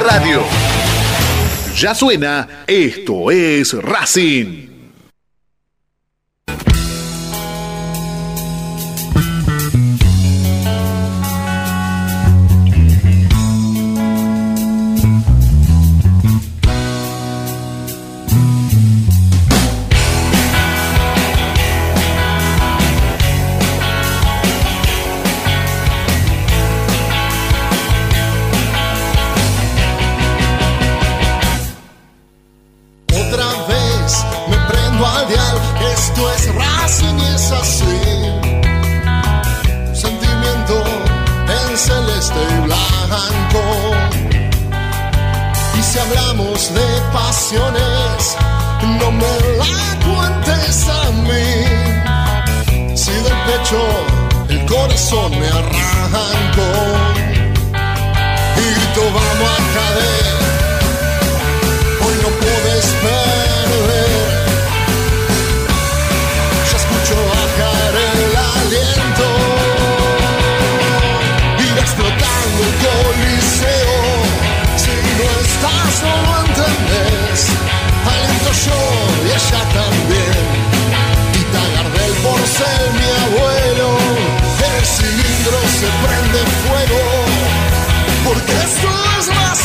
radio. Ya suena, esto es Racing.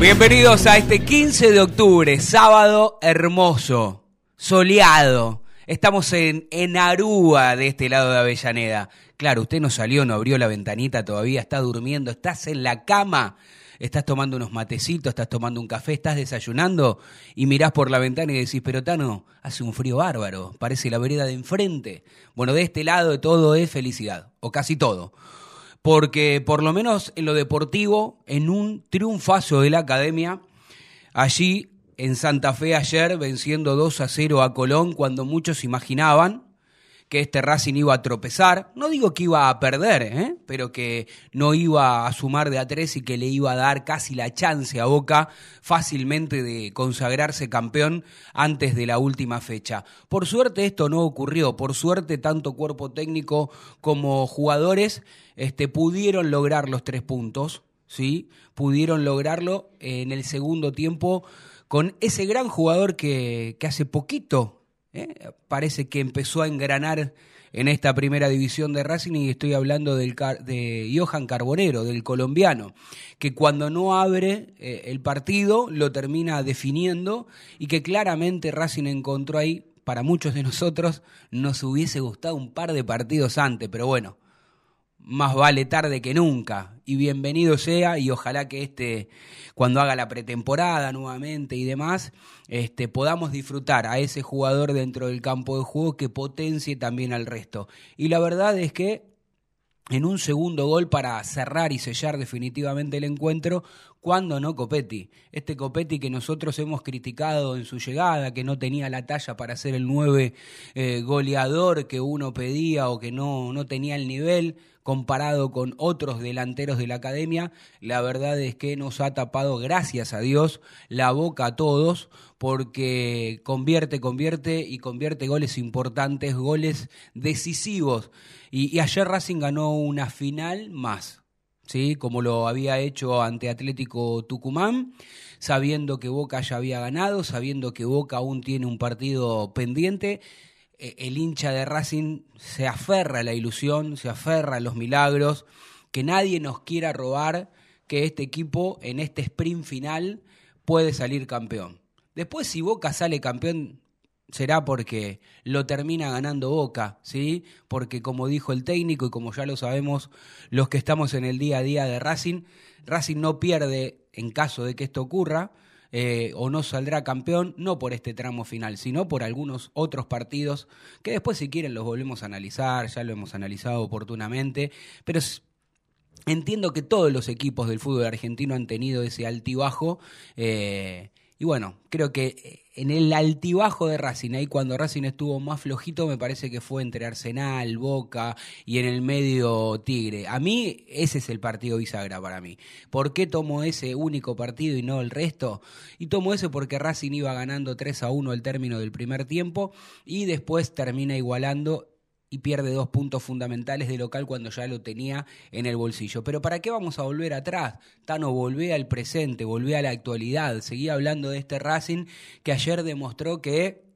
Bienvenidos a este 15 de octubre, sábado hermoso, soleado. Estamos en, en Arúa, de este lado de Avellaneda. Claro, usted no salió, no abrió la ventanita todavía, está durmiendo, estás en la cama, estás tomando unos matecitos, estás tomando un café, estás desayunando y mirás por la ventana y decís, pero Tano, hace un frío bárbaro, parece la vereda de enfrente. Bueno, de este lado todo es felicidad, o casi todo porque por lo menos en lo deportivo, en un triunfazo de la academia, allí en Santa Fe ayer venciendo 2 a 0 a Colón cuando muchos imaginaban que este Racing iba a tropezar. No digo que iba a perder, ¿eh? pero que no iba a sumar de a tres y que le iba a dar casi la chance a Boca fácilmente de consagrarse campeón antes de la última fecha. Por suerte esto no ocurrió, por suerte tanto cuerpo técnico como jugadores este, pudieron lograr los tres puntos, ¿sí? pudieron lograrlo en el segundo tiempo con ese gran jugador que, que hace poquito ¿eh? Parece que empezó a engranar en esta primera división de Racing y estoy hablando del, de Johan Carbonero, del colombiano, que cuando no abre eh, el partido lo termina definiendo y que claramente Racing encontró ahí, para muchos de nosotros nos hubiese gustado un par de partidos antes, pero bueno, más vale tarde que nunca. Y bienvenido sea, y ojalá que este, cuando haga la pretemporada nuevamente y demás, este, podamos disfrutar a ese jugador dentro del campo de juego que potencie también al resto. Y la verdad es que en un segundo gol para cerrar y sellar definitivamente el encuentro, cuando no Copetti. Este Copetti que nosotros hemos criticado en su llegada, que no tenía la talla para ser el nueve eh, goleador que uno pedía o que no, no tenía el nivel comparado con otros delanteros de la academia, la verdad es que nos ha tapado, gracias a Dios, la boca a todos, porque convierte, convierte y convierte goles importantes, goles decisivos. Y, ayer Racing ganó una final más, ¿sí? como lo había hecho ante Atlético Tucumán, sabiendo que Boca ya había ganado, sabiendo que Boca aún tiene un partido pendiente el hincha de Racing se aferra a la ilusión, se aferra a los milagros, que nadie nos quiera robar que este equipo en este sprint final puede salir campeón. Después si Boca sale campeón será porque lo termina ganando Boca, ¿sí? Porque como dijo el técnico y como ya lo sabemos los que estamos en el día a día de Racing, Racing no pierde en caso de que esto ocurra, eh, o no saldrá campeón, no por este tramo final, sino por algunos otros partidos que después si quieren los volvemos a analizar, ya lo hemos analizado oportunamente, pero entiendo que todos los equipos del fútbol argentino han tenido ese altibajo. Eh, y bueno, creo que eh, en el altibajo de Racing, ahí cuando Racing estuvo más flojito, me parece que fue entre Arsenal, Boca y en el medio Tigre. A mí ese es el partido bisagra para mí. ¿Por qué tomo ese único partido y no el resto? Y tomo ese porque Racing iba ganando 3 a 1 al término del primer tiempo y después termina igualando y pierde dos puntos fundamentales de local cuando ya lo tenía en el bolsillo. Pero ¿para qué vamos a volver atrás? Tano, volvé al presente, volvé a la actualidad. Seguí hablando de este Racing que ayer demostró que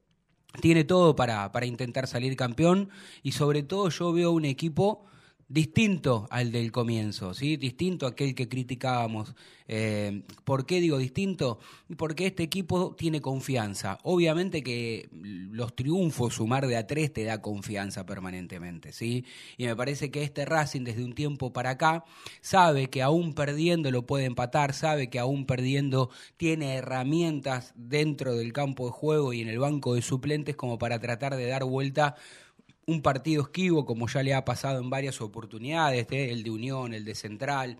tiene todo para, para intentar salir campeón y sobre todo yo veo un equipo distinto al del comienzo, ¿sí? distinto a aquel que criticábamos. Eh, ¿Por qué digo distinto? Porque este equipo tiene confianza. Obviamente que los triunfos, sumar de a tres, te da confianza permanentemente. ¿sí? Y me parece que este Racing desde un tiempo para acá sabe que aún perdiendo lo puede empatar, sabe que aún perdiendo tiene herramientas dentro del campo de juego y en el banco de suplentes como para tratar de dar vuelta un partido esquivo, como ya le ha pasado en varias oportunidades, ¿eh? el de Unión, el de Central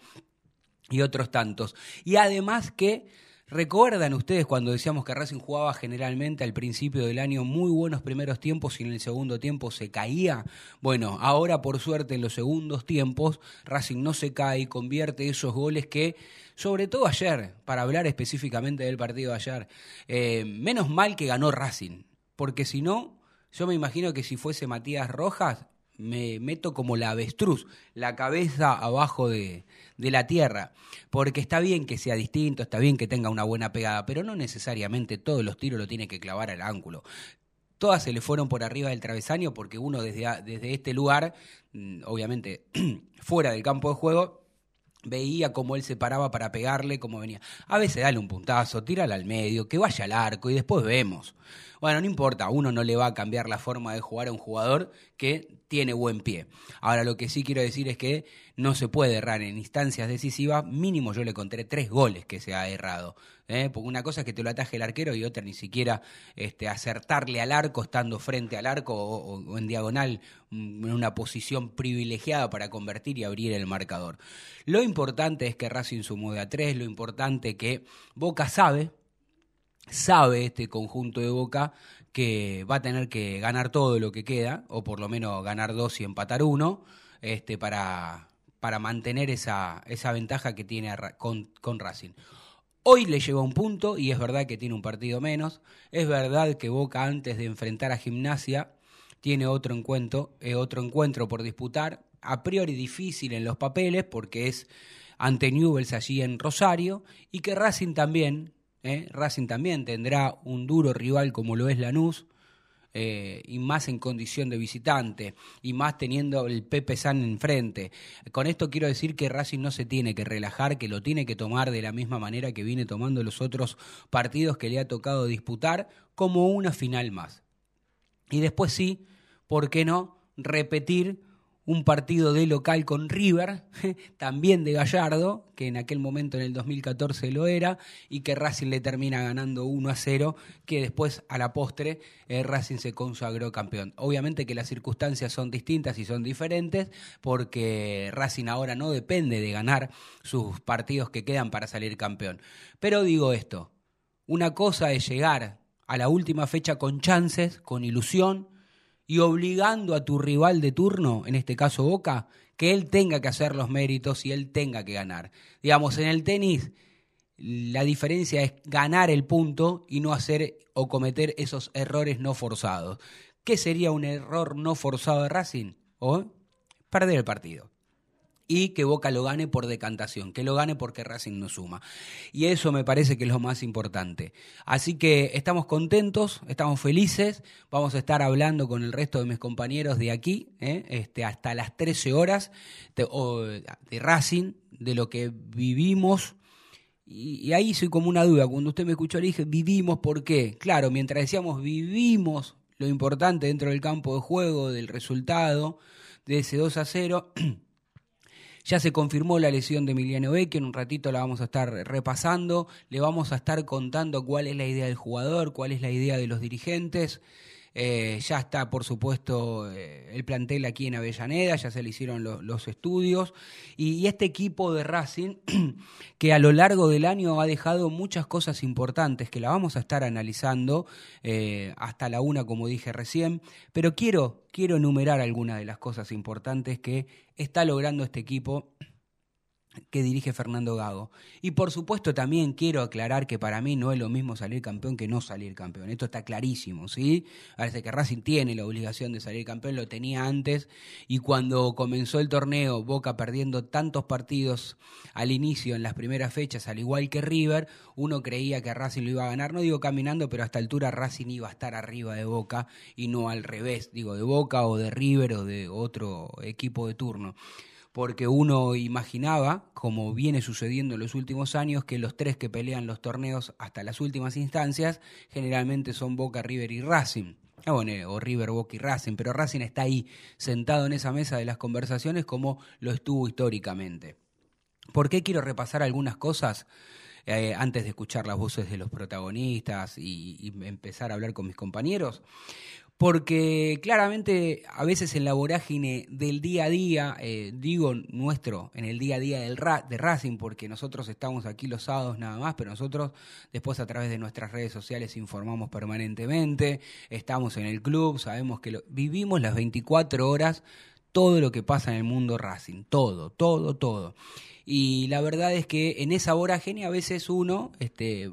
y otros tantos. Y además que ¿Recuerdan ustedes cuando decíamos que Racing jugaba generalmente al principio del año muy buenos primeros tiempos y en el segundo tiempo se caía? Bueno, ahora por suerte en los segundos tiempos Racing no se cae y convierte esos goles que, sobre todo ayer, para hablar específicamente del partido de ayer, eh, menos mal que ganó Racing, porque si no, yo me imagino que si fuese Matías Rojas, me meto como la avestruz, la cabeza abajo de, de, la tierra, porque está bien que sea distinto, está bien que tenga una buena pegada, pero no necesariamente todos los tiros lo tiene que clavar al ángulo. Todas se le fueron por arriba del travesaño porque uno desde, desde este lugar, mm, obviamente fuera del campo de juego, veía cómo él se paraba para pegarle, cómo venía. A veces dale un puntazo, tírala al medio, que vaya al arco y después vemos. Bueno, no importa, uno no le va a cambiar la forma de jugar a un jugador que tiene buen pie. Ahora, lo que sí quiero decir es que no se puede errar en instancias decisivas. Mínimo yo le encontré tres goles que se ha errado. ¿eh? Porque una cosa es que te lo ataje el arquero y otra ni siquiera este, acertarle al arco estando frente al arco o, en diagonal mm, en una posición privilegiada para convertir y abrir el marcador. Lo importante es que Racing sumó de a tres, lo importante que Boca sabe, sabe este conjunto de Boca que va a tener que ganar todo lo que queda, o por lo menos ganar dos y empatar uno, este, para, para mantener esa, esa ventaja que tiene con, con Racing. Hoy le lleva un punto y es verdad que tiene un partido menos. Es verdad que Boca antes de enfrentar a Gimnasia tiene otro encuentro, eh, otro encuentro por disputar. A priori difícil en los papeles porque es ante Newells allí en Rosario y que Racing también ¿eh? Racing también tendrá un duro rival como lo es Lanús, eh, y más en condición de visitante, y más teniendo el Pepe San enfrente. Con esto quiero decir que Racing no se tiene que relajar, que lo tiene que tomar de la misma manera que viene tomando los otros partidos que le ha tocado disputar, como una final más. Y después sí, ¿por qué no? Repetir un partido de local con River, también de Gallardo, que en aquel momento en el 2014 lo era, y que Racing le termina ganando 1 a 0, que después a la postre eh, Racing se consagró campeón. Obviamente que las circunstancias son distintas y son diferentes, porque Racing ahora no depende de ganar sus partidos que quedan para salir campeón. Pero digo esto, una cosa es llegar a la última fecha con chances, con ilusión, y obligando a tu rival de turno, en este caso Boca, que él tenga que hacer los méritos y él tenga que ganar. Digamos, en el tenis la diferencia es ganar el punto y no hacer o cometer esos errores no forzados. ¿Qué sería un error no forzado de Racing? O perder el partido y que Boca lo gane por decantación, que lo gane porque Racing no suma. Y eso me parece que es lo más importante. Así que estamos contentos, estamos felices, vamos a estar hablando con el resto de mis compañeros de aquí, ¿eh? este, hasta las 13 horas de, de Racing, de lo que vivimos. Y, ahí soy como una duda, cuando usted me escuchó le dije, vivimos, ¿por qué? Claro, mientras decíamos vivimos lo importante dentro del campo de juego, del resultado, de ese 2 a 0, Ya se confirmó la lesión de Emiliano Vecchio, en un ratito la vamos a estar repasando, le vamos a estar contando cuál es la idea del jugador, cuál es la idea de los dirigentes. Eh, ya está, por supuesto, eh, el plantel aquí en Avellaneda, ya se le hicieron los estudios. Y, este equipo de Racing, que a lo largo del año ha dejado muchas cosas importantes, que la vamos a estar analizando eh, hasta la una, como dije recién. Pero quiero, quiero enumerar algunas de las cosas importantes que está logrando este equipo que dirige Fernando Gago. Y por supuesto también quiero aclarar que para mí no es lo mismo salir campeón que no salir campeón. Esto está clarísimo, ¿sí? Parece que Racing tiene la obligación de salir campeón, lo tenía antes y cuando comenzó el torneo, Boca perdiendo tantos partidos al inicio en las primeras fechas, al igual que River, uno creía que Racing lo iba a ganar, no digo caminando, pero a esta altura Racing iba a estar arriba de Boca y no al revés, digo de Boca o de River o de otro equipo de turno porque uno imaginaba, como viene sucediendo en los últimos años, que los tres que pelean los torneos hasta las últimas instancias generalmente son Boca, River y Racing. Ah, bueno, o River, Boca y Racing, pero Racing está ahí sentado en esa mesa de las conversaciones como lo estuvo históricamente. ¿Por qué quiero repasar algunas cosas? Eh, antes de escuchar las voces de los protagonistas y, empezar a hablar con mis compañeros, porque claramente a veces en la vorágine del día a día, eh, digo nuestro, en el día a día del de Racing, porque nosotros estamos aquí los sábados nada más, pero nosotros después a través de nuestras redes sociales informamos permanentemente, estamos en el club, sabemos que vivimos las 24 horas todo lo que pasa en el mundo Racing, todo, todo, todo. Y la verdad es que en esa vorágine a veces uno este,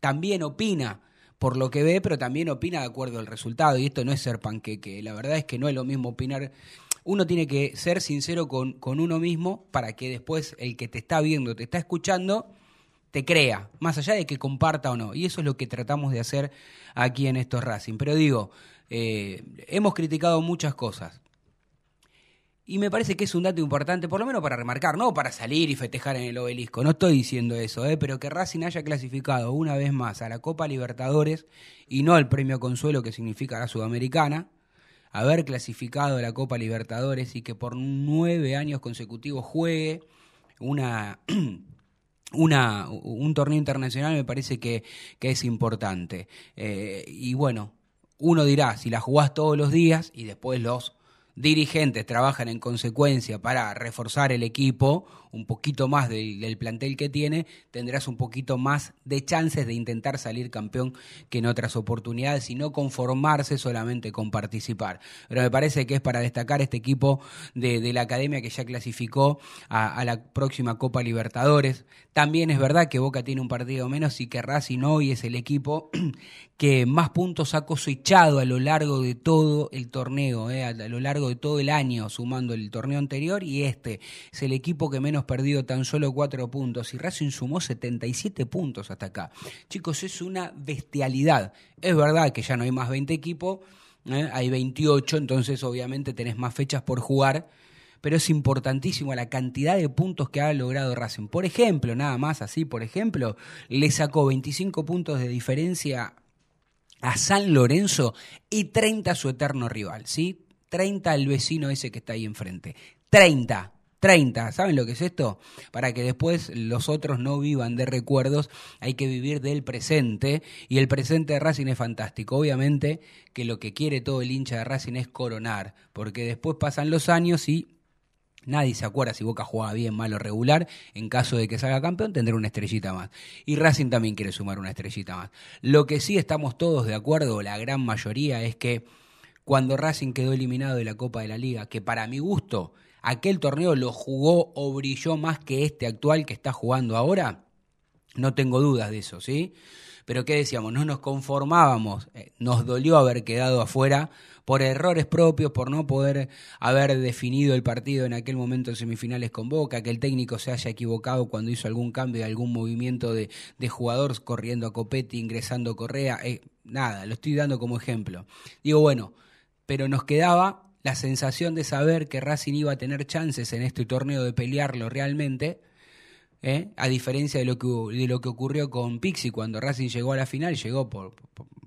también opina por lo que ve, pero también opina de acuerdo al resultado. Y esto no es ser panqueque. La verdad es que no es lo mismo opinar. Uno tiene que ser sincero con, con uno mismo para que después el que te está viendo, te está escuchando, te crea, más allá de que comparta o no. Y eso es lo que tratamos de hacer aquí en estos Racing. Pero digo, eh, hemos criticado muchas cosas. Y me parece que es un dato importante, por lo menos para remarcar, no para salir y festejar en el obelisco, no estoy diciendo eso, ¿eh? pero que Racing haya clasificado una vez más a la Copa Libertadores y no al premio Consuelo que significa la Sudamericana, haber clasificado a la Copa Libertadores y que por nueve años consecutivos juegue una, una, un torneo internacional me parece que, que es importante. Eh, y bueno, uno dirá, si la jugás todos los días y después los dirigentes trabajan en consecuencia para reforzar el equipo un poquito más del, plantel que tiene, tendrás un poquito más de chances de intentar salir campeón que en otras oportunidades y no conformarse solamente con participar. Pero me parece que es para destacar este equipo de, la academia que ya clasificó a, la próxima Copa Libertadores. También es verdad que Boca tiene un partido menos y que Racing hoy es el equipo que más puntos ha cosechado a lo largo de todo el torneo, eh, a lo largo de todo el año, sumando el torneo anterior y este. Es el equipo que menos perdido tan solo cuatro puntos y Racing sumó 77 puntos hasta acá. Chicos, es una bestialidad. Es verdad que ya no hay más 20 equipos, ¿eh? hay 28, entonces obviamente tenés más fechas por jugar, pero es importantísimo la cantidad de puntos que ha logrado Racing. Por ejemplo, nada más así, por ejemplo, le sacó 25 puntos de diferencia a San Lorenzo y 30 a su eterno rival, ¿sí? 30 al vecino ese que está ahí enfrente. 30. 30. ¿Saben lo que es esto? Para que después los otros no vivan de recuerdos, hay que vivir del presente y el presente de Racing es fantástico. Obviamente que lo que quiere todo el hincha de Racing es coronar, porque después pasan los años y Nadie se acuerda si Boca jugaba bien, mal o regular. En caso de que salga campeón, tendrá una estrellita más. Y Racing también quiere sumar una estrellita más. Lo que sí estamos todos de acuerdo, la gran mayoría, es que cuando Racing quedó eliminado de la Copa de la Liga, que para mi gusto aquel torneo lo jugó o brilló más que este actual que está jugando ahora? No tengo dudas de eso, ¿sí? Pero ¿qué decíamos? No nos conformábamos, eh, nos dolió haber quedado afuera por errores propios, por no poder haber definido el partido en aquel momento en semifinales con Boca, que el técnico se haya equivocado cuando hizo algún cambio, algún movimiento de, de jugador corriendo a Copetti, ingresando Correa, eh, nada, lo estoy dando como ejemplo. Digo, bueno, pero nos quedaba la sensación de saber que Racing iba a tener chances en este torneo de pelearlo realmente, ¿eh? a diferencia de lo, que, de lo que ocurrió con Pixi cuando Racing llegó a la final, llegó por,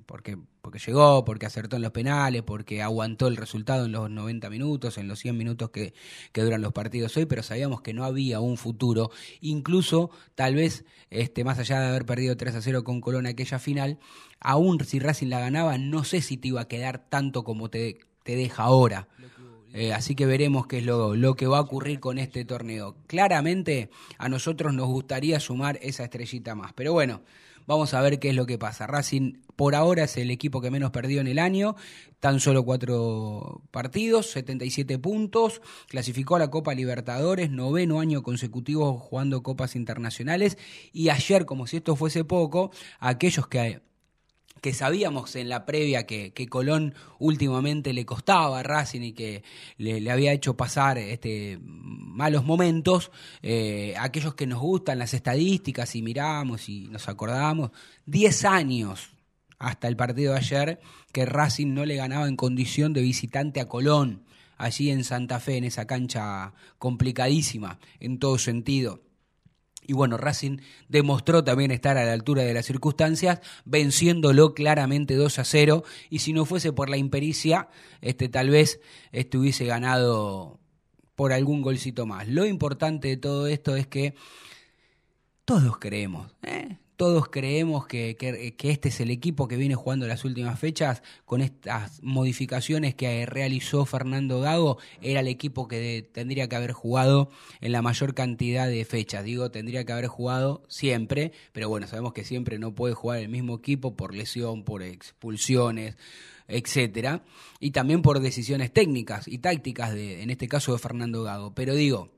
porque, porque llegó, porque acertó en los penales, porque aguantó el resultado en los 90 minutos, en los 100 minutos que, que duran los partidos hoy, pero sabíamos que no había un futuro, incluso tal vez, este, más allá de haber perdido 3 a 0 con Colón aquella final, aún si Racing la ganaba, no sé si te iba a quedar tanto como te, te deja ahora. Eh, así que veremos qué es lo, lo, que va a ocurrir con este torneo. Claramente a nosotros nos gustaría sumar esa estrellita más. Pero bueno, vamos a ver qué es lo que pasa. Racing por ahora es el equipo que menos perdió en el año, tan solo cuatro partidos, 77 puntos, clasificó a la Copa Libertadores, noveno año consecutivo jugando copas internacionales y ayer, como si esto fuese poco, aquellos que que sabíamos en la previa que, que, Colón últimamente le costaba a Racing y que le, había hecho pasar este, malos momentos, eh, aquellos que nos gustan las estadísticas y miramos y nos acordamos, 10 años hasta el partido de ayer que Racing no le ganaba en condición de visitante a Colón, allí en Santa Fe, en esa cancha complicadísima en todo sentido. Y bueno, Racing demostró también estar a la altura de las circunstancias, venciéndolo claramente 2 a 0. Y si no fuese por la impericia, este, tal vez estuviese ganado por algún golcito más. Lo importante de todo esto es que todos creemos, ¿eh? Todos creemos que, este es el equipo que viene jugando las últimas fechas con estas modificaciones que realizó Fernando Gago, era el equipo que tendría que haber jugado en la mayor cantidad de fechas. Digo, tendría que haber jugado siempre, pero bueno, sabemos que siempre no puede jugar el mismo equipo por lesión, por expulsiones etcétera, y también por decisiones técnicas y tácticas de, en este caso de Fernando Gago. Pero digo,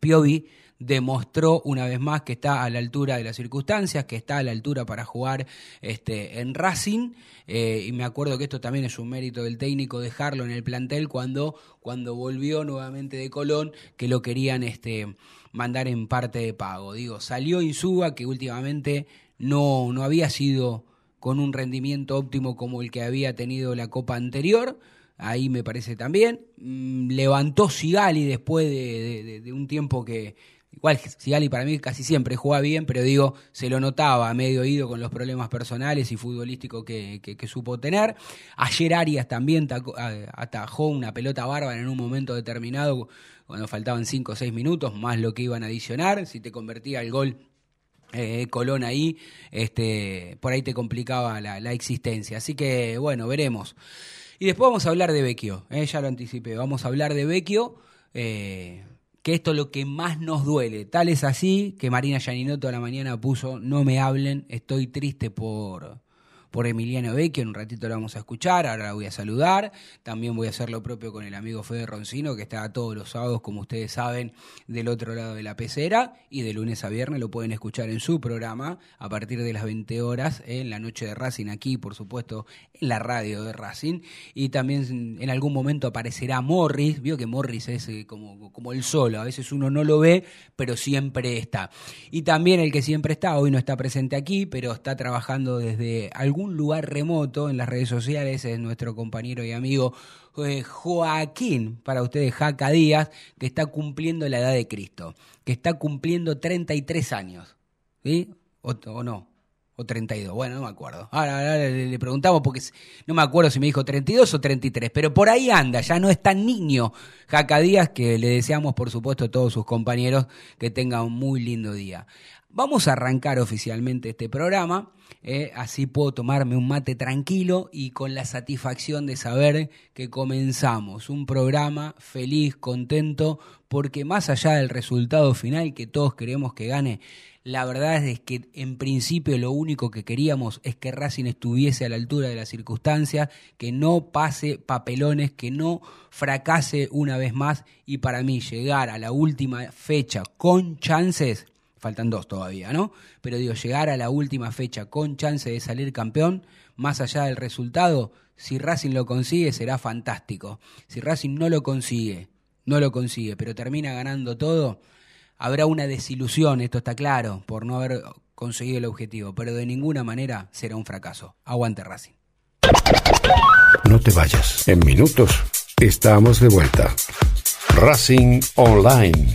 Piovi demostró una vez más que está a la altura de las circunstancias, que está a la altura para jugar este, en Racing. Eh, y me acuerdo que esto también es un mérito del técnico dejarlo en el plantel cuando, cuando volvió nuevamente de Colón, que lo querían este, mandar en parte de pago. Digo, salió Insúa, que últimamente no, no había sido con un rendimiento óptimo como el que había tenido la Copa anterior ahí me parece también. Mm, levantó Sigali después de, un tiempo que, Igual Sigali para mí casi siempre juega bien, pero digo, se lo notaba a medio oído con los problemas personales y futbolísticos que, supo tener. Ayer Arias también atajó una pelota bárbara en un momento determinado, cuando faltaban 5 o 6 minutos, más lo que iban a adicionar. Si te convertía el gol eh, Colón ahí, este, por ahí te complicaba la, la existencia. Así que bueno, veremos. Y después vamos a hablar de Vecchio, eh, ya lo anticipé, vamos a hablar de Vecchio, eh, que esto es lo que más nos duele. Tal es así que Marina Yaninotto a la mañana puso, no me hablen, estoy triste por, por Emiliano Vecchio, en un ratito lo vamos a escuchar, ahora la voy a saludar, también voy a hacer lo propio con el amigo Fede Roncino, que está todos los sábados, como ustedes saben, del otro lado de la pecera, y de lunes a viernes lo pueden escuchar en su programa a partir de las 20 horas en la noche de Racing, aquí por supuesto en la radio de Racing, y también en algún momento aparecerá Morris, vio que Morris es eh, como, como el solo, a veces uno no lo ve, pero siempre está. Y también el que siempre está, hoy no está presente aquí, pero está trabajando desde algún un lugar remoto en las redes sociales es nuestro compañero y amigo eh, Joaquín, para ustedes Jaca Díaz, que está cumpliendo la edad de Cristo, que está cumpliendo 33 años, ¿sí? O, no, o 32, bueno, no me acuerdo. Ahora, le, preguntamos porque no me acuerdo si me dijo 32 o 33, pero por ahí anda, ya no es tan niño Jaca Díaz, que le deseamos por supuesto a todos sus compañeros que tengan un muy lindo día. Vamos a arrancar oficialmente este programa, eh, así puedo tomarme un mate tranquilo y con la satisfacción de saber que comenzamos. Un programa feliz, contento, porque más allá del resultado final que todos queremos que gane, la verdad es que en principio lo único que queríamos es que Racing estuviese a la altura de las circunstancias, que no pase papelones, que no fracase una vez más y para mí llegar a la última fecha con chances faltan dos todavía, ¿no? Pero digo, llegar a la última fecha con chance de salir campeón, más allá del resultado, si Racing lo consigue será fantástico. Si Racing no lo consigue, no lo consigue, pero termina ganando todo, habrá una desilusión, esto está claro, por no haber conseguido el objetivo, pero de ninguna manera será un fracaso. Aguante Racing. No te vayas. En minutos estamos de vuelta. Racing Online.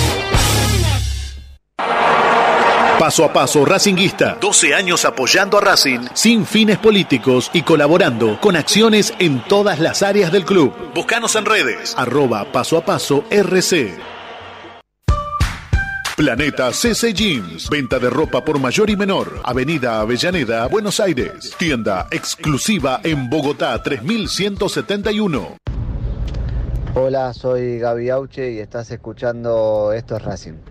Paso a paso Racinguista. 12 años apoyando a Racing sin fines políticos y colaborando con acciones en todas las áreas del club. Búscanos en redes. Arroba paso a paso RC. Planeta CC Jeans. Venta de ropa por mayor y menor. Avenida Avellaneda, Buenos Aires. Tienda exclusiva en Bogotá 3171. Hola, soy Gaby Auche y estás escuchando Esto es Racing.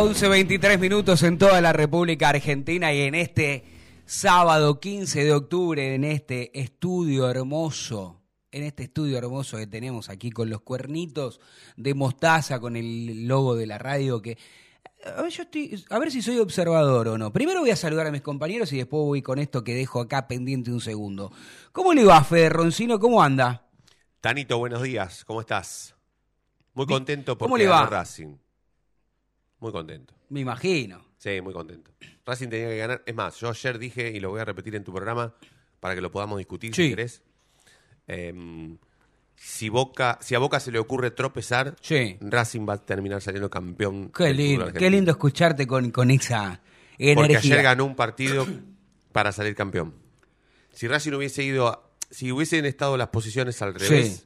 Once 23 minutos en toda la República Argentina y en este sábado 15 de octubre, en este estudio hermoso, en este estudio hermoso que tenemos aquí con los cuernitos de mostaza, con el logo de la radio que... A ver, yo estoy, a ver si soy observador o no. Primero voy a saludar a mis compañeros y después voy con esto que dejo acá pendiente un segundo. ¿Cómo le va, Fede Roncino? ¿Cómo anda? Tanito, buenos días. ¿Cómo estás? Muy contento ¿Cómo porque le va? Racing. Muy contento. Me imagino. Sí, muy contento. Racing tenía que ganar. Es más, yo ayer dije, y lo voy a repetir en tu programa, para que lo podamos discutir Sí. si querés. Em, si, Boca, si a Boca se le ocurre tropezar, Sí. Racing va a terminar saliendo campeón. Qué lindo, qué lindo escucharte con, con esa Porque energía. ayer ganó un partido para salir campeón. Si Racing hubiese ido, a- si hubiesen estado las posiciones al revés, Sí.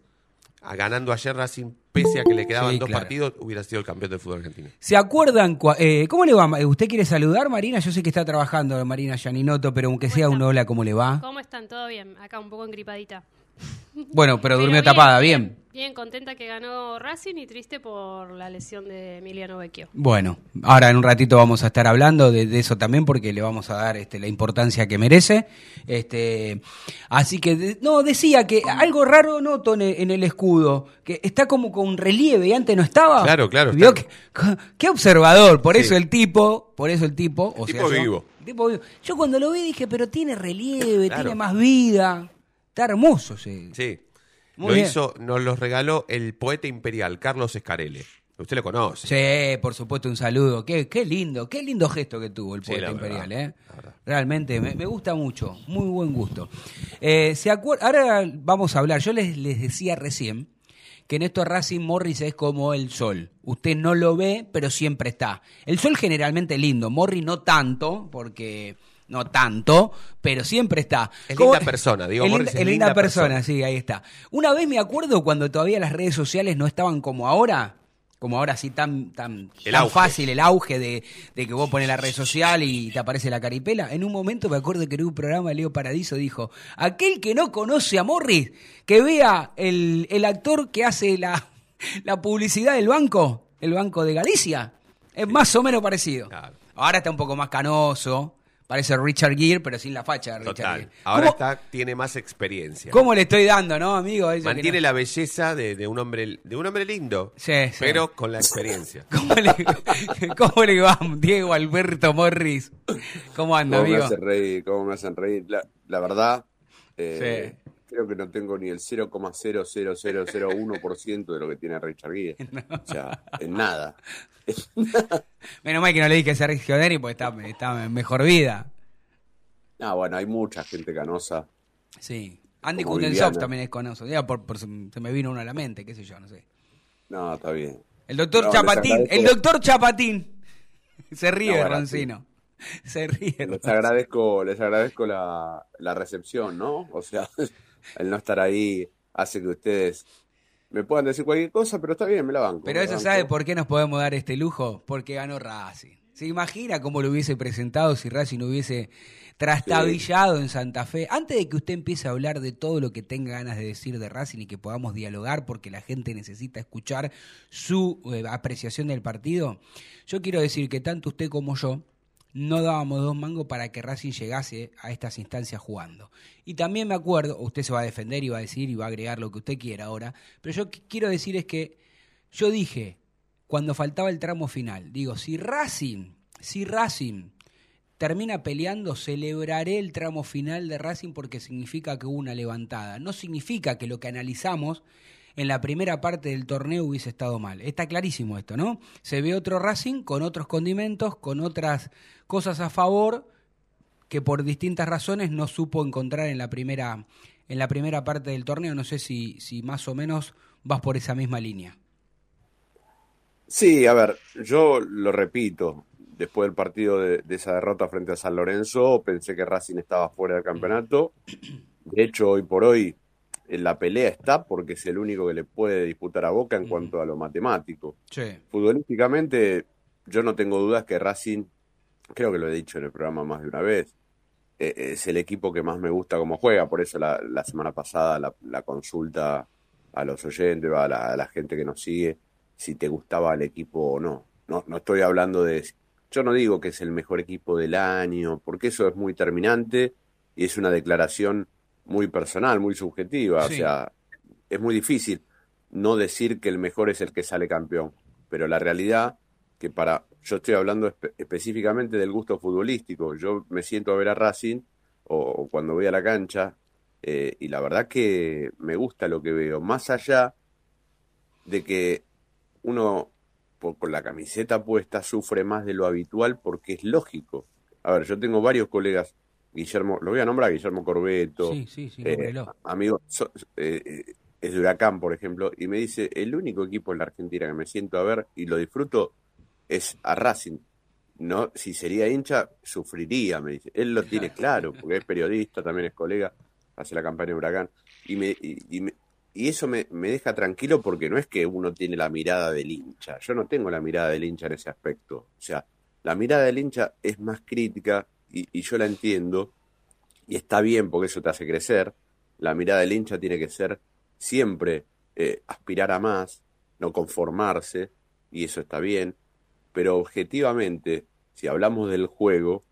Ganando ayer Racing, pese a que le quedaban Sí, dos claro. partidos, hubiera sido el campeón del fútbol argentino. ¿Se acuerdan? cua- eh, ¿Cómo le va? ¿Usted quiere saludar, Marina? Yo sé que está trabajando, Marina Yaninoto, pero aunque sea un hola, ¿cómo le va? ¿Cómo están? ¿Todo bien? Acá un poco engripadita. Bueno, pero durmió bien, tapada, bien. Bien, contenta que ganó Racing y triste por la lesión de Emiliano Vecchio. Bueno, ahora en un ratito vamos a estar hablando de, de eso también porque le vamos a dar este, la importancia que merece. Este, así que, de- no, decía que algo raro noto en el, en el escudo, que está como con relieve y antes no estaba. Claro, claro, ¿Vio está- que- qué observador, por Sí. eso el tipo, por eso el tipo, o Tipo sea, yo- vivo. tipo vivo. Yo cuando lo vi dije, pero tiene relieve, Claro. tiene más vida, está hermoso. Sí. Sí. Muy lo bien. hizo, nos los regaló el poeta imperial, Carlos Escarele. Usted lo conoce. Sí, por supuesto, un saludo. Qué, qué lindo, qué lindo gesto que tuvo el poeta imperial, verdad, ¿eh? Realmente, me, me gusta mucho, muy buen gusto. Eh, ¿se acuer- Ahora vamos a hablar, yo les, les decía recién que en esto Racing Morris es como el sol. Usted no lo ve, pero siempre está. El sol generalmente lindo, Morris no tanto, porque no tanto, pero siempre está. Es linda persona, digo, Es Morris linda, es linda linda persona, persona. sí, ahí está. Una vez me acuerdo cuando todavía las redes sociales no estaban como ahora, como ahora sí tan, tan, El tan fácil el auge de, de que vos pones la red social y te aparece la caripela. En un momento me acuerdo que en un programa Leo Paradiso dijo, aquel que no conoce a Morris, que vea el, el actor que hace la, la publicidad del banco, el Banco de Galicia. Es más o menos parecido. Ahora está un poco más canoso, parece Richard Gere, pero sin la facha de Richard Total. Gere. Ahora ¿Cómo, está, tiene más experiencia. ¿Cómo le estoy dando, no, amigo? Eso que Mantiene no- la belleza de, de un hombre de un hombre lindo, Sí, sí. pero con la experiencia. ¿Cómo le, ¿Cómo le va, Diego Alberto Morris? ¿Cómo anda, ¿Cómo me amigo? hacen reír? ¿Cómo me hacen reír? La, la verdad, eh, creo que no tengo ni el 0,00001% de lo que tiene Richard Gere. O sea, en nada. Menos mal que no le dije a Sergio Deni porque está, está en mejor vida. Ah, bueno, hay mucha gente canosa. Sí. Andy Viviana. también es conocido. Ya por, por- se me vino uno a la mente, qué sé yo, no sé. No, está bien. El doctor No, Chapatín, el doctor Chapatín. Se ríe, No, Roncino. Se ríe. Les Roncino. agradezco, les agradezco la, la recepción, ¿no? O sea, el no estar ahí hace que ustedes me puedan decir cualquier cosa, pero está bien, me la banco. Pero eso banco. sabe por qué nos podemos dar este lujo, porque ganó Racing. ¿Se imagina cómo lo hubiese presentado si Racing hubiese trastabillado en Santa Fe? Antes de que usted empiece a hablar de todo lo que tenga ganas de decir de Racing y que podamos dialogar, porque la gente necesita escuchar su eh, apreciación del partido, yo quiero decir que tanto usted como yo no dábamos dos mangos para que Racing llegase a estas instancias jugando. Y también me acuerdo, usted se va a defender y va a decir y va a agregar lo que usted quiera ahora, pero yo qu- quiero decir es que yo dije, cuando faltaba el tramo final, digo, si Racing, si Racing termina peleando, celebraré el tramo final de Racing porque significa que hubo una levantada. No significa que lo que analizamos en la primera parte del torneo hubiese estado mal. Está clarísimo esto, ¿no? Se ve otro Racing con otros condimentos, con otras cosas a favor que por distintas razones no supo encontrar en la primera en la primera parte del torneo. No sé si, si más o menos vas por esa misma línea. Sí, a ver, yo lo repito, después del partido de, de esa derrota frente a San Lorenzo, pensé que Racing estaba fuera del campeonato. De hecho, hoy por hoy, la pelea está porque es el único que le puede disputar a Boca en cuanto a lo matemático. Sí. Futbolísticamente, yo no tengo dudas que Racing, creo que lo he dicho en el programa más de una vez, eh, es el equipo que más me gusta cómo juega. Por eso la, la semana pasada la, la consulta a los oyentes, a la, a la gente que nos sigue, si te gustaba el equipo o no. No, no estoy hablando de... Yo no digo que es el mejor equipo del año, porque eso es muy terminante y es una declaración muy personal, muy subjetiva. Sí. O sea, es muy difícil no decir que el mejor es el que sale campeón. Pero la realidad que para, yo estoy hablando espe- específicamente del gusto futbolístico. Yo me siento a ver a Racing o, o cuando voy a la cancha eh, y la verdad que me gusta lo que veo. Más allá de que uno por- con la camiseta puesta sufre más de lo habitual porque es lógico. A ver, yo tengo varios colegas, Guillermo, lo voy a nombrar, Guillermo Corbeto, Sí, sí, sí, eh, amigo, so- eh, eh, es de Huracán, por ejemplo, y me dice, el único equipo en la Argentina que me siento a ver y lo disfruto es a Racing. No, si sería hincha, sufriría, me dice. Él lo tiene claro, porque es periodista, también es colega, hace la campaña de Huracán. Y, me, y, y me- y eso me, me deja tranquilo porque no es que uno tiene la mirada del hincha. Yo no tengo la mirada del hincha en ese aspecto. O sea, la mirada del hincha es más crítica y, yo la entiendo y está bien porque eso te hace crecer. La mirada del hincha tiene que ser siempre eh, aspirar a más, no conformarse, y eso está bien. Pero objetivamente, si hablamos del juego,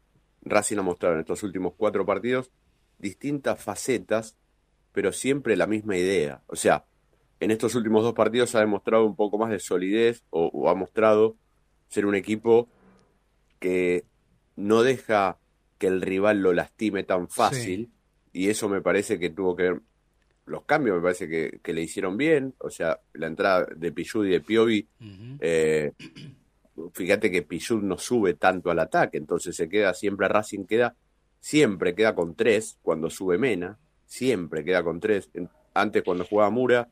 Racing ha mostrado en estos últimos cuatro partidos distintas facetas, pero siempre la misma idea. O sea, en estos últimos dos partidos ha demostrado un poco más de solidez o ha mostrado ser un equipo que no deja que el rival lo lastime tan fácil y eso me parece que tuvo que ver los cambios me parece que, que le hicieron bien o sea la entrada de Pichud y de Piovi eh, fíjate que Pichud no sube tanto al ataque entonces se queda siempre Racing queda siempre queda con tres cuando sube Mena siempre queda con tres. Antes cuando jugaba Mura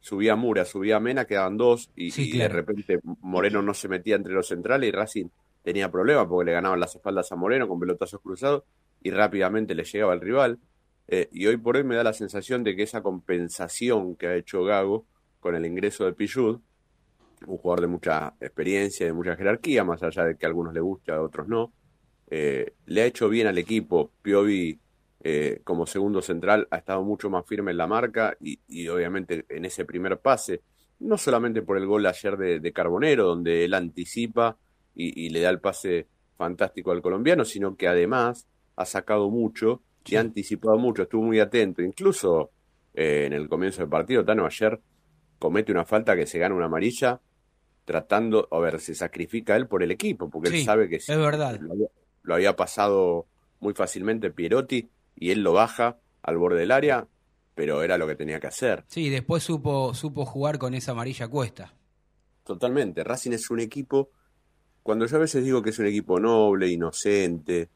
subía Mura subía Mena quedaban dos y, Sí, y de repente Moreno no se metía entre los centrales y Racing tenía problemas porque le ganaban las espaldas a Moreno con pelotazos cruzados y rápidamente le llegaba el rival. Eh, y hoy por hoy me da la sensación de que esa compensación que ha hecho Gago con el ingreso de Pichud un jugador de mucha experiencia, de mucha jerarquía, más allá de que a algunos le guste, a otros no. Eh, le ha hecho bien al equipo. Piovi, eh, como segundo central, ha estado mucho más firme en la marca y, obviamente en ese primer pase, no solamente por el gol ayer de Carbonero, donde él anticipa y, y, le da el pase fantástico al colombiano, sino que además ha sacado mucho y ha anticipado mucho, estuvo muy atento. Incluso eh, en el comienzo del partido, Tano ayer comete una falta que se gana una amarilla tratando, a ver, se sacrifica él por el equipo, porque Sí, él sabe que es verdad. Lo, había, lo había pasado muy fácilmente Pierotti y él lo baja al borde del área, pero era lo que tenía que hacer. Sí, después supo, supo jugar con esa amarilla cuesta. Totalmente. Racing es un equipo, cuando yo a veces digo que es un equipo noble, inocente,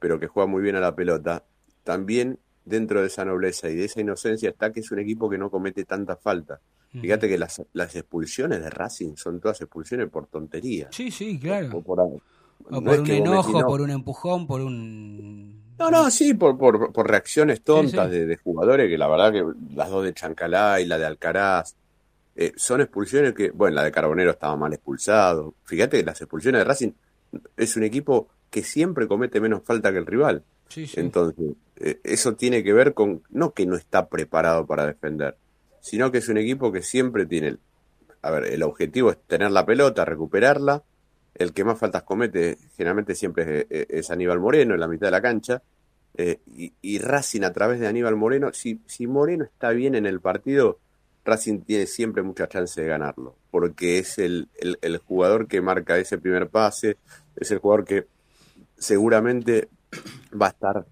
pero que juega muy bien a la pelota, también dentro de esa nobleza y de esa inocencia está que es un equipo que no comete tanta falta. Fíjate que las, las expulsiones de Racing son todas expulsiones por tontería. Sí, sí, claro. O por, o no por es un enojo, no. por un empujón, por un... No, no, sí, por, por, por reacciones tontas Sí, sí. De, de jugadores que la verdad que las dos de Chancalá y la de Alcaraz eh, son expulsiones que, bueno, la de Carbonero estaba mal expulsado. Fíjate las expulsiones de Racing es un equipo que siempre comete menos falta que el rival. Sí, sí. Entonces, eh, eso tiene que ver con, no que no está preparado para defender, sino que es un equipo que siempre tiene, el- a ver, el objetivo es tener la pelota, recuperarla, el que más faltas comete generalmente siempre es, es Aníbal Moreno en la mitad de la cancha, eh, y, y Racing a través de Aníbal Moreno, si, si Moreno está bien en el partido, Racing tiene siempre mucha chance de ganarlo, porque es el, el, el jugador que marca ese primer pase, es el jugador que seguramente va a estar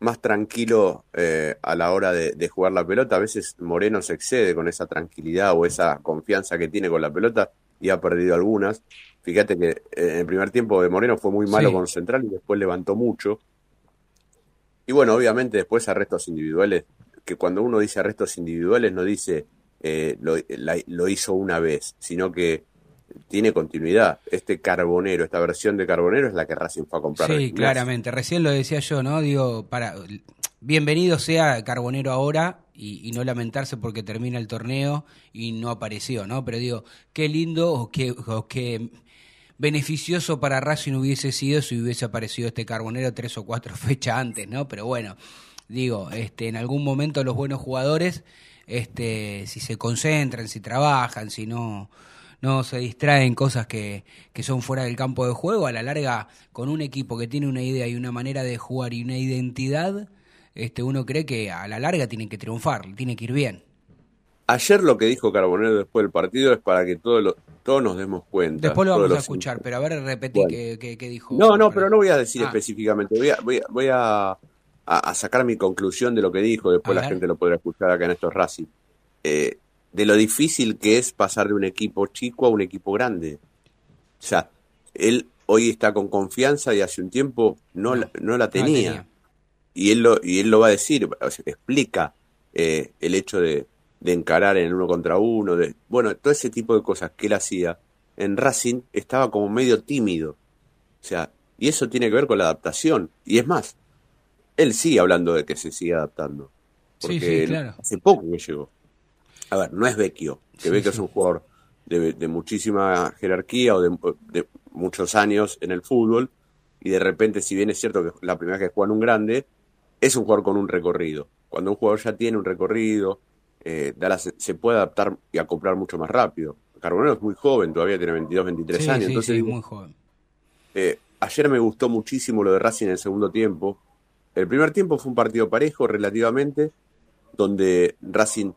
más tranquilo eh, a la hora de, de jugar la pelota. A veces Moreno se excede con esa tranquilidad o esa confianza que tiene con la pelota y ha perdido algunas. Fíjate que eh, en el primer tiempo de Moreno fue muy malo Sí. con Central y después levantó mucho. Y bueno, obviamente después arrestos individuales, que cuando uno dice arrestos individuales no dice eh, lo, la- lo hizo una vez, sino que tiene continuidad. Este Carbonero, esta versión de Carbonero es la que Racing fue a comprar. Sí, claramente. Recién lo decía yo, ¿no? Digo, para bienvenido sea Carbonero ahora y, y no lamentarse porque termina el torneo y no apareció, ¿no? Pero digo, qué lindo o qué, o qué beneficioso para Racing hubiese sido si hubiese aparecido este Carbonero tres o cuatro fechas antes, ¿no? Pero bueno, digo, este, en algún momento los buenos jugadores, este, si se concentran, si trabajan, si no no se distraen cosas que, que son fuera del campo de juego, a la larga, con un equipo que tiene una idea y una manera de jugar y una identidad, este, uno cree que a la larga tiene que triunfar, tiene que ir bien. Ayer lo que dijo Carbonero después del partido es para que todos, lo- todos nos demos cuenta. Después lo vamos a los escuchar, pero a ver, repetí Bueno. qué, qué- qué dijo. No, no, pero no voy a decir Ah. específicamente. Voy a, voy a, voy a, a- a sacar mi conclusión de lo que dijo. Después la gente lo podrá escuchar acá en estos Racing. Eh, de lo difícil que es pasar de un equipo chico a un equipo grande. O sea, él hoy está con confianza y hace un tiempo no, la, no la tenía. Y, él lo, y él lo va a decir, o sea, explica eh, el hecho de, de encarar en uno contra uno. De, bueno, todo ese tipo de cosas que él hacía en Racing estaba como medio tímido. O sea, y eso tiene que ver con la adaptación. Y es más, él sigue hablando de que se sigue adaptando. Sí, Porque sí, él claro. hace poco que llegó. A ver, no es Vecchio, que Sí, Vecchio sí. es un jugador de, de muchísima jerarquía o de, de muchos años en el fútbol. Y de repente, si bien es cierto que la primera vez que juega en un grande, es un jugador con un recorrido. Cuando un jugador ya tiene un recorrido, eh, se, se puede adaptar y acoplar mucho más rápido. Carbonero es muy joven, todavía tiene 22, 23 Sí, años. sí, entonces, sí, muy joven. eh, ayer me gustó muchísimo lo de Racing en el segundo tiempo. El primer tiempo fue un partido parejo relativamente, donde Racing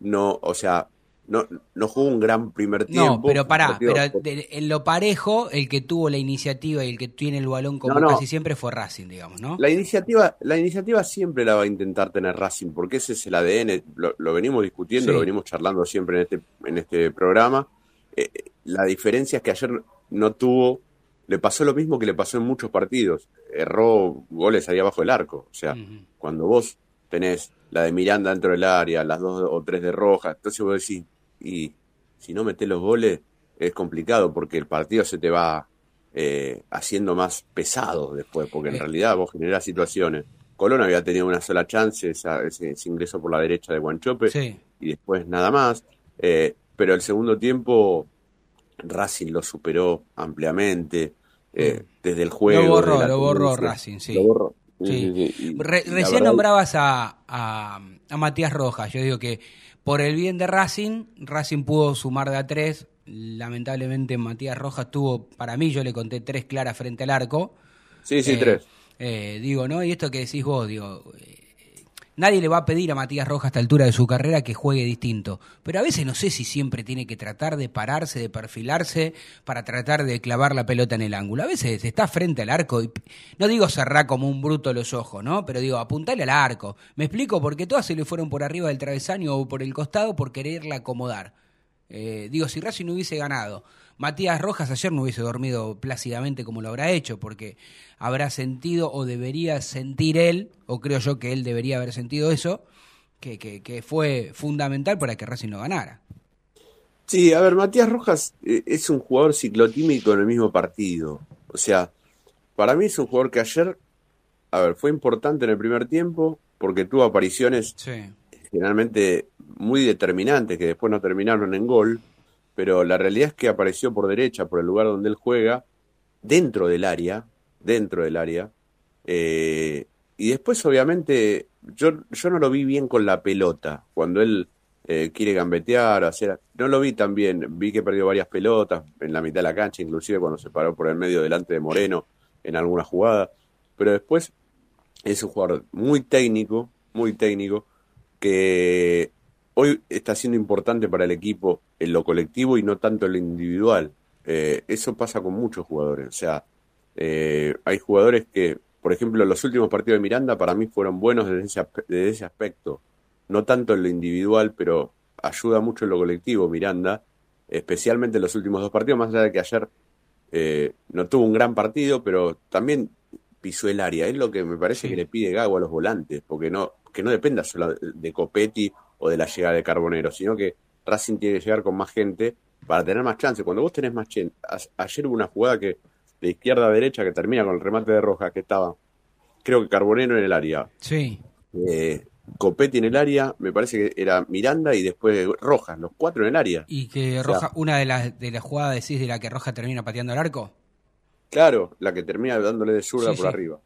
no, o sea, no, no jugó un gran primer tiempo. No, pero pará, partido- pero en lo parejo, el que tuvo la iniciativa y el que tiene el balón como No, no. casi siempre fue Racing, digamos, ¿no? La iniciativa, la iniciativa siempre la va a intentar tener Racing, porque ese es el ADN, lo, lo venimos discutiendo, Sí. lo venimos charlando siempre en este, en este programa. Eh, la diferencia es que ayer no tuvo, le pasó lo mismo que le pasó en muchos partidos, erró goles ahí abajo del arco. O sea, cuando vos tenés la de Miranda dentro del área, las dos o tres de Roja, entonces vos decís, y si no metés los goles es complicado porque el partido se te va eh, haciendo más pesado después, porque en Eh. realidad vos generás situaciones. Colón había tenido una sola chance, esa- ese, ese ingreso por la derecha de Guanchope, Sí. y después nada más. Eh, pero el segundo tiempo Racing lo superó ampliamente. Eh, desde el juego. Lo borró, lo borró. Racing, sí. Lo borró. Sí. Sí, Re- recién verdad- nombrabas a, a, a Matías Rojas. Yo digo que por el bien de Racing, Racing pudo sumar de a tres. Lamentablemente Matías Rojas tuvo, para mí yo le conté tres claras frente al arco. Sí, sí, Eh, tres. eh, digo, ¿no? Y esto que decís vos, digo, eh, nadie le va a pedir a Matías Rojas a esta altura de su carrera que juegue distinto. Pero a veces no sé si siempre tiene que tratar de pararse, de perfilarse para tratar de clavar la pelota en el ángulo. A veces está frente al arco y no digo cerrar como un bruto los ojos, ¿no? Pero digo, apuntale al arco. Me explico porque todas se le fueron por arriba del travesaño o por el costado por quererla acomodar. Eh, digo, si Racing no hubiese ganado, Matías Rojas ayer no hubiese dormido plácidamente como lo habrá hecho, porque habrá sentido o debería sentir él, o creo yo que él debería haber sentido eso, que, que, que fue fundamental para que Racing no ganara. Sí, a ver, Matías Rojas eh, es un jugador ciclotímico en el mismo partido. O sea, para mí es un jugador que ayer, a ver, fue importante en el primer tiempo porque tuvo apariciones Sí. generalmente muy determinantes que después no terminaron en gol, pero la realidad es que apareció por derecha, por el lugar donde él juega, dentro del área, dentro del área, eh, y después obviamente yo, yo no lo vi bien con la pelota, cuando él eh, quiere gambetear, hacer, no lo vi tan bien, vi que perdió varias pelotas en la mitad de la cancha, inclusive cuando se paró por el medio delante de Moreno en alguna jugada, pero después es un jugador muy técnico, muy técnico, que hoy está siendo importante para el equipo en lo colectivo y no tanto en lo individual. Eh, eso pasa con muchos jugadores. O sea, eh, hay jugadores que, por ejemplo, los últimos partidos de Miranda para mí fueron buenos desde ese, desde ese aspecto. No tanto en lo individual, pero ayuda mucho en lo colectivo Miranda, especialmente en los últimos dos partidos, más allá de que ayer eh, no tuvo un gran partido, pero también pisó el área. Es lo que me parece Sí. que le pide Gago a los volantes, porque no, que no dependa solo de Copetti o de la llegada de Carbonero, sino que Racing tiene que llegar con más gente para tener más chance. Cuando vos tenés más chance, ayer hubo una jugada que de izquierda a derecha que termina con el remate de Rojas, que estaba, creo que Carbonero en el área, Sí. eh, Copetti en el área, me parece que era Miranda y después Rojas, los cuatro en el área. Y que O sea- Roja, una de las de las jugadas decís de la que Roja termina pateando al arco. Claro, la que termina dándole de zurda Sí, por sí. arriba.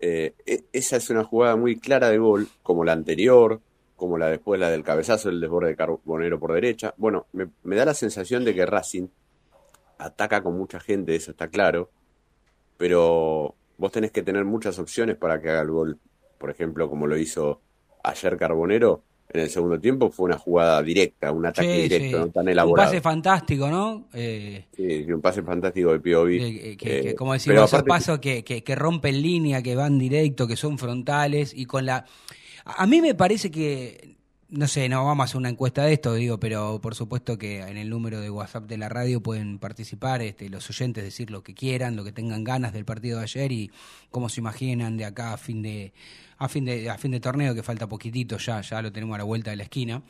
Eh, e- esa es una jugada muy clara de gol, como la anterior, como la después, la del cabezazo, el desborde de Carbonero por derecha. Bueno, me, me da la sensación de que Racing ataca con mucha gente, eso está claro, pero vos tenés que tener muchas opciones para que haga el gol. Por ejemplo, como lo hizo ayer Carbonero, en el segundo tiempo fue una jugada directa, un ataque Sí, directo, sí. no tan Un elaborado. pase fantástico, ¿no? Eh, Sí, un pase fantástico de Piovi. que, que- que, Eh, como decimos, esos pasos que, que rompen línea, que van directo, que son frontales y con la... A mí me parece que, no sé, no vamos a hacer una encuesta de esto, digo, pero por supuesto que en el número de WhatsApp de la radio pueden participar este, los oyentes, decir lo que quieran, lo que tengan ganas del partido de ayer y cómo se imaginan de acá a fin de a fin de a fin de torneo que falta poquitito ya, ya lo tenemos a la vuelta de la esquina.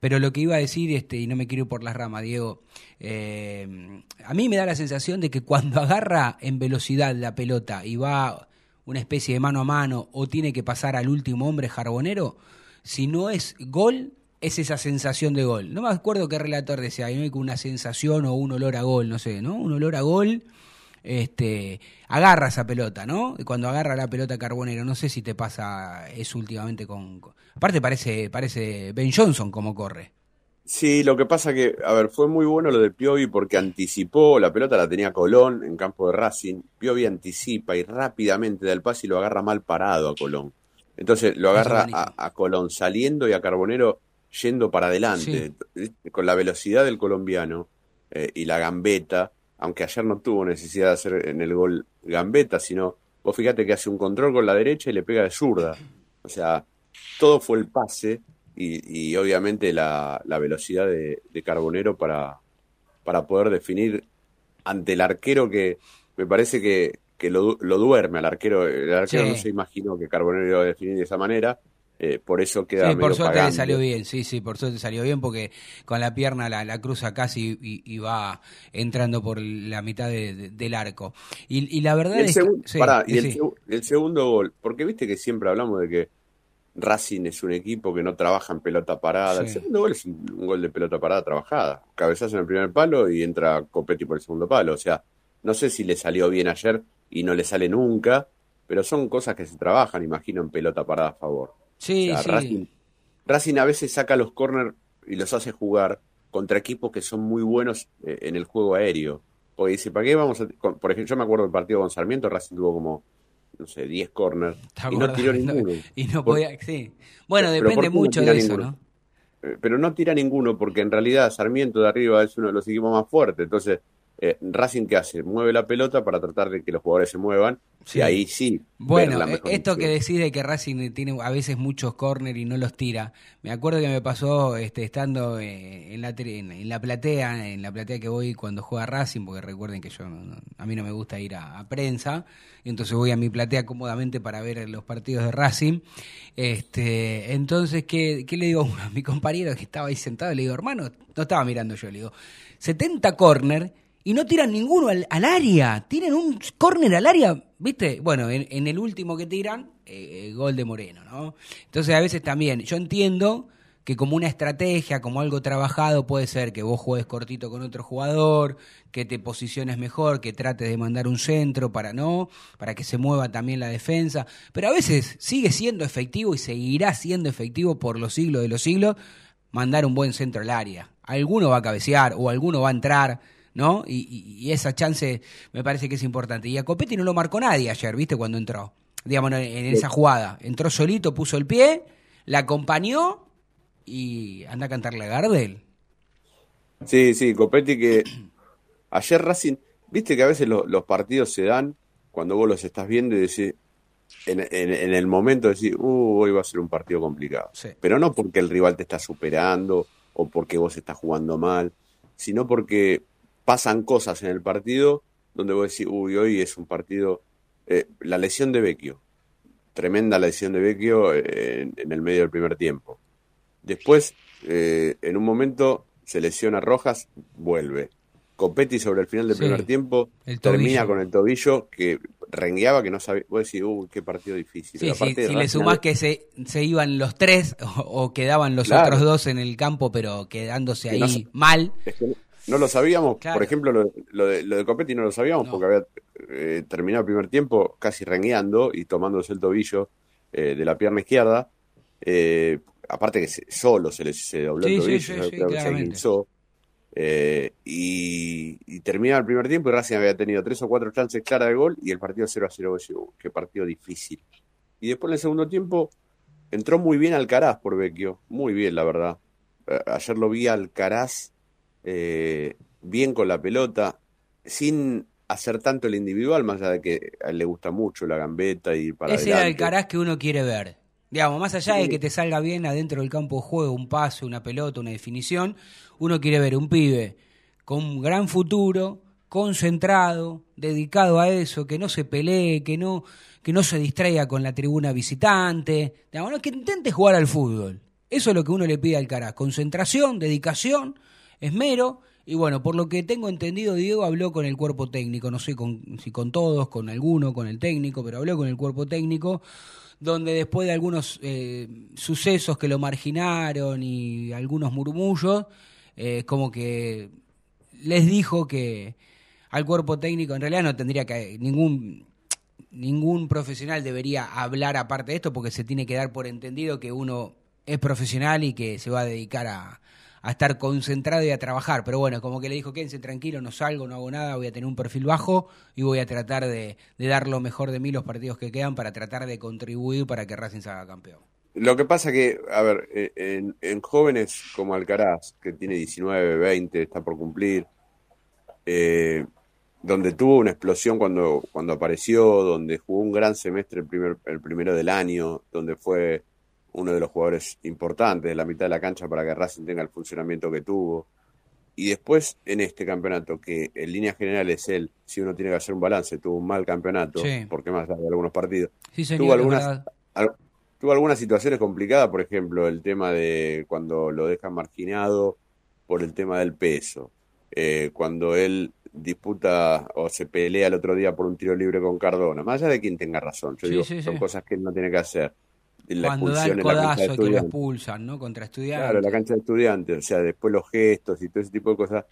Pero lo que iba a decir, este, y no me quiero ir por las ramas, Diego, eh, a mí me da la sensación de que cuando agarra en velocidad la pelota y va una especie de mano a mano o tiene que pasar al último hombre jarbonero, si no es gol, es esa sensación de gol. No me acuerdo qué relator decía, hay una sensación o un olor a gol, no sé, ¿no? Un olor a gol, este, agarra esa pelota, ¿no? Cuando agarra la pelota Carbonero, no sé si te pasa eso últimamente con... con- Aparte parece, parece Ben Johnson como corre. Sí, lo que pasa que, a ver, fue muy bueno lo de Piovi porque anticipó, la pelota la tenía Colón en campo de Racing, Piovi anticipa y rápidamente da el pase y lo agarra mal parado a Colón. Entonces lo agarra a, a Colón saliendo y a Carbonero yendo para adelante, con la velocidad del colombiano eh, y la gambeta, aunque ayer no tuvo necesidad de hacer en el gol gambeta, sino, vos fíjate que hace un control con la derecha y le pega de zurda. O sea, todo fue el pase y, y obviamente la, la velocidad de, de Carbonero para, para poder definir ante el arquero que me parece que, que lo, lo duerme al arquero. El arquero Sí. no se imaginó que Carbonero iba a definir de esa manera, eh, por eso queda Sí, por suerte le salió bien, sí, sí, por suerte salió bien porque con la pierna la, la cruza casi y, y va entrando por la mitad de- de- del arco. Y, y la verdad el, es que... sí, pará, y el, sí. segu- el segundo gol, porque viste que siempre hablamos de que Racing es un equipo que no trabaja en pelota parada. El segundo gol es un, un gol de pelota parada trabajada. Cabezazo en el primer palo y entra Copetti por el segundo palo. O sea, no sé si le salió bien ayer y no le sale nunca, pero son cosas que se trabajan, imagino, en pelota parada a favor. Sí, O sea, sí. Racing, Racing a veces saca los corners y los hace jugar contra equipos que son muy buenos eh, en el juego aéreo. Porque dice, ¿para qué vamos a...? Por ejemplo, yo me acuerdo del partido con Sarmiento, Racing tuvo como, no sé, 10 corners ¿Te y no tiró ninguno. Y no podía, sí. Bueno, Pero depende ¿por qué no mucho de eso, ninguno? ¿no? Eh, pero no tira ninguno porque en realidad Sarmiento de arriba es uno de los equipos más fuertes. Entonces, eh, Racing, ¿qué hace? Mueve la pelota para tratar de que los jugadores se muevan Sí. y ahí sí. Bueno, la eh, mejor esto que opción. decís de que Racing tiene a veces muchos córner y no los tira. Me acuerdo que me pasó este, estando eh, en, la, en, en la platea, en la platea que voy cuando juega Racing, porque recuerden que yo no- a mí no me gusta ir a, a prensa, y entonces voy a mi platea cómodamente para ver los partidos de Racing. Este, entonces, ¿qué, qué le digo a mi compañero que estaba ahí sentado? Le digo, hermano, no estaba mirando yo, le digo, 70 córner y no tiran ninguno al, área. Tienen un córner al área, ¿viste? Bueno, en, en el último que tiran, eh, eh, gol de Moreno, ¿no? Entonces a veces también, yo entiendo que como una estrategia, como algo trabajado, puede ser que vos juegues cortito con otro jugador, que te posiciones mejor, que trates de mandar un centro para no, para que se mueva también la defensa. Pero a veces sigue siendo efectivo y seguirá siendo efectivo por los siglos de los siglos mandar un buen centro al área. Alguno va a cabecear o alguno va a entrar, ¿no? Y, y- y esa chance me parece que es importante. Y a Copetti no lo marcó nadie ayer, ¿viste? Cuando entró. Digamos, en, esa jugada. Entró solito, puso el pie, la acompañó y anda a cantarle a Gardel. Sí, sí, Copetti que ayer Racing, viste que a veces lo- los partidos se dan cuando vos los estás viendo y decís, en, en- en el momento decís, uh, hoy va a ser un partido complicado. Sí. Pero no porque el rival te está superando o porque vos estás jugando mal, sino porque pasan cosas en el partido donde vos decís, uy, hoy es un partido, eh, la lesión de Vecchio, tremenda lesión de Vecchio eh, en, en el medio del primer tiempo. Después, eh, en un momento, se lesiona Rojas, vuelve. Copetti sobre el final del Sí, primer tiempo termina con el tobillo que rengueaba que no sabía. Vos decís, uy, qué partido difícil. Sí, sí, si le sumás que se, se iban los tres o, o quedaban los Claro. otros dos en el campo, pero quedándose Que ahí no mal. Es que no- lo sabíamos, Claro. por ejemplo, lo, lo de, lo de Copetti no lo sabíamos No. porque había eh, terminado el primer tiempo casi rengueando y tomándose el tobillo eh, de la pierna izquierda. Eh, aparte que se- solo se le se dobló Sí, el tobillo, sí, sí, que se guinzó. Eh, y, y termina el primer tiempo y Racing había tenido tres o cuatro chances claras de gol y el partido 0 a 0. Vos decís, "Uh, qué partido difícil. Y después en el segundo tiempo entró muy bien Alcaraz por Vecchio, muy bien la verdad. Ayer lo vi a Alcaraz eh, bien con la pelota, sin hacer tanto el individual, más allá de que a él le gusta mucho la gambeta y para Ese era el adelante. Alcaraz que uno quiere ver. Digamos, más allá de que te salga bien adentro del campo de juego, un pase, una pelota, una definición, uno quiere ver un pibe con un gran futuro, concentrado, dedicado a eso, que no se pelee, que no, que no se distraiga con la tribuna visitante, digamos, no, que intente jugar al fútbol. Eso es lo que uno le pide al Alcaraz, concentración, dedicación, esmero, y bueno, por lo que tengo entendido, Diego habló con el cuerpo técnico, no sé con, si con todos, con alguno, con el técnico, pero habló con el cuerpo técnico, donde después de algunos eh, sucesos que lo marginaron y algunos murmullos, eh, como que les dijo que al cuerpo técnico en realidad no tendría que ningún ningún profesional debería hablar aparte de esto porque se tiene que dar por entendido que uno es profesional y que se va a dedicar a, a estar concentrado y a trabajar. Pero bueno, como que le dijo, quédense tranquilo, no salgo, no hago nada, voy a tener un perfil bajo y voy a tratar de, dar lo mejor de mí los partidos que quedan para tratar de contribuir para que Racing salga campeón. Lo que pasa que, a ver, eh, en, en jóvenes como Alcaraz, que tiene 19, 20, está por cumplir, eh, donde tuvo una explosión cuando, cuando apareció, donde jugó un gran semestre el, primer, el primero del año, donde fue uno de los jugadores importantes de la mitad de la cancha para que Racing tenga el funcionamiento que tuvo. Y después en este campeonato, que en líneas generales él, si uno tiene que hacer un balance, tuvo un mal campeonato, Sí. porque más allá de algunos partidos, Sí, tuvo señor, algunas, al- tuvo algunas situaciones complicadas, por ejemplo, el tema de cuando lo dejan marginado por el tema del peso, Eh, cuando él disputa o se pelea el otro día por un tiro libre con Cardona, más allá de quien tenga razón, yo Sí, digo, son cosas que él no tiene que hacer. La Cuando da el codazo que lo expulsan, ¿no? Contra estudiantes. Claro, la cancha de estudiantes, o sea, después los gestos y todo ese tipo de cosas.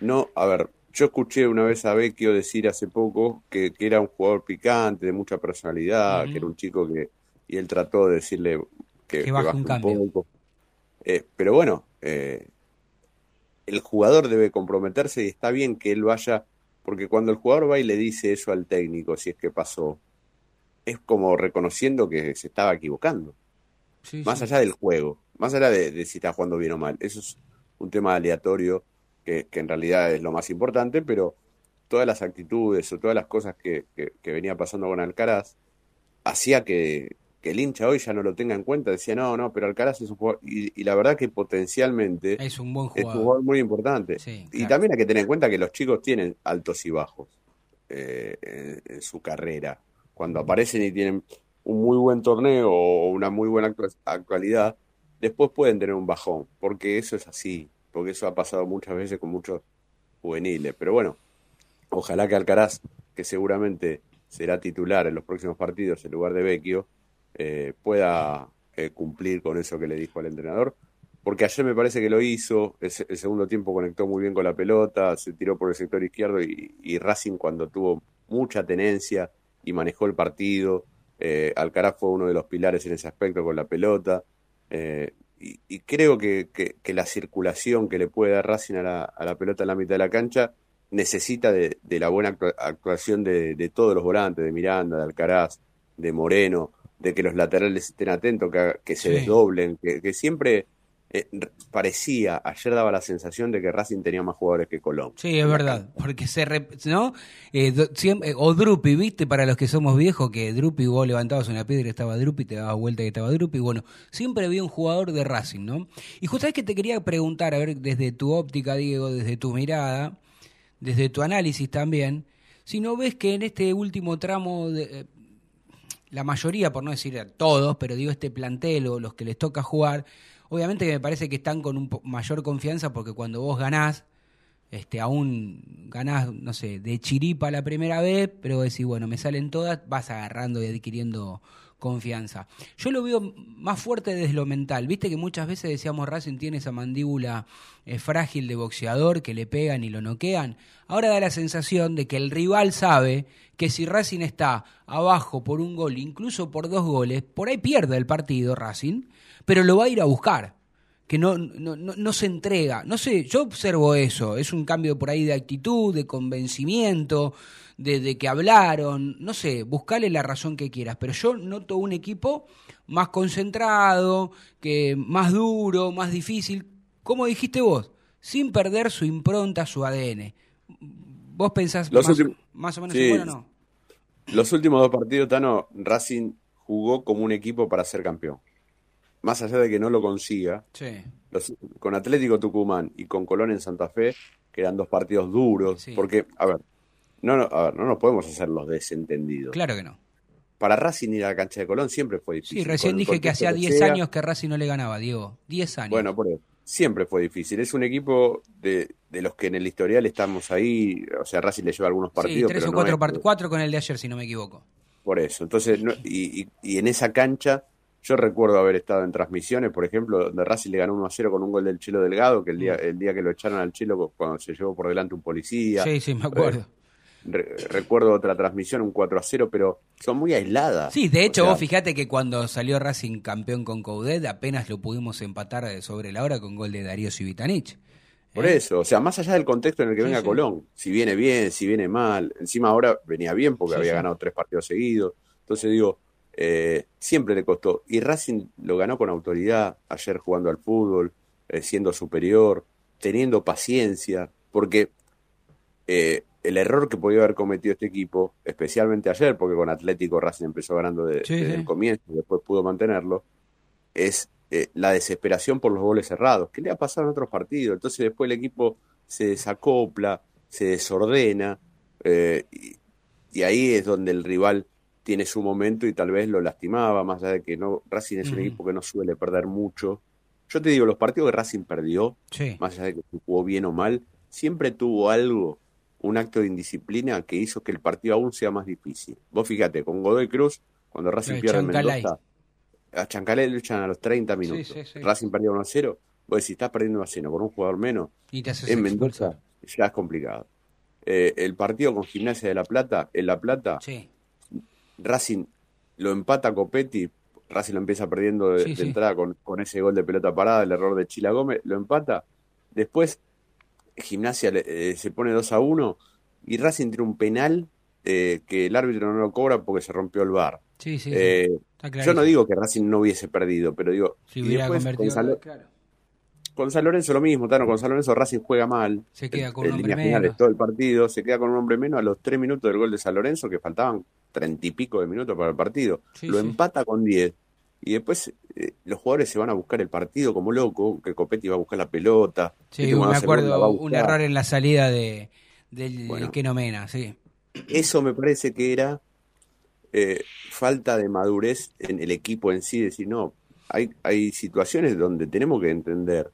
No, a ver, yo escuché una vez a Vecchio decir hace poco que, que era un jugador picante, de mucha personalidad, que era un chico que, y él trató de decirle que, Que baje un cambio. poco. Eh, pero bueno, eh, el jugador debe comprometerse y está bien que él vaya, porque cuando el jugador va y le dice eso al técnico, si es que pasó, es como reconociendo que se estaba equivocando Sí, más sí. allá del juego, más allá de, de si está jugando bien o mal. Eso es un tema aleatorio que, que en realidad es lo más importante, pero todas las actitudes o todas las cosas que, que- que venía pasando con Alcaraz hacía que, que el hincha hoy ya no lo tenga en cuenta. Decía, no, no, pero Alcaraz es un jugador. Y, y la verdad que potencialmente Es un buen es un jugador. jugador muy importante. Sí, Y también hay que tener en cuenta que los chicos tienen altos y bajos eh, en, en su carrera. Cuando aparecen y tienen un muy buen torneo o una muy buena actua- actualidad, después pueden tener un bajón, porque eso es así, porque eso ha pasado muchas veces con muchos juveniles. Pero bueno, ojalá que Alcaraz, que seguramente será titular en los próximos partidos en lugar de Vecchio, eh, pueda eh, cumplir con eso que le dijo al entrenador. Porque ayer me parece que lo hizo, el, el segundo tiempo conectó muy bien con la pelota, se tiró por el sector izquierdo y, y Racing cuando tuvo mucha tenencia y manejó el partido, eh, Alcaraz fue uno de los pilares en ese aspecto con la pelota. eh, y, y creo que, que- que la circulación que le puede dar Racing a la, a la pelota en la mitad de la cancha necesita de, de la buena actua- actuación de, de todos los volantes, de Miranda, de Alcaraz, de Moreno, de que los laterales estén atentos, que, que se Sí. desdoblen, que siempre eh, parecía, ayer daba la sensación de que Racing tenía más jugadores que Colón. Sí, es verdad, porque se rep- ¿no? Eh, siempre- o Drupi, ¿viste? Para los que somos viejos, que Drupi, vos levantabas una piedra y estaba Drupi, te dabas vuelta y estaba Drupi, bueno, siempre había un jugador de Racing, ¿no? Y justamente que te quería preguntar, a ver, desde tu óptica, Diego, desde tu mirada, desde tu análisis también, si no ves que en este último tramo, de, eh, la mayoría, por no decir todos, pero digo este plantel o los que les toca jugar, obviamente que me parece que están con un mayor confianza porque cuando vos ganás, este, aún ganás, no sé, de chiripa la primera vez, pero decís, bueno, me salen todas, vas agarrando y adquiriendo confianza. Yo lo veo más fuerte desde lo mental. Viste que muchas veces decíamos Racing tiene esa mandíbula eh, frágil de boxeador que le pegan y lo noquean. Ahora da la sensación de que el rival sabe que si Racing está abajo por un gol, incluso por dos goles, por ahí pierde el partido Racing, pero lo va a ir a buscar que no, no, no, no se entrega. No sé, yo observo eso. Es un cambio por ahí de actitud, de convencimiento, de, de que hablaron. No sé, buscale la razón que quieras. Pero yo noto un equipo más concentrado, que más duro, más difícil. Como dijiste vos, sin perder su impronta, su ADN. ¿Vos pensás más, últimos- más o menos Sí. igual o no? Los últimos dos partidos, Tano, Racing jugó como un equipo para ser campeón. Más allá de que no lo consiga, Sí. los- con Atlético Tucumán y con Colón en Santa Fe, que eran dos partidos duros, Sí. porque, a ver, no, no, a ver, no nos podemos hacer los desentendidos. Claro que no. Para Racing ir a la cancha de Colón siempre fue difícil. Sí, recién con dije que hacía 10 sea. años que Racing no le ganaba, Diego. 10 años. Bueno, por eso. Siempre fue difícil. Es un equipo de, de los que en el historial estamos ahí. O sea, Racing le lleva algunos sí, partidos. tres pero o no cuatro es-. Cuatro con el de ayer, si no me equivoco. Por eso. Entonces, no- y, y- y en esa cancha, yo recuerdo haber estado en transmisiones, por ejemplo, donde Racing le ganó 1 a 0 con un gol del Chelo Delgado, que el día, el día que lo echaron al Chelo cuando se llevó por delante un policía. Sí, sí, me acuerdo. Re- recuerdo otra transmisión, un 4 a 0, pero son muy aisladas. Sí, de hecho, O sea, vos fijate que cuando salió Racing campeón con Coudet, apenas lo pudimos empatar de sobre la hora con gol de Darío Civitanich. Por eso, o sea, más allá del contexto en el que Sí, venga sí. Colón, si viene bien, si viene mal, encima ahora venía bien porque Sí, había ganado tres partidos seguidos, entonces digo, eh, siempre le costó, y Racing lo ganó con autoridad, ayer jugando al fútbol, eh, siendo superior, teniendo paciencia, porque eh, el error que podía haber cometido este equipo, especialmente ayer, porque con Atlético Racing empezó ganando de- Sí, desde sí. el comienzo y después pudo mantenerlo, es la desesperación por los goles cerrados. ¿Qué le ha pasado en otros partidos? Entonces después el equipo se desacopla, se desordena, y, y ahí es donde el rival tiene su momento y tal vez lo lastimaba, más allá de que no Racing es un equipo que no suele perder mucho. Yo te digo, los partidos que Racing perdió, Sí. más allá de que jugó bien o mal, siempre tuvo algo, un acto de indisciplina que hizo que el partido aún sea más difícil. Vos fíjate, con Godoy Cruz, cuando Racing Lo pierde en. Mendoza, a Chancalé le echan a los 30 minutos. sí, sí. Racing perdía 1 a 0. Pues si estás perdiendo 1 a 0 con un jugador menos, Y te haces en expulsar. Mendoza ya es complicado. Eh, el partido con Gimnasia de La Plata, en La Plata, Sí, Racing lo empata Copetti, Racing lo empieza perdiendo de, Sí, de sí. entrada con, con ese gol de pelota parada, el error de Chila Gómez, lo empata. Después Gimnasia le- eh, se pone 2 a 1 y Racing tiene un penal eh, que el árbitro no lo cobra porque se rompió el bar. sí, sí. Eh, yo no digo que Racing no hubiese perdido, pero digo, Si hubiera después convertido. claro. Con San Lorenzo lo mismo, Tano, con San Lorenzo Racing juega mal. Se queda en- con un hombre finales menos. todo el partido, se queda con un hombre menos a los tres minutos del gol de San Lorenzo, que faltaban treinta y pico de minutos para el partido. Sí, lo sí. empata con 10. Y después eh, los jugadores se van a buscar el partido como loco, que Copetti va a buscar la pelota. Sí, cuando me acuerdo un error en la salida de del Bueno. Keno Mena, sí. Eso me parece que era eh, falta de madurez en el equipo en sí, decir, no, hay, hay situaciones donde tenemos que entender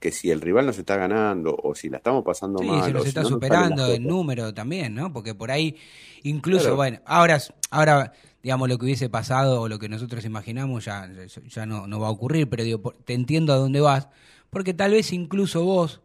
que si el rival nos está ganando o si la estamos pasando Sí, mal o si está no nos salen superando en número también, ¿no? Porque por ahí, incluso, Claro. bueno, ahora, ahora, digamos, lo que hubiese pasado o lo que nosotros imaginamos ya, ya no, no va a ocurrir, pero digo, te entiendo a dónde vas, porque tal vez incluso vos,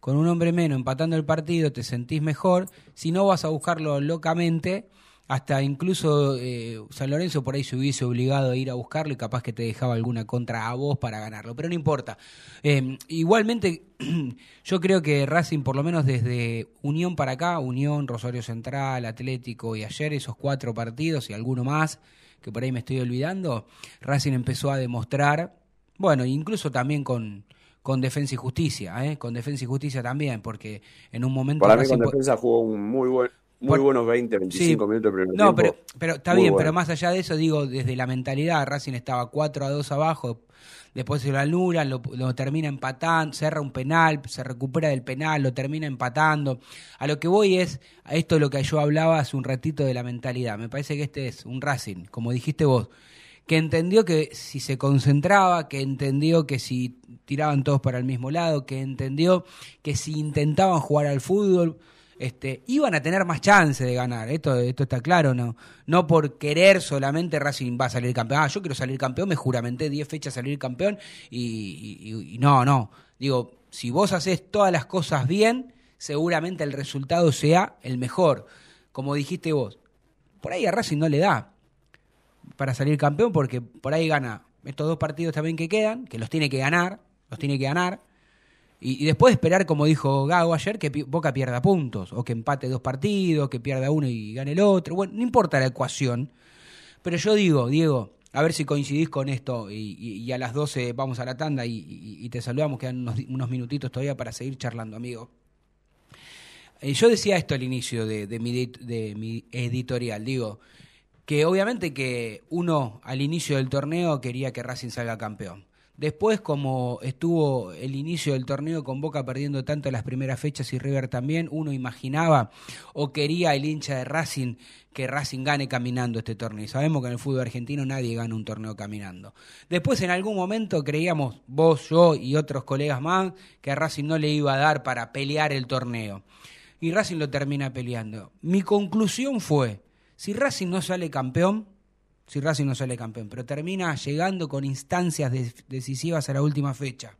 con un hombre menos, empatando el partido, te sentís mejor, si no vas a buscarlo locamente, hasta incluso eh, San Lorenzo por ahí se hubiese obligado a ir a buscarlo y capaz que te dejaba alguna contra a vos para ganarlo, pero no importa. Eh, igualmente, yo creo que Racing, por lo menos desde Unión para acá, Unión, Rosario Central, Atlético y ayer esos cuatro partidos y alguno más, que por ahí me estoy olvidando, Racing empezó a demostrar, bueno, incluso también con, con Defensa y Justicia, ¿eh? con Defensa y Justicia también, porque en un momento... Para mí Racing con defensa jugó un muy buen, muy Por- buenos 20, 25 Sí. minutos del No, tiempo. pero, pero está Muy bien, bueno. pero más allá de eso, digo, desde la mentalidad, Racing estaba 4 a 2 abajo, después se lo anulan, lo, lo termina empatando, cerra un penal, se recupera del penal, lo termina empatando. A lo que voy es, a esto es lo que yo hablaba hace un ratito de la mentalidad. Me parece que este es un Racing, como dijiste vos, que entendió que si se concentraba, que entendió que si tiraban todos para el mismo lado, que entendió que si intentaban jugar al fútbol, este, iban a tener más chance de ganar. Esto, está claro, ¿no? No por querer solamente Racing va a salir campeón. Ah, yo quiero salir campeón, me juramenté 10 fechas salir campeón y- y no, no. Digo, si vos haces todas las cosas bien, seguramente el resultado sea el mejor. Como dijiste vos, por ahí a Racing no le da para salir campeón porque por ahí gana estos dos partidos también que quedan, que los tiene que ganar, los tiene que ganar. Y, después esperar, como dijo Gago ayer, que Boca pierda puntos, o que empate dos partidos, que pierda uno y gane el otro. Bueno, no importa la ecuación. Pero yo digo, Diego, a ver si coincidís con esto y, a las 12 vamos a la tanda y, te saludamos, quedan unos, unos minutitos todavía para seguir charlando, amigo. Eh, yo decía esto al inicio de, de mi, de mi editorial, digo, que obviamente que uno al inicio del torneo quería que Racing salga campeón. Después, como estuvo el inicio del torneo con Boca perdiendo tanto las primeras fechas y River también, uno imaginaba o quería el hincha de Racing que Racing gane caminando este torneo. Y sabemos que en el fútbol argentino nadie gana un torneo caminando. Después, en algún momento, creíamos, vos, yo y otros colegas más, que a Racing no le iba a dar para pelear el torneo. Y Racing lo termina peleando. Mi conclusión fue, si Racing no sale campeón, si Racing no sale campeón, pero termina llegando con instancias de- decisivas a la última fecha,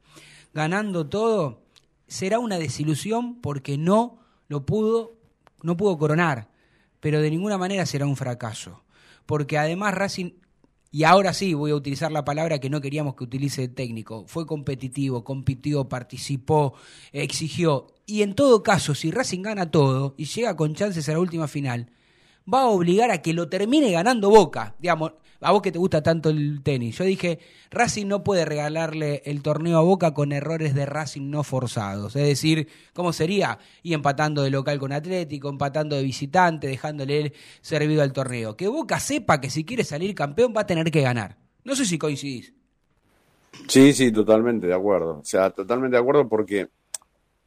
ganando todo, será una desilusión porque no lo pudo, no pudo coronar, pero de ninguna manera será un fracaso, porque además Racing y ahora sí voy a utilizar la palabra que no queríamos que utilice el técnico. Fue competitivo, compitió, participó, exigió. Y en todo caso, si Racing gana todo y llega con chances a la última final, va a obligar a que lo termine ganando Boca. Digamos, a vos que te gusta tanto el tenis. Yo dije, Racing no puede regalarle el torneo a Boca con errores de Racing no forzados. Es decir, ¿cómo sería? Y empatando de local con Atlético, empatando de visitante, dejándole servido al torneo. Que Boca sepa que si quiere salir campeón va a tener que ganar. No sé si coincidís. Sí, sí, totalmente de acuerdo. O sea, totalmente de acuerdo porque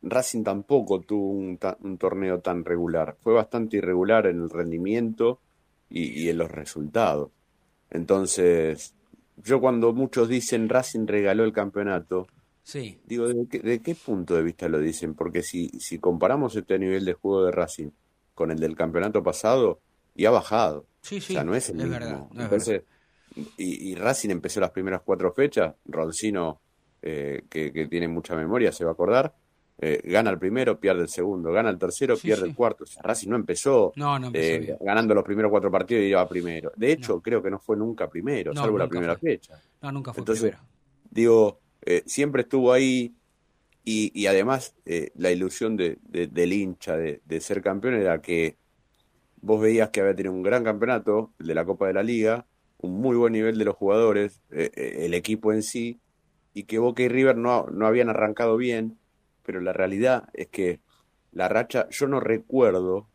Racing tampoco tuvo un, ta- un torneo tan regular. Fue bastante irregular en el rendimiento y, y en los resultados. Entonces, yo cuando muchos dicen Racing regaló el campeonato, Sí. digo, ¿de qué, de qué punto de vista lo dicen? Porque si, si comparamos este nivel de juego de Racing con el del campeonato pasado, y ha bajado. Sí, sí. O sea, no es el mismo. verdad. no es Entonces, y, y Racing empezó las primeras cuatro fechas, Roncino, eh, que, que tiene mucha memoria, se va a acordar, eh, gana el primero, pierde el segundo, gana el tercero, Sí, pierde sí. el cuarto. O sea, Racing no empezó, No, no empezó eh, ganando los primeros cuatro partidos y iba primero. De hecho, creo que no fue nunca primero, salvo la primera fue. fecha. No, nunca fue Entonces, primero. Digo, eh, siempre estuvo ahí y, y además eh, la ilusión de, de- del hincha de, de ser campeón era que vos veías que había tenido un gran campeonato, el de la Copa de la Liga, un muy buen nivel de los jugadores, el equipo en sí, y que Boca y River no, no habían arrancado bien, pero la realidad es que la racha, yo no recuerdo,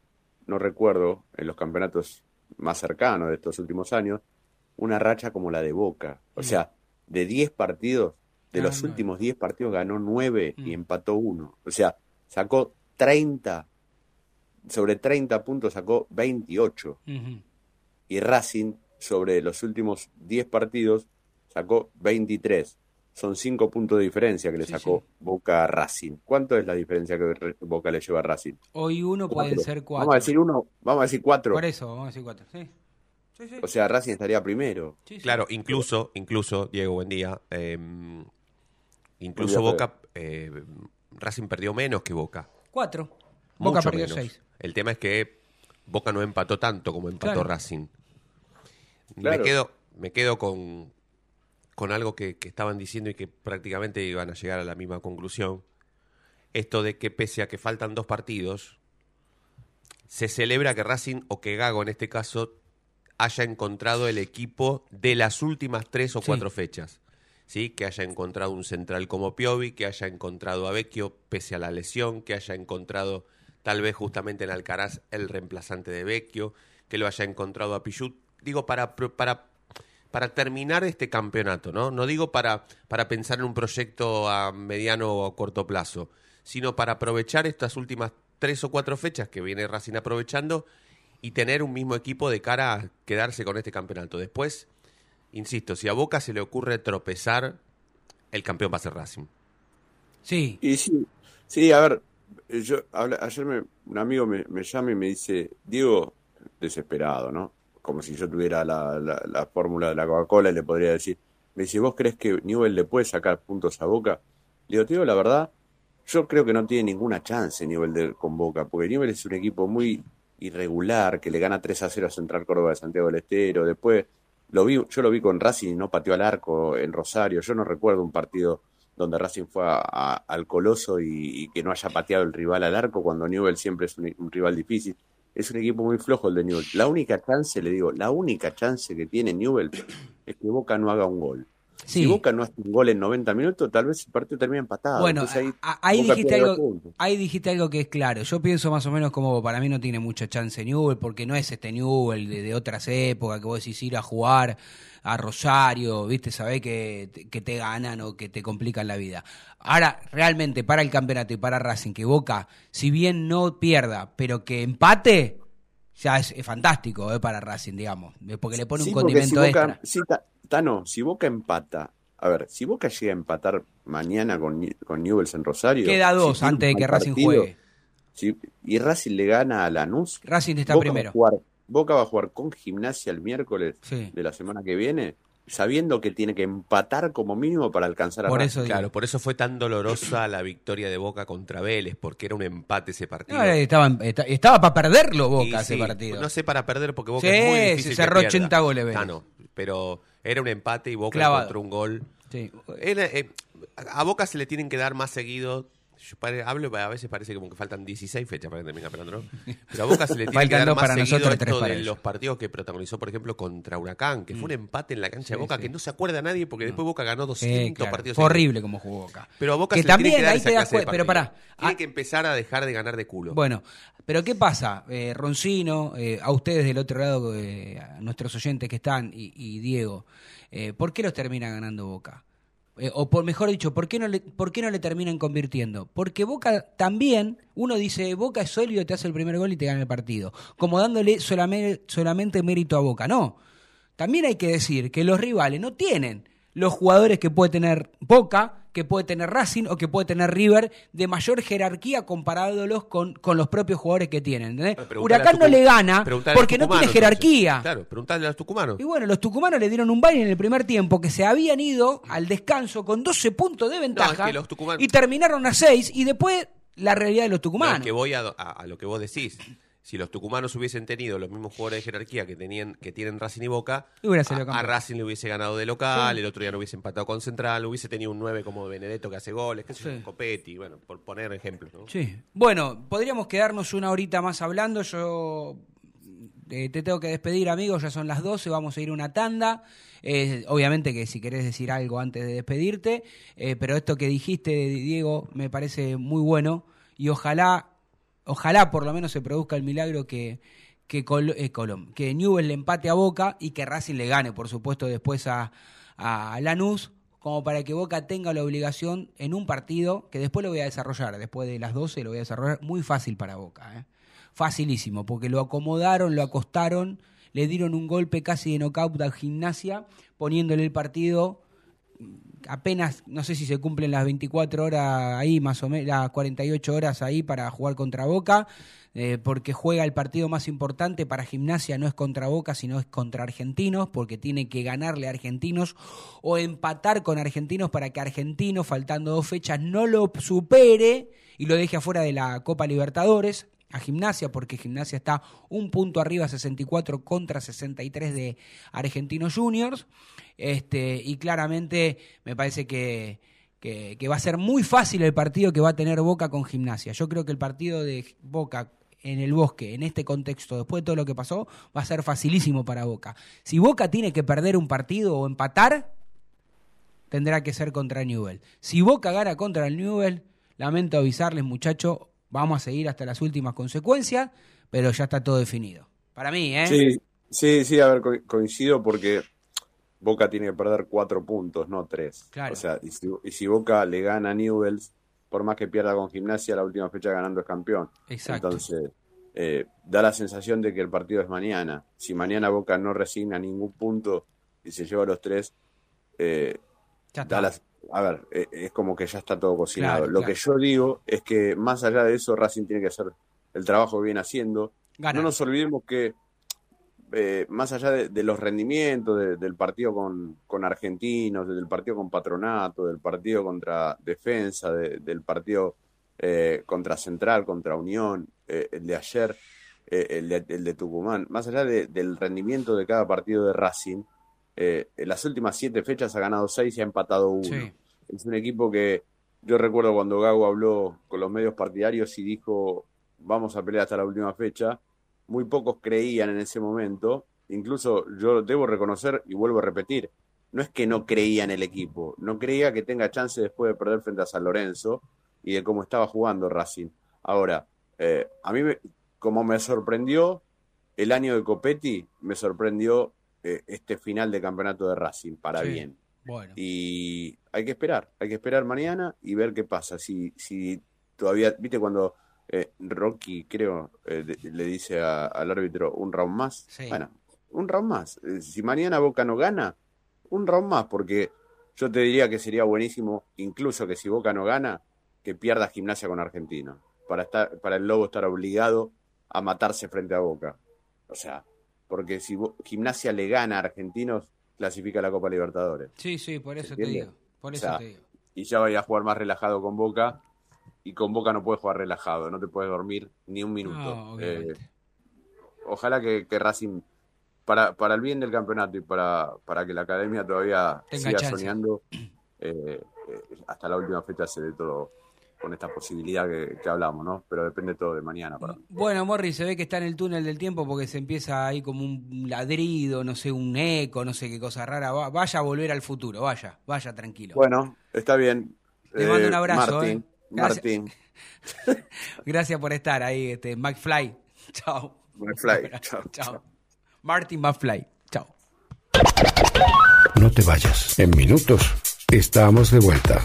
no recuerdo en los campeonatos más cercanos de estos últimos años, una racha como la de Boca. O sea, de 10 partidos, de Ah, los últimos 10 partidos ganó 9 y Mm. empató 1. O sea, sacó 30, sobre 30 puntos sacó 28. Ujú. Y Racing, sobre los últimos 10 partidos, sacó 23. Son 5 puntos de diferencia que le Sí, sacó sí. Boca a Racing. ¿Cuánto es la diferencia que Boca le lleva a Racing? Hoy uno pueden ser cuatro. Vamos a decir uno, vamos a decir cuatro. Por eso, vamos a decir cuatro. Sí. Sí, sí. O sea, Racing estaría primero. Sí, sí. Claro, incluso, incluso, Diego, buen día. eh, incluso Buen día, Boca, eh, Racing perdió menos que Boca. Cuatro. Boca perdió menos. seis. El tema es que Boca no empató tanto como empató Claro. Racing. Claro. Me quedo, me quedo con, con algo que, que estaban diciendo y que prácticamente iban a llegar a la misma conclusión. Esto de que pese a que faltan dos partidos, se celebra que Racing o que Gago en este caso haya encontrado el equipo de las últimas tres o Sí. cuatro fechas. ¿Sí? Que haya encontrado un central como Piovi, que haya encontrado a Vecchio pese a la lesión, que haya encontrado tal vez justamente en Alcaraz el reemplazante de Vecchio, que lo haya encontrado a Pichut. Digo, para, para, para terminar este campeonato, ¿no? No digo para, para pensar en un proyecto a mediano o corto plazo, sino para aprovechar estas últimas tres o cuatro fechas que viene Racing aprovechando y tener un mismo equipo de cara a quedarse con este campeonato. Después, insisto, si a Boca se le ocurre tropezar, el campeón va a ser Racing. Sí. Y sí, sí, a ver, yo habla- ayer me- un amigo me, me llama y me dice, Diego, desesperado, ¿no? Como si yo tuviera la, la, la fórmula de la Coca-Cola y le podría decir, me dice, ¿vos crees que Newell le puede sacar puntos a Boca? Le digo, tío, la verdad, yo creo que no tiene ninguna chance Newell con Boca, porque Newell es un equipo muy irregular, que le gana 3 a 0 a Central Córdoba de Santiago del Estero, después lo vi, yo lo vi con Racing y no pateó al arco en Rosario, yo no recuerdo un partido donde Racing fue al Coloso y, que no haya pateado el rival al arco cuando Newell siempre es un rival difícil. Es un equipo muy flojo el de Newell. La única chance, le digo, la única chance que tiene Newell es que Boca no haga un gol. Sí. Si Boca no hace un gol en 90 minutos, tal vez el partido termine empatado. Bueno, ahí Boca dijiste algo, ahí dijiste algo que es claro. Yo pienso más o menos como para mí no tiene mucha chance Newell, porque no es este Newell de, de otras épocas que vos decís ir a jugar a Rosario, viste, sabés que, te- que te ganan o que te complican la vida. Ahora, realmente, para el campeonato y para Racing, que Boca, si bien no pierda, pero que empate, ya es, es fantástico eh, para Racing, digamos, porque le pone Sí, un condimento si Boca, extra. sí, Tano, si Boca empata, a ver, si Boca llega a empatar mañana con, con Newell's en Rosario. Queda dos si antes de que Racing partido, juegue. si- y Racing le gana a Lanús. Racing está Boca va a primero. jugar- Boca va a jugar con gimnasia el miércoles Sí. de la semana que viene, sabiendo que tiene que empatar como mínimo para alcanzar a Por Racing. eso. Claro, por eso fue tan dolorosa la victoria de Boca contra Vélez, porque era un empate ese partido. No, estaba, esta- estaba para perderlo Boca Y ese sí, partido. No sé para perder porque Boca Sí, es muy se difícil que cerró pierda. 80 goles, Vélez. Ah, no, pero era un empate y Boca Clavado. encontró un gol. Sí. Era, eh, a Boca se le tienen que dar más seguido. Yo pare- hablo, a veces parece como que faltan 16 fechas para que termine el campeonato, ¿no? Pero a Boca se le tiene que dar más para seguido nosotros, esto de los partidos que protagonizó, por ejemplo, contra Huracán, que fue un empate en la cancha Sí, de Boca sí. que no se acuerda nadie porque después Boca ganó 200 Sí, claro. partidos. Fue horrible como jugó Boca. Pero a Boca que se le tiene también que dar ahí esa te das clase de. Pero pará. Tiene ah, que empezar a dejar de ganar de culo. Bueno, pero ¿qué pasa? Eh, Roncino, eh, a ustedes del otro lado, eh, a nuestros oyentes que están, y, y Diego, eh, ¿por qué los termina ganando Boca? Eh, o por mejor dicho, ¿por qué, no le, ¿por qué no le terminan convirtiendo? Porque Boca también, uno dice, Boca es sólido, te hace el primer gol y te gana el partido. Como dándole solamente, solamente mérito a Boca. No. También hay que decir que los rivales no tienen los jugadores que puede tener Boca que puede tener Racing o que puede tener River de mayor jerarquía comparándolos con, con los propios jugadores que tienen. preguntale Huracán no le gana preguntale porque no tiene jerarquía. entonces. Claro, preguntarle a los tucumanos. Y bueno, los tucumanos le dieron un baile en el primer tiempo que se habían ido al descanso con 12 puntos de ventaja que los tucumanos- y terminaron a 6 y después la realidad de los No, tucumanos. es que voy a, a- a lo que vos decís. Si los tucumanos hubiesen tenido los mismos jugadores de jerarquía que tenían que tienen Racing y Boca, a. Racing le hubiese ganado de local, el otro día no hubiese empatado con Central, hubiese tenido un 9 como Benedetto que hace goles, que Sí. Copetti, bueno, por poner ejemplos. ¿no? Sí. Bueno, podríamos quedarnos una horita más hablando. Yo eh, te tengo que despedir, amigos. Ya son las 12, vamos a ir una tanda. Eh, obviamente que si querés decir algo antes de despedirte, eh, pero esto que dijiste, Diego, me parece muy bueno y ojalá, ojalá por lo menos se produzca el milagro que que eh, que Newell le empate a Boca y que Racing le gane, por supuesto, después a, a Lanús, como para que Boca tenga la obligación en un partido, que después lo voy a desarrollar, después de las 12 lo voy a desarrollar, muy fácil para Boca, ¿eh? facilísimo, porque lo acomodaron, lo acostaron, le dieron un golpe casi de knockout al gimnasia, poniéndole el partido apenas, no sé si se cumplen las 24 horas ahí, más o menos, las 48 horas ahí para jugar contra Boca, eh, porque juega el partido más importante para Gimnasia, no es contra Boca, sino es contra Argentinos, porque tiene que ganarle a Argentinos o empatar con Argentinos para que Argentinos, faltando dos fechas, no lo supere y lo deje afuera de la Copa Libertadores a Gimnasia, porque Gimnasia está un punto arriba, 64 contra 63 de Argentinos Juniors. Este, y claramente me parece que, que, va a ser muy fácil el partido que va a tener Boca con Gimnasia. Yo creo que el partido de Boca en el bosque, en este contexto, después de todo lo que pasó, va a ser facilísimo para Boca. Si Boca tiene que perder un partido o empatar, tendrá que ser contra Newell. Si Boca gana contra el Newell, lamento avisarles, muchachos, vamos a seguir hasta las últimas consecuencias, pero ya está todo definido. Para mí, ¿eh? Sí, sí, sí, a ver, co- coincido porque Boca tiene que perder cuatro puntos, no tres. Claro. O sea, y si, y si Boca le gana a Newells, por más que pierda con Gimnasia, la última fecha ganando es campeón. Exacto. Entonces, eh, da la sensación de que el partido es mañana. Si mañana Boca no resigna ningún punto y se lleva los tres, eh, da las- a ver, eh, es como que ya está todo cocinado. Claro, Lo claro. que yo digo es que más allá de eso, Racing tiene que hacer el trabajo que viene haciendo. Ganar. No nos olvidemos que eh, más allá de, de los rendimientos de- del partido con, con Argentinos, del partido con Patronato, del partido contra Defensa, de- del partido eh, contra Central, contra Unión, eh, el de ayer, el, de, el de Tucumán, más allá de- del rendimiento de cada partido de Racing, eh, en las últimas siete fechas ha ganado seis y ha empatado uno. Sí. Es un equipo que yo recuerdo cuando Gago habló con los medios partidarios y dijo vamos a pelear hasta la última fecha. Muy pocos creían en ese momento. Incluso yo debo reconocer y vuelvo a repetir, no es que no creía en el equipo, no creía que tenga chance después de perder frente a San Lorenzo y de cómo estaba jugando Racing. Ahora, eh, a mí, me- como me sorprendió el año de Copetti, me sorprendió eh, este final de campeonato de Racing, para Sí. bien. Bueno. Y hay que esperar, hay que esperar mañana y ver qué pasa. Si, si todavía, viste cuando eh, Rocky, creo, eh, de- le dice a- al árbitro un round más. Sí. Bueno, un round más. Eh, Si mañana Boca no gana, un round más, porque yo te diría que sería buenísimo, incluso que si Boca no gana, que pierda gimnasia con Argentino, para, estar, para el Lobo estar obligado a matarse frente a Boca. O sea, porque si gimnasia le gana a Argentinos, clasifica a la Copa Libertadores Sí, sí, por eso te digo. Por O eso sea, te digo. y ya vaya a jugar más relajado con Boca y con Boca no puedes jugar relajado, no te puedes dormir ni un minuto. No, Eh, ojalá que, que Racing, para, para el bien del campeonato y para, para que la academia todavía Tenga siga chance. soñando, eh, eh, hasta la última fecha se dé todo con esta posibilidad que, que hablamos, ¿no? Pero depende todo de mañana para mí. Bueno, Morri, se ve que está en el túnel del tiempo porque se empieza ahí como un ladrido, no sé, un eco, no sé qué cosa rara. Va- vaya a volver al futuro, vaya, vaya tranquilo. Bueno, está bien. Te mando un abrazo, Martín, eh. Gracias. Martín, Gracias por estar ahí, este, McFly. Chao. McFly. Chao, Chao. Martin McFly. Chao. No te vayas. En minutos estamos de vuelta.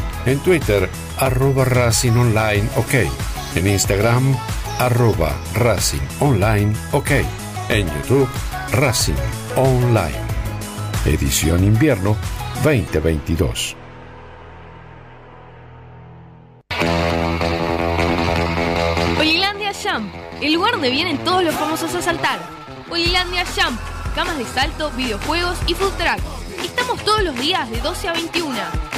En Twitter, arroba Racing Online OK. En Instagram, arroba Racing Online OK. En YouTube, Racing Online. Edición Invierno 2022. Olilandia Jump, el lugar donde vienen todos los famosos a saltar. Olilandia Jump, camas de salto, videojuegos y food track. Estamos todos los días de 12 a 21.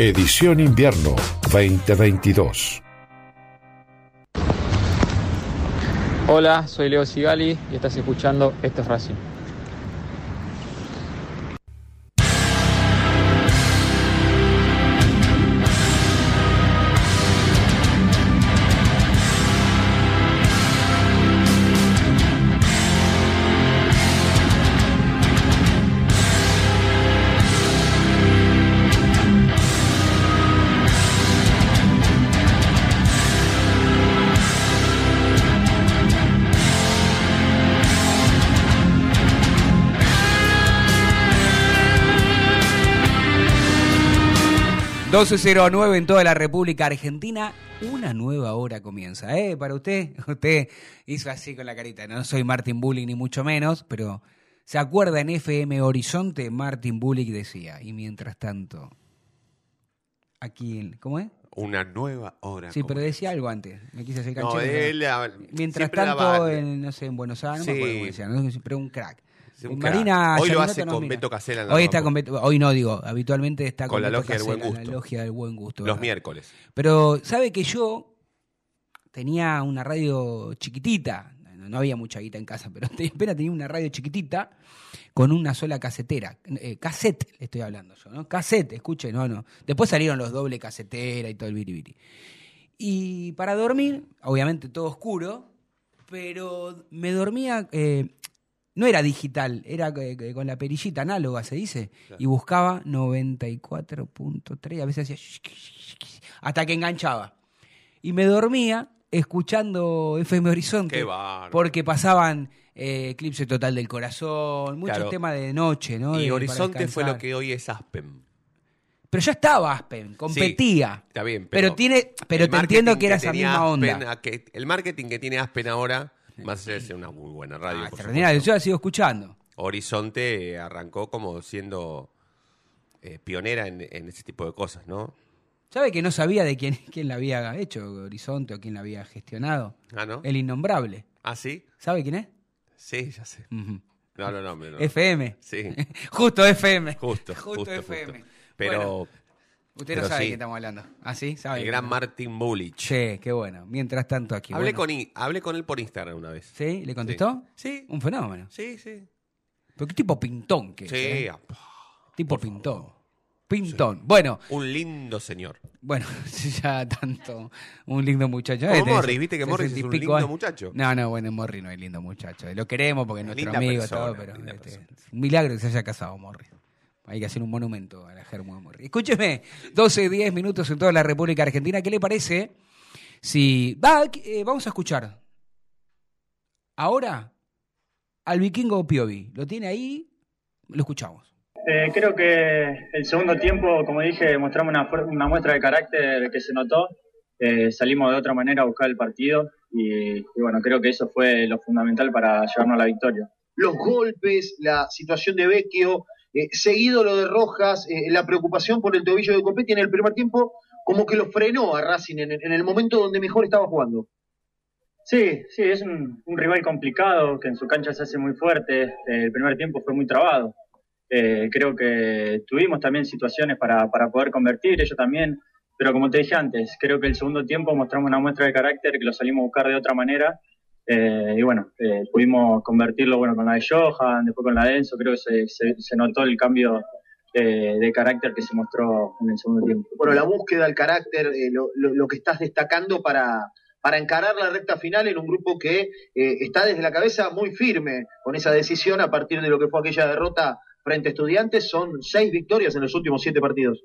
Edición Invierno 2022. Hola, soy Leo Sigali y estás escuchando Esto es Racing. Nueve en toda la República Argentina. Una nueva hora comienza, ¿eh? Para usted, usted hizo así con la carita. No soy Martin Bullick ni mucho menos, pero ¿se acuerda en FM Horizonte? Martin Bullick decía, y mientras tanto, aquí, ¿cómo es? Una nueva hora. Sí, pero decía algo antes. Me quise hacer No, canchero. él, ah, Mientras siempre tanto, en, no sé, en Buenos Aires, no me acuerdo cómo decía, ¿no? pero un crack. Marina. Hoy lo hace con. Beto Casella Hoy está con Beto- hoy no digo, habitualmente está con, Con la Beto logia del buen Casella, la gusto. logia del buen gusto. Los ¿verdad? miércoles. Pero sabe que yo tenía una radio chiquitita, no, había mucha guita en casa, pero apenas tenía una radio chiquitita con una sola casetera. Eh, cassette, le estoy hablando yo, ¿no? Cassette, escuche, no, no. Después salieron los doble casetera y todo el biribiri. Y para dormir, obviamente todo oscuro, pero me dormía, eh, no era digital, era eh, con la perillita análoga, se dice, y buscaba 94.3, a veces hacía hasta que enganchaba. Y me dormía escuchando FM Horizonte. Porque pasaban eh, Eclipse Total del Corazón, muchos Claro. temas de noche, ¿no? Y De- Horizonte fue lo que hoy es Aspen. Pero ya estaba Aspen, competía. Está bien, Pero pero. tiene, pero te entiendo que era esa misma onda. Aspen, a que- el marketing que tiene Aspen ahora, más allá de ser una muy buena radio. Ah, por extraordinario, supuesto, yo la sigo escuchando. Horizonte arrancó como siendo eh, pionera en, en ese tipo de cosas, ¿no? ¿Sabe que no sabía de quién, quién la había hecho Horizonte o quién la había gestionado? Ah, ¿no? El innombrable. ¿Ah, sí? ¿Sabe quién es? Sí, ya sé. No, no, no. no, no. FM. Sí. Justo FM. Justo, Justo, justo, FM. justo. Pero Bueno, usted no pero sabe de sí. qué estamos hablando. ¿Ah, sí? ¿Sabe? el gran Martin Bullich. Sí, qué bueno. Mientras tanto aquí. hablé, bueno. con, I- hablé con él por Instagram una vez. ¿Sí? ¿Le contestó? Sí. Un fenómeno. Sí, sí. Pero qué tipo pintón que es, Sí, ¿eh? Tipo pintón. Pintón. Bueno, un lindo señor. bueno, si ya tanto. Un lindo muchacho. Como Morris, ¿viste que Morris y es un lindo años. muchacho? No, no, bueno, Morris no es lindo muchacho. Lo queremos porque es nuestro Linda amigo y persona, todo, pero linda este, persona. un milagro que se haya casado Morris. Hay que hacer un monumento a la germo de Morris. Escúcheme, 12, 10 minutos en toda la República Argentina. ¿Qué le parece si... Va, eh, vamos a escuchar ahora al vikingo Piovi. ¿Lo tiene ahí? Lo escuchamos. Eh, creo que el segundo tiempo, como dije, mostramos una muestra de carácter que se notó. Eh, salimos de otra manera a buscar el partido y, y bueno, creo que eso fue lo fundamental para llevarnos a la victoria. los golpes, la situación de Vecchio, eh, seguido lo de Rojas, eh, la preocupación por el tobillo de Copetti en el primer tiempo, como que lo frenó a Racing en, el- en el momento donde mejor estaba jugando. Sí, sí, es un, un rival complicado que en su cancha se hace muy fuerte. Eh, el primer tiempo fue muy trabado. Eh, creo que tuvimos también situaciones para, para poder convertir, ellos también. Pero como te dije antes, creo que el segundo tiempo mostramos una muestra de carácter que lo salimos a buscar de otra manera. Eh, y bueno, eh, pudimos convertirlo bueno con la de Johan, después con la de Enzo. Creo que se, se- se notó el cambio eh, de carácter que se mostró en el segundo tiempo. Bueno, la búsqueda, el carácter, eh, lo, lo- lo que estás destacando para, para encarar la recta final en un grupo que eh, está desde la cabeza muy firme con esa decisión a partir de lo que fue aquella derrota frente a estudiantes. Son seis victorias en los últimos siete partidos.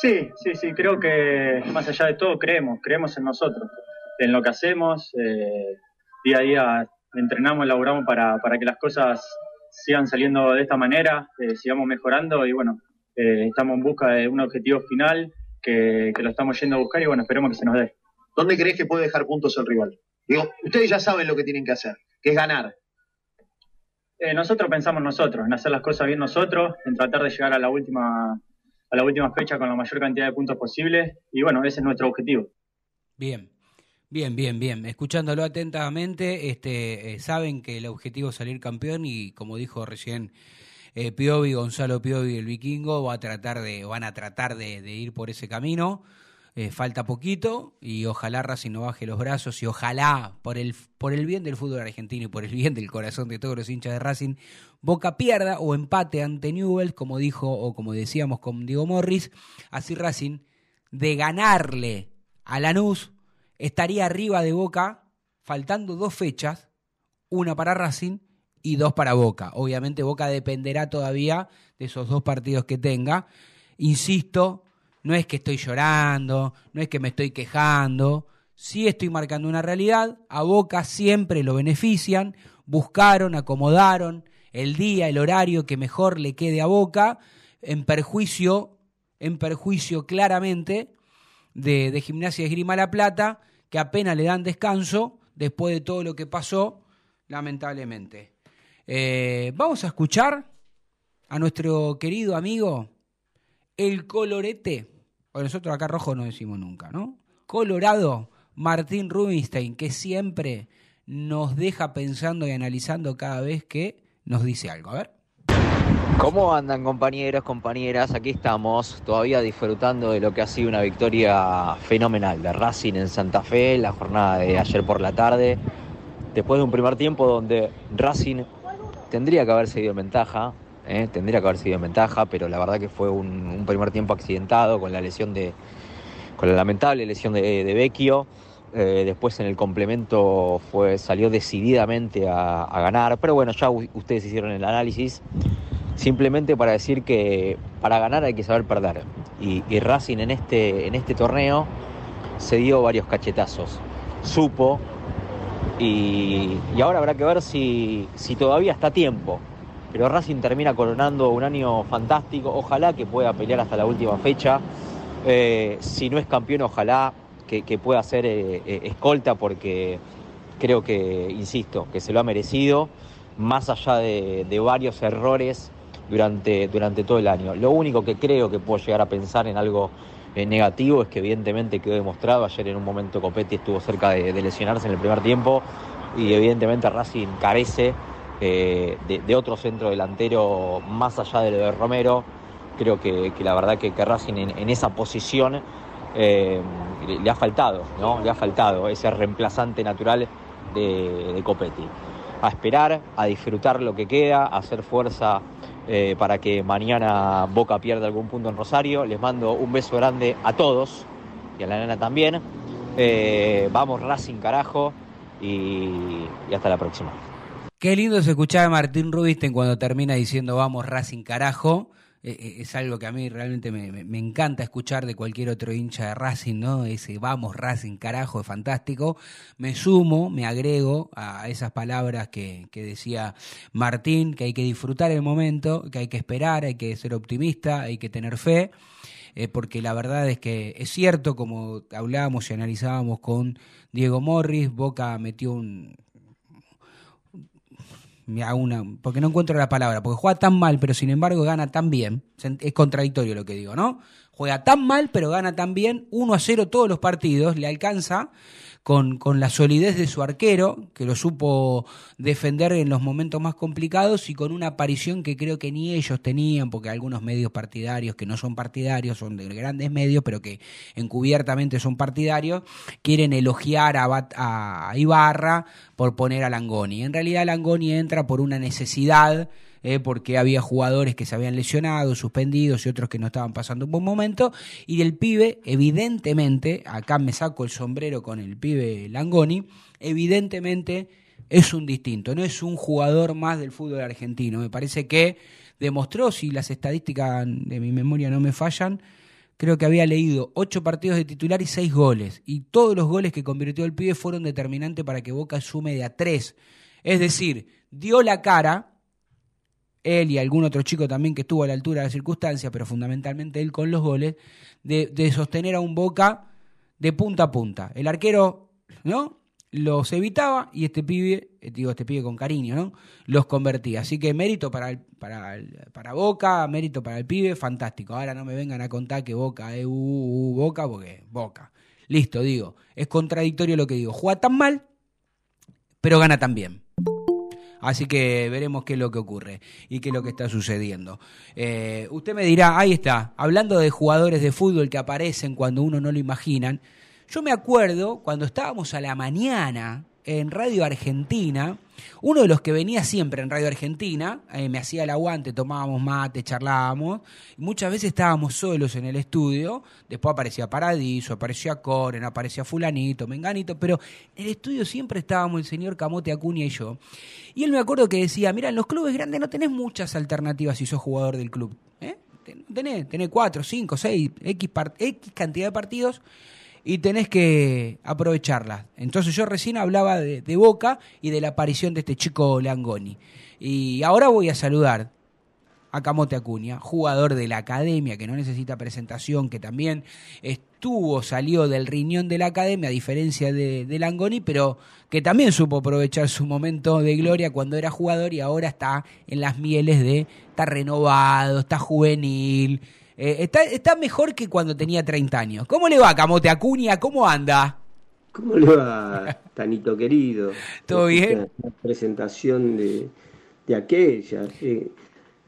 Sí, sí, sí, creo que más allá de todo creemos, creemos en nosotros, en lo que hacemos, eh, día a día entrenamos, laburamos para, para que las cosas sigan saliendo de esta manera, eh, sigamos mejorando y bueno, eh, estamos en busca de un objetivo final que, que lo estamos yendo a buscar y bueno, esperemos que se nos dé. ¿Dónde crees que puede dejar puntos el rival? Digo, ustedes ya saben lo que tienen que hacer, que es ganar. Eh, nosotros pensamos nosotros, en hacer las cosas bien nosotros, en tratar de llegar a la última a la última fecha con la mayor cantidad de puntos posible y bueno, ese es nuestro objetivo. Bien, bien, bien, bien. Escuchándolo atentamente, este, eh, saben que el objetivo es salir campeón y como dijo recién eh, Piovi, Gonzalo Piovi, el vikingo, va a tratar de, van a tratar de, ir por ese camino. Eh, falta poquito y ojalá Racing no baje los brazos y ojalá por el, por el bien del fútbol argentino y por el bien del corazón de todos los hinchas de Racing, Boca pierda o empate ante Newell's, como dijo o como decíamos con Diego Morris, así Racing de ganarle a Lanús estaría arriba de Boca faltando dos fechas, una para Racing y dos para Boca. Obviamente Boca dependerá todavía de esos dos partidos que tenga. Insisto, no es que estoy llorando, no es que me estoy quejando, sí estoy marcando una realidad, a Boca siempre lo benefician, buscaron, acomodaron el día, el horario que mejor le quede a Boca, en perjuicio, en perjuicio claramente de, de Gimnasia Esgrima La Plata, que apenas le dan descanso después de todo lo que pasó, lamentablemente. Eh, vamos a escuchar a nuestro querido amigo, el colorete o nosotros acá rojo no decimos nunca, ¿no? Colorado, Martín Rubinstein, que siempre nos deja pensando y analizando cada vez que nos dice algo. A ver. ¿Cómo andan compañeros, compañeras? Aquí estamos todavía disfrutando de lo que ha sido una victoria fenomenal de Racing en Santa Fe, la jornada de ayer por la tarde, después de un primer tiempo donde Racing tendría que haber seguido en ventaja, ¿eh? tendría que haber seguido en ventaja, pero la verdad que fue un, primer tiempo accidentado con la lesión de, con la lamentable lesión de, de Vecchio. Eh, después en el complemento fue, salió decididamente a, ganar, pero bueno, ya ustedes hicieron el análisis. Simplemente para decir que para ganar hay que saber perder. Y, y Racing en este, en este torneo se dio varios cachetazos. Supo. Y, y ahora habrá que ver si, si todavía está tiempo. Pero Racing termina coronando un año fantástico. Ojalá que pueda pelear hasta la última fecha. Eh, si no es campeón, ojalá que, que pueda ser eh, eh, escolta porque creo que, insisto, que se lo ha merecido, más allá de, de varios errores durante, durante todo el año. Lo único que creo que puedo llegar a pensar en algo eh, negativo es que evidentemente quedó demostrado, ayer en un momento Copetti estuvo cerca de, lesionarse en el primer tiempo y evidentemente Racing carece eh, de, otro centro delantero más allá de de Romero. Creo que, la verdad que, que Racing en, esa posición eh, le, ha faltado, ¿no? Le ha faltado ese reemplazante natural de Copetti. A esperar, a disfrutar lo que queda, a hacer fuerza eh, para que mañana Boca pierda algún punto en Rosario. Les mando un beso grande a todos y a la nena también. Eh, vamos Racing carajo y, y hasta la próxima. Qué lindo se escuchaba Martín Rubinstein cuando termina diciendo vamos Racing carajo. Eh, eh, es algo que a mí realmente me, me- me encanta escuchar de cualquier otro hincha de Racing, ¿no? Ese vamos Racing carajo es fantástico. Me sumo, me agrego a esas palabras que, que decía Martín, que hay que disfrutar el momento, que hay que esperar, hay que ser optimista, hay que tener fe. eh, porque la verdad es que es cierto, como hablábamos y analizábamos con Diego Morris, Boca metió un, me hago una, porque no encuentro la palabra, porque juega tan mal, pero sin embargo gana tan bien. Es contradictorio lo que digo, ¿no? Juega tan mal, pero gana tan bien, 1 a 0 todos los partidos, le alcanza con, con la solidez de su arquero, que lo supo defender en los momentos más complicados y con una aparición que creo que ni ellos tenían, porque algunos medios partidarios que no son partidarios, son de grandes medios, pero que encubiertamente son partidarios, quieren elogiar a, Bat- a Ibarra por poner a Langoni. En realidad Langoni entra por una necesidad, eh, porque había jugadores que se habían lesionado, suspendidos y otros que no estaban pasando un buen momento. Y del pibe, evidentemente, acá me saco el sombrero con el pibe Langoni, evidentemente es un distinto, no es un jugador más del fútbol argentino. Me parece que demostró, si las estadísticas de mi memoria no me fallan, creo que había leído ocho partidos de titular y seis goles. Y todos los goles que convirtió el pibe fueron determinantes para que Boca sume de a tres. Es decir, dio la cara, él y algún otro chico también que estuvo a la altura de la circunstancia, pero fundamentalmente él con los goles, de, sostener a un Boca de punta a punta. El arquero, ¿no? Los evitaba y este pibe, eh, digo este pibe con cariño, ¿no? Los convertía. Así que mérito para, para, para Boca, mérito para el pibe, fantástico. Ahora no me vengan a contar que Boca es uh, uh, Boca, porque Boca. Listo, digo. Es contradictorio lo que digo. Juega tan mal, pero gana tan bien. Así que veremos qué es lo que ocurre y qué es lo que está sucediendo. Eh, usted me dirá, ahí está, hablando de jugadores de fútbol que aparecen cuando uno no lo imaginan. Yo me acuerdo cuando estábamos a la mañana en Radio Argentina, uno de los que venía siempre en Radio Argentina, eh, me hacía el aguante, tomábamos mate, charlábamos, y muchas veces estábamos solos en el estudio, después aparecía Paradiso, aparecía Coren, aparecía Fulanito, Menganito, pero en el estudio siempre estábamos el señor Camote Acuña y yo. Y él me acuerdo que decía, mira, en los clubes grandes no tenés muchas alternativas si sos jugador del club. ¿eh? Ten- Tenés, tenés cuatro, cinco, seis, X cantidad de partidos y tenés que aprovecharlas. Entonces yo recién hablaba de, de Boca y de la aparición de este chico Langoni. Y ahora voy a saludar a Camote Acuña, jugador de la academia que no necesita presentación, que también estuvo, salió del riñón de la academia, a diferencia de, de Langoni, pero que también supo aprovechar su momento de gloria cuando era jugador y ahora está en las mieles de, está renovado, está juvenil, Eh, está, está mejor que cuando tenía 30 años. ¿Cómo le va, Camote Acuña? ¿Cómo anda? ¿Cómo le va, Tanito querido? ¿Todo bien? La presentación de, de aquella. eh,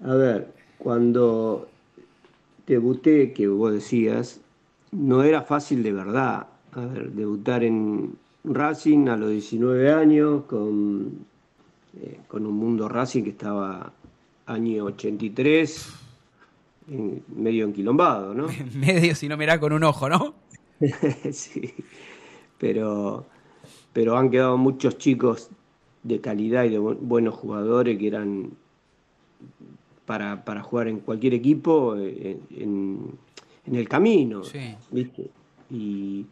a ver, cuando debuté, que vos decías, no era fácil de verdad. A ver, debutar en Racing a los 19 años, con, eh, con un mundo Racing que estaba año 83, en- medio enquilombado, ¿no? Medio si no mirá con un ojo, ¿no? sí, pero, pero han quedado muchos chicos de calidad y de bu- buenos jugadores que eran para, para jugar en cualquier equipo eh, en, en el camino, ¿viste? Y,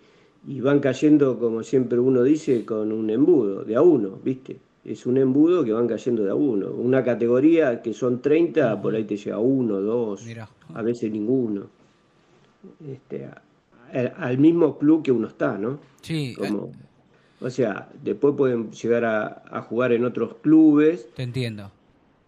y van cayendo, como siempre uno dice, con un embudo, de a uno, ¿viste? Es un embudo que van cayendo de a uno. Una categoría que son 30, por ahí te llega uno, dos, a veces ninguno. Este, a- al, al mismo club que uno está, ¿no? Sí. Como, o sea, después pueden llegar a, a jugar en otros clubes, Te entiendo.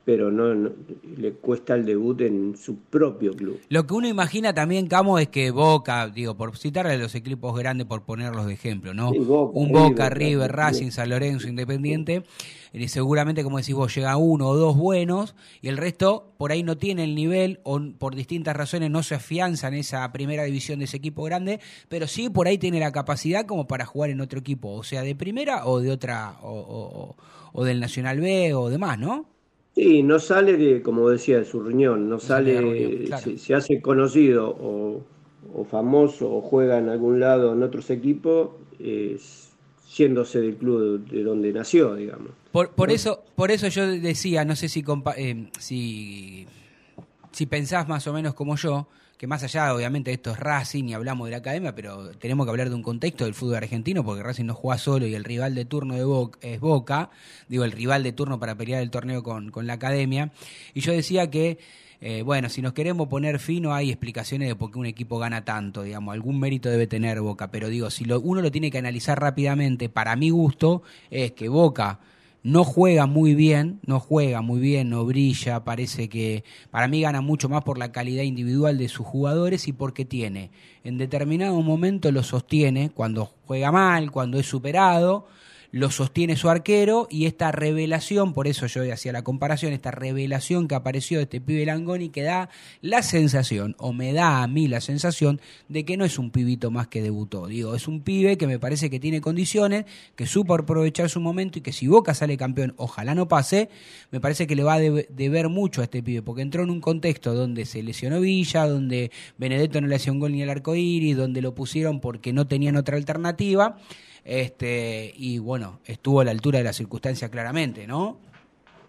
Pero no, no- le cuesta el debut en su propio club. Lo que uno imagina también, Camo, es que Boca, digo, por citarle a los equipos grandes, por ponerlos de ejemplo, ¿no? Sí, Boca, Un Boca, River, River, Racing, San Lorenzo, Independiente, eh, seguramente, como decís vos, llega uno o dos buenos y el resto por ahí no tiene el nivel o por distintas razones no se afianza en esa primera división de ese equipo grande, pero sí por ahí tiene la capacidad como para jugar en otro equipo, o sea, de primera o de otra, o- o del Nacional B o demás, ¿no? Sí, no sale de, como decía, de su riñón, no sale reunión, claro. se, se hace conocido o, o famoso o juega en algún lado en otros equipos, eh, yéndose del club de donde nació, digamos. Por, por eso, por eso yo decía, no sé si, compa- eh, si, si pensás más o menos como yo, que más allá, obviamente, esto es Racing y hablamos de la academia, pero tenemos que hablar de un contexto del fútbol argentino, porque Racing no juega solo y el rival de turno de Boca, es Boca, digo, el rival de turno para pelear el torneo con, con la academia. Y yo decía que, eh, bueno, si nos queremos poner fino, hay explicaciones de por qué un equipo gana tanto, digamos, algún mérito debe tener Boca, pero digo, si uno lo tiene que analizar rápidamente, para mi gusto, es que Boca no juega muy bien, no juega muy bien, no brilla, parece que para mí gana mucho más por la calidad individual de sus jugadores y porque tiene, en determinado momento lo sostiene, cuando juega mal, cuando es superado, lo sostiene su arquero y esta revelación, por eso yo hacía la comparación, esta revelación que apareció de este pibe Langoni que da la sensación, o me da a mí la sensación, de que no es un pibito más que debutó. Digo, es un pibe que me parece que tiene condiciones, que supo aprovechar su momento y que si Boca sale campeón, ojalá no pase, me parece que le va a debe- deber mucho a este pibe, porque entró en un contexto donde se lesionó Villa, donde Benedetto no le hacía un gol ni el arco iris, donde lo pusieron porque no tenían otra alternativa. Este, y bueno, estuvo a la altura de la circunstancia claramente, ¿no?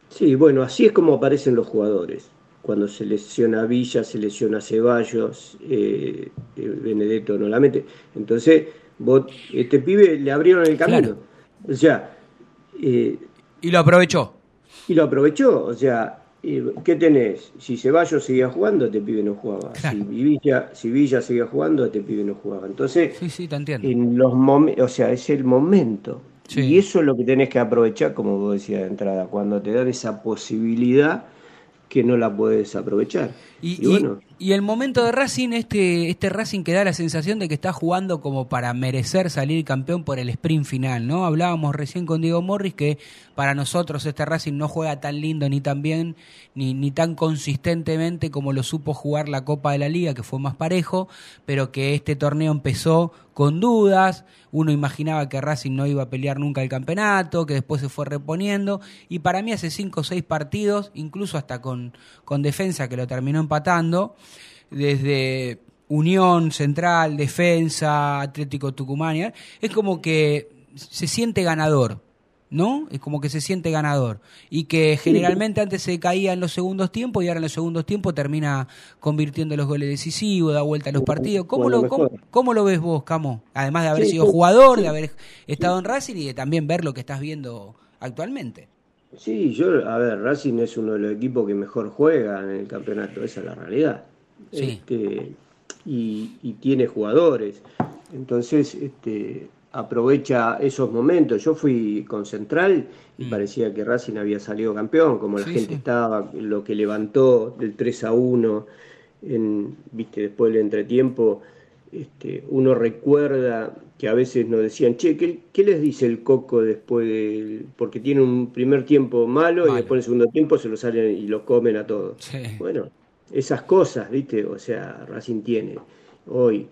Sí, bueno, así es como aparecen los jugadores. Cuando se lesiona Villa, se lesiona Ceballos, eh, eh, Benedetto no la mete. Entonces, vos, este pibe le abrieron el camino. O sea. eh, y lo aprovechó. Y lo aprovechó. O sea, ¿qué tenés? Si Ceballos seguía jugando, este pibe no jugaba. Si, Villa, si Villa seguía jugando, este pibe no jugaba. Entonces, Sí, sí, te entiendo. en los o sea, es el momento. Y eso es lo que tenés que aprovechar, como vos decías de entrada, cuando te dan esa posibilidad que no la puedes aprovechar. Y, Y y- bueno. y el momento de Racing, este, este Racing que da la sensación de que está jugando como para merecer salir campeón por el sprint final, ¿no? Hablábamos recién con Diego Morris que para nosotros este Racing no juega tan lindo ni tan bien, ni, ni tan consistentemente como lo supo jugar la Copa de la Liga, que fue más parejo, pero que este torneo empezó con dudas, uno imaginaba que Racing no iba a pelear nunca el campeonato, que después se fue reponiendo, y para mí hace cinco o seis partidos, incluso hasta con, con defensa que lo terminó empatando, desde Unión Central, Defensa, Atlético Tucumán, es como que se siente ganador, ¿no? Es como que se siente ganador. Y que generalmente antes se caía en los segundos tiempos y ahora en los segundos tiempos termina convirtiendo los goles decisivos, da vuelta a los partidos. ¿Cómo, lo, cómo, lo ves vos, Camo? Además de haber sido jugador, de haber estado en Racing y de también ver lo que estás viendo actualmente. Sí, yo, a ver, Racing es uno de los equipos que mejor juega en el campeonato, esa es la realidad. Sí. Este, y, y tiene jugadores. Entonces, este, aprovecha esos momentos. Yo fui con Central y parecía que Racing había salido campeón, como la Mm. Gente sí. estaba, lo que levantó del 3 a 1 en, viste, después del entretiempo, este, uno recuerda que a veces nos decían, che, ¿qué, les dice el Coco después del...? Porque tiene un primer tiempo malo, y después en el segundo tiempo se lo salen y lo comen a todos. Bueno, esas cosas, viste, o sea, Racing tiene hoy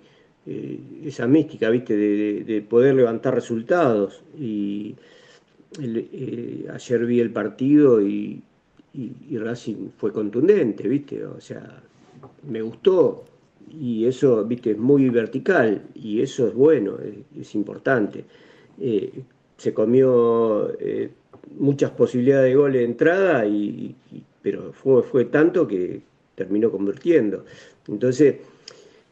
eh, esa mística, viste, de, poder levantar resultados. Y eh, ayer vi el partido y, y Racing fue contundente, viste, o sea, me gustó, y eso, viste, es muy vertical y eso es bueno, es, importante. Eh, se comió eh, muchas posibilidades de gol de entrada, y, pero fue, fue tanto que terminó convirtiendo. Entonces,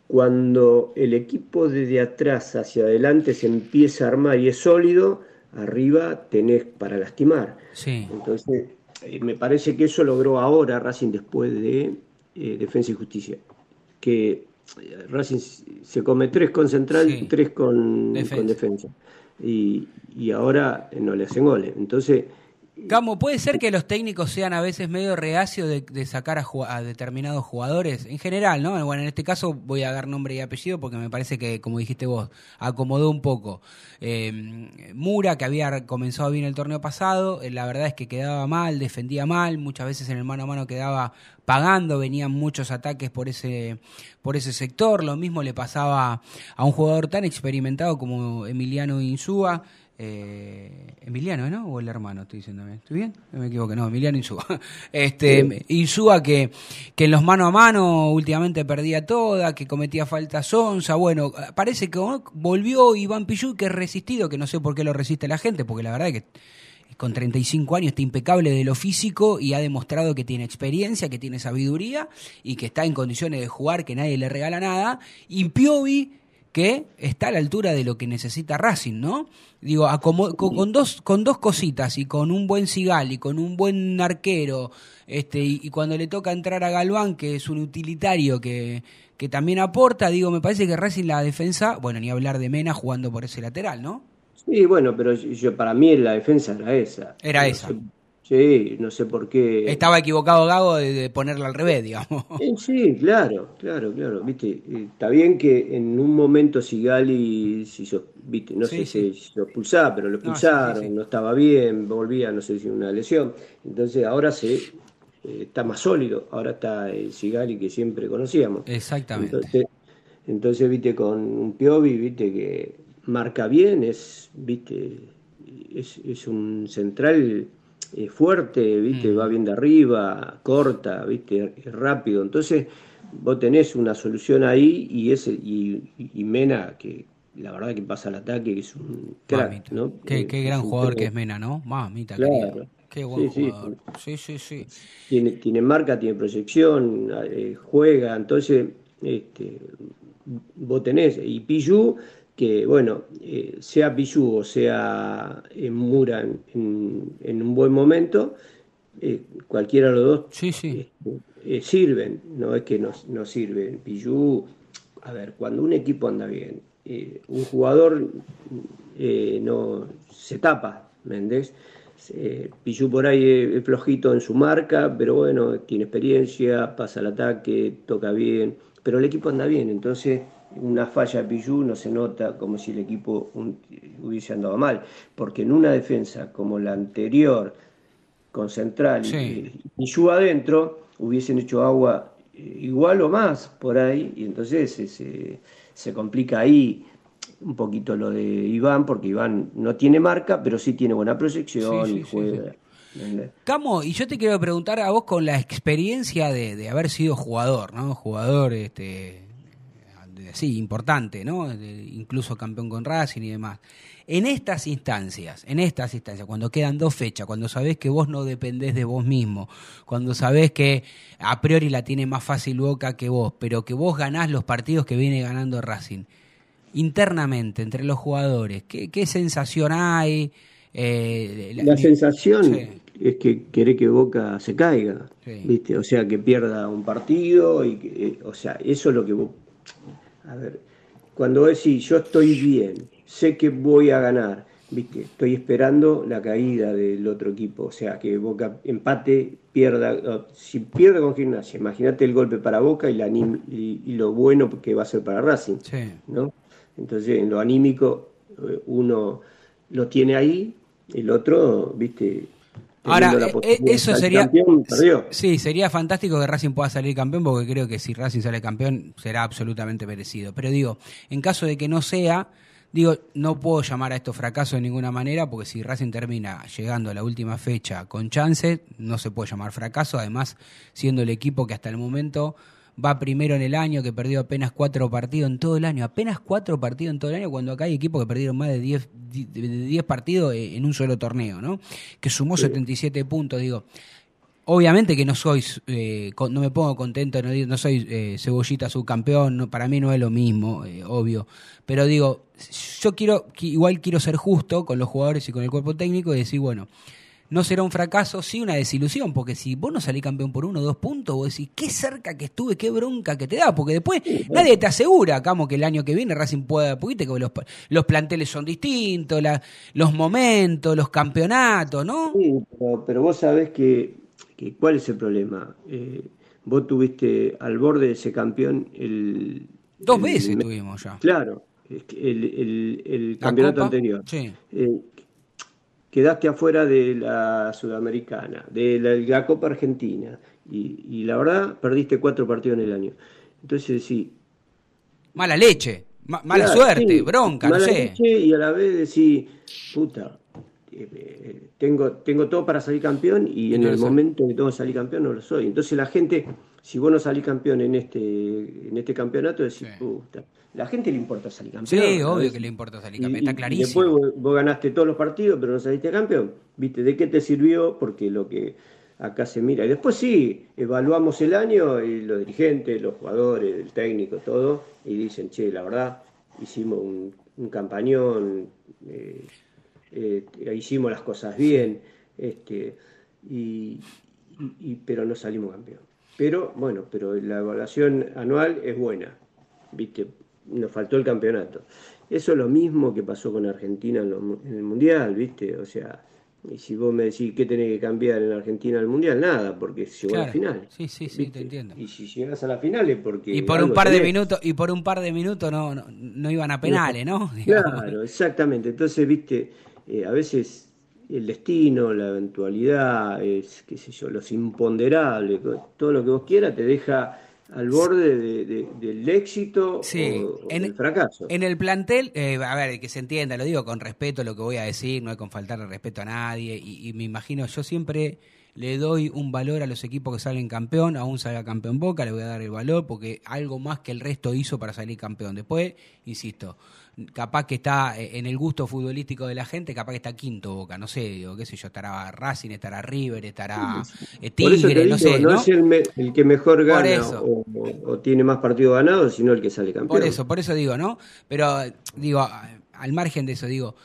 cuando el equipo desde atrás hacia adelante se empieza a armar y es sólido, arriba tenés para lastimar. Entonces, eh, me parece que eso logró ahora Racing después de Defensa y Justicia que Racing se come tres con central y tres con defensa. Y, y, ahora no le hacen goles. Entonces, Gamo, ¿puede ser que los técnicos sean a veces medio reacios de, sacar a, determinados jugadores? En general, ¿no? Bueno, en este caso voy a dar nombre y apellido porque me parece que, como dijiste vos, acomodó un poco. Em, Mura, que había comenzado bien el torneo pasado, eh, la verdad es que quedaba mal, defendía mal, muchas veces en el mano a mano quedaba pagando, venían muchos ataques por ese, por ese sector. Lo mismo le pasaba a un jugador tan experimentado como Emiliano Insúa eh, Emiliano, ¿no? O el hermano, estoy diciendo. ¿Estoy bien? No me equivoco, no, Emiliano Insúa. Este, Insúa que, que en los mano a mano últimamente perdía toda, que cometía falta sonza. Bueno, parece que volvió Iván Pillú, que es resistido, que no sé por qué lo resiste la gente, porque la verdad es que con 35 años está impecable de lo físico y ha demostrado que tiene experiencia, que tiene sabiduría y que está en condiciones de jugar, que nadie le regala nada. Y Piovi que está a la altura de lo que necesita Racing, ¿no? Digo, con, dos, con dos cositas y con un buen Sigal y con un buen arquero, este, y, cuando le toca entrar a Galván, que es un utilitario que, que también aporta, digo, me parece que Racing la defensa, bueno, ni hablar de Mena jugando por ese lateral, ¿no? Sí, bueno, pero yo, para mí la defensa era esa. Era esa. Sí, no sé por qué. Estaba equivocado Gago de, ponerla al revés, digamos. Sí, claro, claro, claro. Viste, eh, está bien que en un momento Sigali, si viste, no sé si se expulsaba, pero lo expulsaron, no, estaba bien, volvía, no sé si una lesión. Entonces ahora se eh, está más sólido, ahora está el Sigali que siempre conocíamos. Exactamente. Entonces, entonces viste, con un Piovi, viste, que marca bien, es, viste, es, es un central es fuerte, ¿viste? Mm. va bien de arriba, corta, ¿viste? es rápido. Entonces, vos tenés una solución ahí y ese y, Mena, que la verdad que pasa al ataque, que es un crack, ¿no? Qué, eh, gran jugador que es Mena, ¿no? Mamita, claro. Qué buen jugador. Sí, sí, sí. Tiene, tiene marca, tiene proyección, eh, juega, entonces este, vos tenés, y Piyu que, bueno, eh, sea Pichu o sea eh, Mura en, un buen momento, eh, cualquiera de los dos sí, sí. sirven, no es que no, no sirven. Pichu, a ver, cuando un equipo anda bien, un jugador no se tapa, ¿me entendés? Pichu por ahí es flojito en su marca, pero bueno, tiene experiencia, pasa el ataque, toca bien, pero el equipo anda bien, entonces una falla de Pillú no se nota como si el equipo hubiese andado mal, porque en una defensa como la anterior, con Central y Pillú adentro, hubiesen hecho agua eh, igual o más por ahí, y entonces se, se complica ahí un poquito lo de Iván, porque Iván no tiene marca, pero sí tiene buena proyección y juega. Camo, y yo te quiero preguntar a vos con la experiencia de, de haber sido jugador, ¿no? Jugador este, sí, importante, ¿no? incluso campeón con Racing y demás. En estas instancias, en estas instancias, cuando quedan dos fechas, cuando sabés que vos no dependés de vos mismo, cuando sabés que a priori la tiene más fácil Boca que vos, pero que vos ganás los partidos que viene ganando Racing, internamente, entre los jugadores, ¿qué, sensación hay? Eh, la, sensación es que quiere que Boca se caiga, ¿viste? O sea, que pierda un partido, y eh, o sea, eso es lo que vos a ver, cuando decís yo estoy bien, sé que voy a ganar, viste, estoy esperando la caída del otro equipo, o sea, que Boca empate, pierda, si pierde con Gimnasia, imagínate el golpe para Boca y, la y lo bueno que va a ser para Racing, ¿no? Entonces, en lo anímico, eh, uno lo tiene ahí, el otro, viste, Ahora, la eh, de eso ser sería. campeón. Sí, sería fantástico que Racing pueda salir campeón, porque creo que si Racing sale campeón será absolutamente merecido. Pero digo, en caso de que no sea, digo, no puedo llamar a esto fracaso de ninguna manera, porque si Racing termina llegando a la última fecha con chance, no se puede llamar fracaso. Además, siendo el equipo que hasta el momento va primero en el año, que perdió apenas cuatro partidos en todo el año, apenas cuatro partidos en todo el año, cuando acá hay equipos que perdieron más de 10 de 10 partidos eh, en un solo torneo, ¿no? Que sumó 77 puntos, digo. Obviamente que no soy, eh, no me pongo contento, no, no soy eh, cebollita subcampeón, no, para mí no es lo mismo, eh, obvio. Pero digo, yo quiero, qui- igual quiero ser justo con los jugadores y con el cuerpo técnico y decir, bueno, no será un fracaso, sí una desilusión, porque si vos no salís campeón por uno o dos puntos, vos decís, qué cerca que estuve, qué bronca que te da, porque después nadie te asegura, Camo, que el año que viene Racing pueda, porque que los, los planteles son distintos, la- los momentos, los campeonatos, ¿no? Sí, pero, pero vos sabés que, que cuál es el problema. Eh, vos tuviste al borde de ese campeón el... Dos el- veces tuvimos ya. Claro, el, el- campeonato Copa, anterior. Sí. Eh, quedaste afuera de la Sudamericana, de la, la Copa Argentina, y, y la verdad perdiste cuatro partidos en el año. Entonces sí. Mala leche, ma- mala Claro, suerte, sí, bronca, no sé. leche y a la vez decís, puta, eh, eh, tengo, tengo todo para salir campeón y en no el momento que tengo que salir campeón no lo soy. Entonces la gente, si vos no salís campeón en este, en este campeonato, decís, puta, la gente le importa salir campeón. Sí, obvio que le importa salir Y- campeón, está y- y clarísimo. después vos, vos ganaste todos los partidos, pero no saliste campeón. ¿Viste? ¿De qué te sirvió? Porque lo que acá se mira. Y después sí, evaluamos el año y los dirigentes, los jugadores, el técnico, todo, y dicen, che, la verdad, hicimos un, un campañón, eh, eh, hicimos las cosas bien, este, y, pero no salimos campeón. Pero, bueno, pero la evaluación anual es buena, ¿viste? Nos faltó el campeonato. Eso es lo mismo que pasó con Argentina en, lo en el Mundial, ¿viste? O sea, y si vos me decís qué tenés que cambiar en Argentina al Mundial, nada, porque llegó a la final. Sí, sí, sí, te entiendo. Y si llegas a la final es porque... Y por un par de minutos, y por un par de minutos no, no, no iban a penales, ¿no? Claro, exactamente. Entonces, viste, eh, a veces el destino, la eventualidad, es, qué sé yo, los imponderables, todo lo que vos quieras te deja al borde de- de- del éxito Sí, o, o en- del fracaso. En el plantel, eh, a ver, que se entienda, lo digo con respeto lo que voy a decir, no hay con faltarle respeto a nadie, y, y me imagino, yo siempre le doy un valor a los equipos que salen campeón, aún salga campeón Boca, le voy a dar el valor, porque algo más que el resto hizo para salir campeón. Después, insisto, capaz que está eh, en el gusto futbolístico de la gente, capaz que está quinto Boca, no sé, digo, qué sé yo, estará Racing, estará River, estará eh, Por eso te Tigre, no sé, no ¿no? es el, me- el que mejor gana o, o- o tiene más partidos ganados, sino el que sale campeón. Por eso, por eso digo, ¿no? Pero digo, al margen de eso, digo,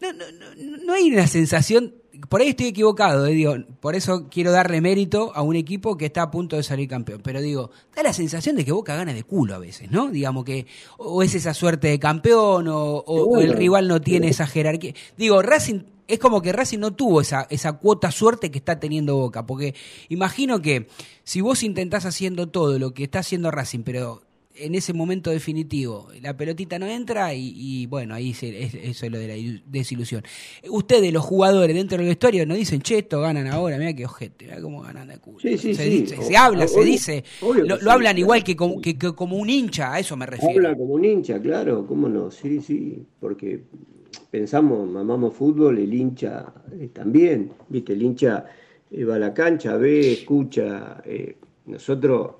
no, no, no, no hay una sensación, por ahí estoy equivocado, eh, digo, por eso quiero darle mérito a un equipo que está a punto de salir campeón, pero digo, da la sensación de que Boca gana de culo a veces, ¿no? Digamos que o es esa suerte de campeón o, o- o el rival no tiene esa jerarquía. Digo, Racing es como que Racing no tuvo esa, esa cuota suerte que está teniendo Boca, porque imagino que si vos intentás haciendo todo lo que está haciendo Racing, pero en ese momento definitivo la pelotita no entra y, y, bueno, ahí se- es, eso es lo de la ilu- desilusión. Ustedes, los jugadores dentro del vestuario, no dicen, che, esto ganan ahora, mira qué ojete, mira cómo ganan de culo. Sí, sí, se, sí. dice- O- se habla, se obvio- dice, obvio lo, hablan igual que como, que- que como un hincha, a eso me refiero. Habla como un hincha, claro, cómo no, sí, sí, porque pensamos, mamamos fútbol, el hincha eh, también, viste, el hincha eh, va a la cancha, ve, escucha, eh, nosotros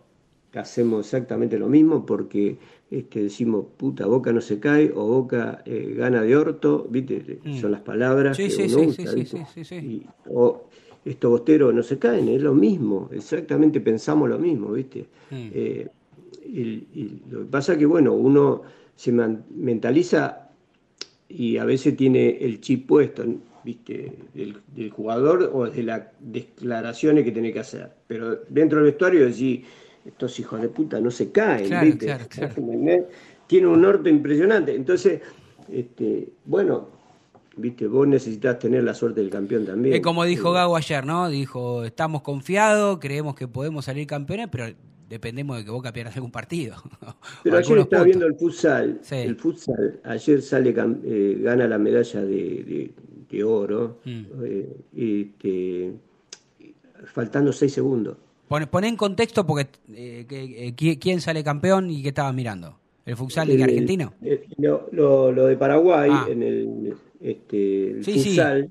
hacemos exactamente lo mismo porque este, decimos, puta, Boca no se cae o Boca eh, gana de orto, viste, Mm. son las palabras Sí, que sí, uno sí, usa. Y- o estos bosteros no se caen, es lo mismo, exactamente pensamos lo mismo, ¿viste? Mm. Eh, lo que pasa que, bueno, uno se mentaliza y a veces tiene el chip puesto, ¿viste? Del, del jugador o de las declaraciones que tiene que hacer. Pero dentro del vestuario decís, estos hijos de puta no se caen, Claro, ¿viste? claro, claro. Tiene un norte impresionante. Entonces, este, bueno, viste, vos necesitas tener la suerte del campeón también. Es como dijo Gago ayer, ¿no? Dijo, estamos confiados, creemos que podemos salir campeones, pero dependemos de que Boca pierda algún partido. Pero ayer estaba puntos. viendo el futsal. Sí. El futsal ayer sale eh, gana la medalla de, de- de oro. Mm. eh, este, faltando seis segundos. Pon, pon en contexto porque eh, que- eh, ¿qui- quién sale campeón y qué estabas mirando. ¿El futsal de El- argentino? eh, lo, lo- lo de Paraguay Ah. en el, este, el Sí, sí. futsal,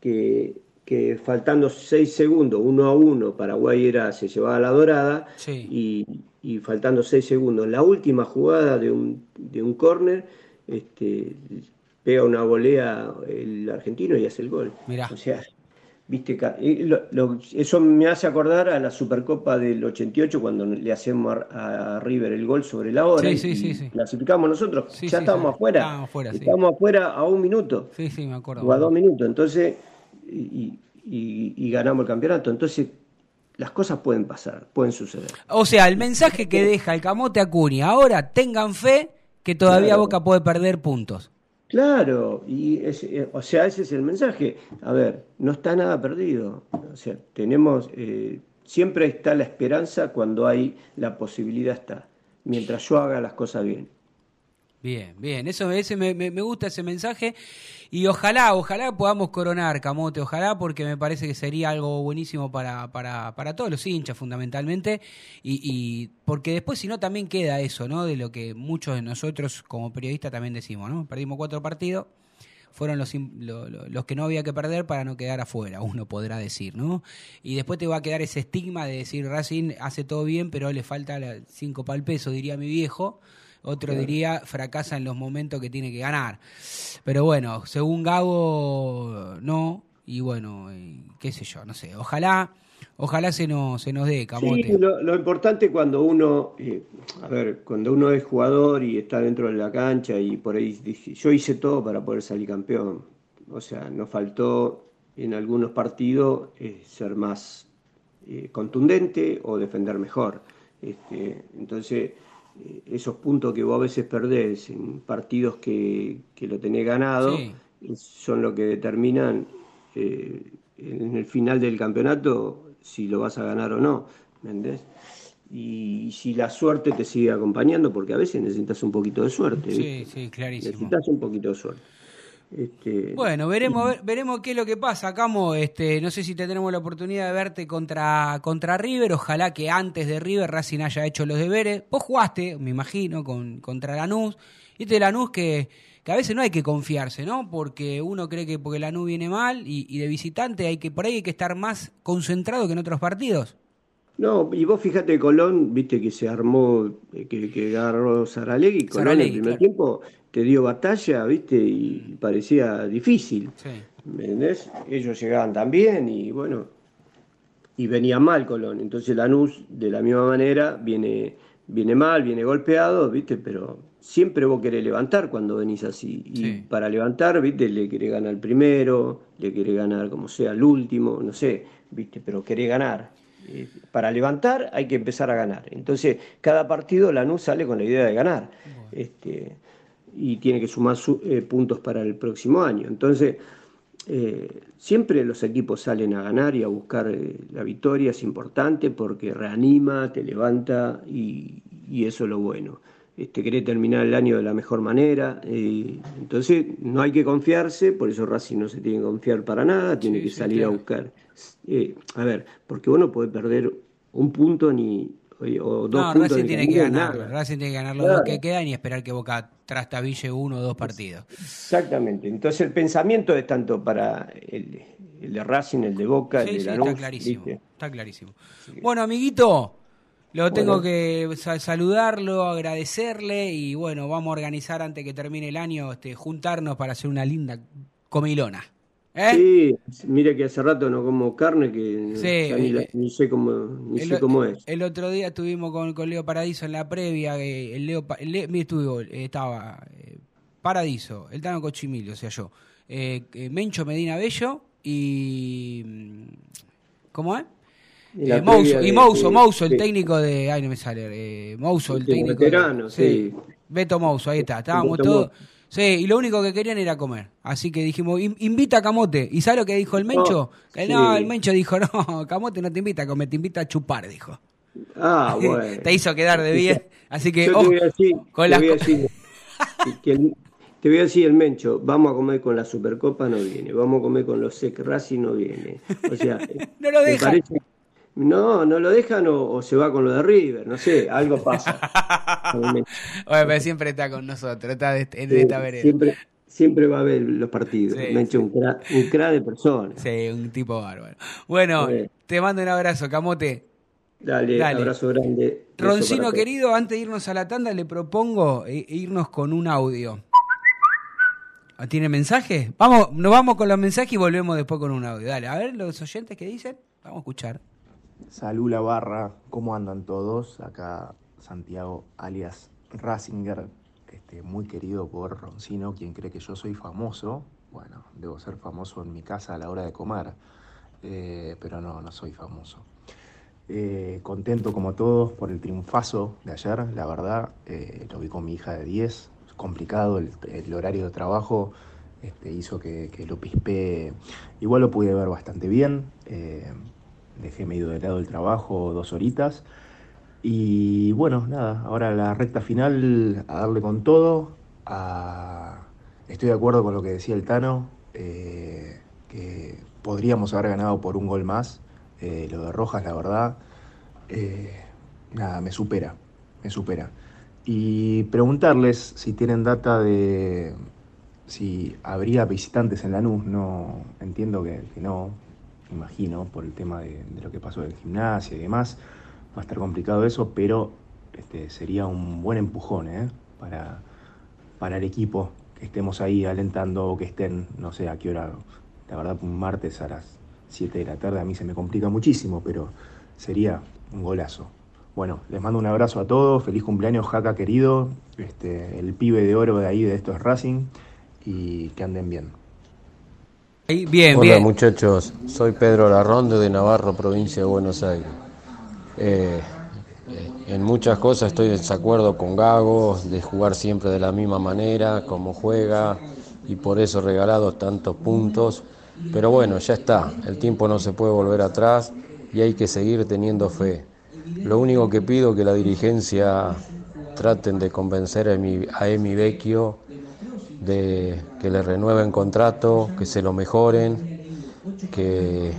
que, que faltando seis segundos, uno a uno, Paraguay era, se llevaba la dorada Sí. y, y faltando seis segundos, la última jugada de un, de un córner, este, pega una volea el argentino y hace el gol. Mirá. O sea, viste, lo- lo- eso me hace acordar a la Supercopa del 88 cuando le hacemos a, a River el gol sobre la hora Sí, y, sí, sí, clasificamos nosotros. Ya estábamos afuera. Estábamos afuera, sí. Estábamos afuera a un minuto Sí, sí, me acuerdo. o a dos minutos. Entonces, y, y- y ganamos el campeonato. Entonces, las cosas pueden pasar, pueden suceder. O sea, el mensaje que deja el camote Acuña, ahora tengan fe que todavía Claro. Boca puede perder puntos. Claro, y es- eh, o sea, ese es el mensaje. A ver, no está nada perdido. O sea, tenemos, eh, siempre está la esperanza cuando hay la posibilidad está, mientras yo haga las cosas bien. Bien, bien, eso me, me- me gusta ese mensaje y ojalá, ojalá podamos coronar Camote, ojalá porque me parece que sería algo buenísimo para, para, para todos los hinchas fundamentalmente y, y porque después si no también queda eso, ¿no? De lo que muchos de nosotros como periodistas también decimos, ¿no? Perdimos cuatro partidos, fueron los, lo- lo- los que no había que perder para no quedar afuera, uno podrá decir, ¿no? Y después te va a quedar ese estigma de decir Racing hace todo bien, pero le falta cinco para el peso, diría mi viejo. Otro Claro. diría fracasa en los momentos que tiene que ganar. Pero bueno, según Gago, no. Y bueno, y qué sé yo, no sé. Ojalá, ojalá se nos, se nos dé, Camote. Sí, lo, lo importante cuando uno, eh, a ver, cuando uno es jugador y está dentro de la cancha y por ahí dice, yo hice todo para poder salir campeón. O sea, nos faltó en algunos partidos eh, ser más eh, contundente o defender mejor. Este, entonces, eh, esos puntos que vos a veces perdés en partidos que, que lo tenés ganado Sí. son lo que determinan eh, en el final del campeonato si lo vas a ganar o no, ¿me entendés? Y, si la suerte te sigue acompañando, porque a veces necesitas un poquito de suerte. Sí, ¿viste? sí, clarísimo. Necesitas un poquito de suerte. Este, Bueno, veremos, ver- veremos qué es lo que pasa, Camo. Este, no sé si tendremos la oportunidad de verte contra, contra River. Ojalá que antes de River Racing haya hecho los deberes. Vos jugaste, me imagino, con, contra Lanús. Y este Lanús que, que a veces no hay que confiarse, ¿no? Porque uno cree que porque Lanús viene mal y, y de visitante hay que por ahí hay que estar más concentrado que en otros partidos. No, y vos fíjate Colón, viste que se armó, eh, que, que agarró Saralegui, Colón en el primer claro. tiempo te dio batalla, viste, y parecía difícil. Sí. ¿Me entendés? Ellos llegaban también y bueno, y venía mal Colón. Entonces Lanús, de la misma manera, viene, viene mal, viene golpeado, ¿viste? Pero siempre vos querés levantar cuando venís así. Y Sí. para levantar, ¿viste? Le querés ganar el primero, le querés ganar como sea el último, no sé, ¿viste? Pero querés ganar. Eh, Para levantar hay que empezar a ganar. Entonces, cada partido Lanús sale con la idea de ganar. Este, y tiene que sumar su- eh, puntos para el próximo año. Entonces, eh, siempre los equipos salen a ganar y a buscar eh, la victoria, es importante porque reanima, te levanta y, y eso es lo bueno. Este, querés terminar el año de la mejor manera, entonces no hay que confiarse, por eso Racing no se tiene que confiar para nada, tiene Sí, que sí, salir claro. a buscar. a ver, porque uno puede perder un punto ni o dos No, puntos Racing tiene que cambiar, ganar. nada. Racing tiene que ganar los Claro. dos que quedan y esperar que Boca trastabille uno o dos partidos. Exactamente. Entonces el pensamiento es tanto para el, el de Racing, el de Boca, Sí, el de sí, Lanús. está clarísimo. ¿viste? Está clarísimo. Bueno, amiguito, lo tengo Bueno. que sa- saludarlo, agradecerle y bueno, vamos a organizar antes que termine el año, este, juntarnos para hacer una linda comilona. ¿Eh? Sí, mira que hace rato no como carne que Sí, ni, la- eh, ni sé cómo ni El, sé cómo es. el otro día estuvimos con, con Leo Paradiso en la previa. eh, el Leo, el mira, estuvo, eh, estaba eh, Paradiso, el Tano Cochimilio, o sea, yo. eh, Mencho Medina Bello y. mm, ¿Cómo es? Eh, Mouso, y de- Mouso, de- Mouso, el de- técnico de. Ay, no me sale. Eh, Mouso, el de técnico. de- veterano, sí. Beto Mouso, ahí está. Estábamos Beto todos. Mouso. Sí, y lo único que querían era comer. Así que dijimos, "In- invita a Camote. ¿Y sabe lo que dijo el Mencho? Que sí. no, el Mencho dijo, no, Camote no te invita a comer, te invita a chupar, dijo. Ah, bueno. te hizo quedar de bien. Así que, Yo te voy a decir, con te voy a decir que el- te voy a decir el Mencho, vamos a comer con la Supercopa, no viene, vamos a comer con los SEC Racing, no viene. O sea, No lo me dejan. parece- no, no lo dejan o, o se va con lo de River, no sé, algo pasa. Oye, pero siempre está con nosotros, está de, Sí, esta vereda. siempre, siempre va a ver los partidos. Sí, Mencho, un cra, un cra de persona. Sí, un tipo bárbaro. Bueno, te mando un abrazo, Camote. Dale, Dale. abrazo grande. Roncino querido, antes de irnos a la tanda, le propongo eh, irnos con un audio. ¿Ah, ¿Tiene mensaje? Vamos, nos vamos con los mensajes y volvemos después con un audio. Dale, a ver los oyentes que dicen. Vamos a escuchar. Salud la barra, ¿cómo andan todos? Acá Santiago alias Rasinger, este, muy querido por Roncino, quien cree que yo soy famoso. Bueno, debo ser famoso en mi casa a la hora de comer, eh, pero no, no soy famoso. Eh, contento como todos por el triunfazo de ayer, la verdad, eh, lo vi con mi hija de 10, es complicado el, horario de trabajo, este, hizo que, que lo pispé, igual lo pude ver bastante bien, dejé medio de lado el trabajo dos horitas, y bueno, nada, ahora la recta final a darle con todo, a- estoy de acuerdo con lo que decía el Tano, eh, que podríamos haber ganado por un gol más, eh, lo de Rojas, la verdad, eh, nada, me supera, me supera. Y preguntarles si tienen data de si habría visitantes en Lanús, no entiendo que, que no, imagino, por el tema de, lo que pasó en gimnasia y demás, va a estar complicado eso, pero este, sería un buen empujón ¿eh? para, para el equipo, que estemos ahí alentando o que estén, no sé a qué hora, la verdad un martes a las 7 de la tarde a mí se me complica muchísimo, pero sería un golazo. Bueno, les mando un abrazo a todos, feliz cumpleaños Jaca querido, este, el pibe de oro de ahí de estos Racing y que anden bien. Bien, Hola bien. muchachos, soy Pedro Larronde de Navarro, provincia de Buenos Aires. Eh, eh, en muchas cosas estoy en desacuerdo con Gago, de jugar siempre de la misma manera, como juega, y por eso regalados tantos puntos. Pero bueno, ya está, el tiempo no se puede volver atrás y hay que seguir teniendo fe. Lo único que pido es que la dirigencia traten de convencer a Emi, a Emi Vecchio de que le renueven contrato, que se lo mejoren, que,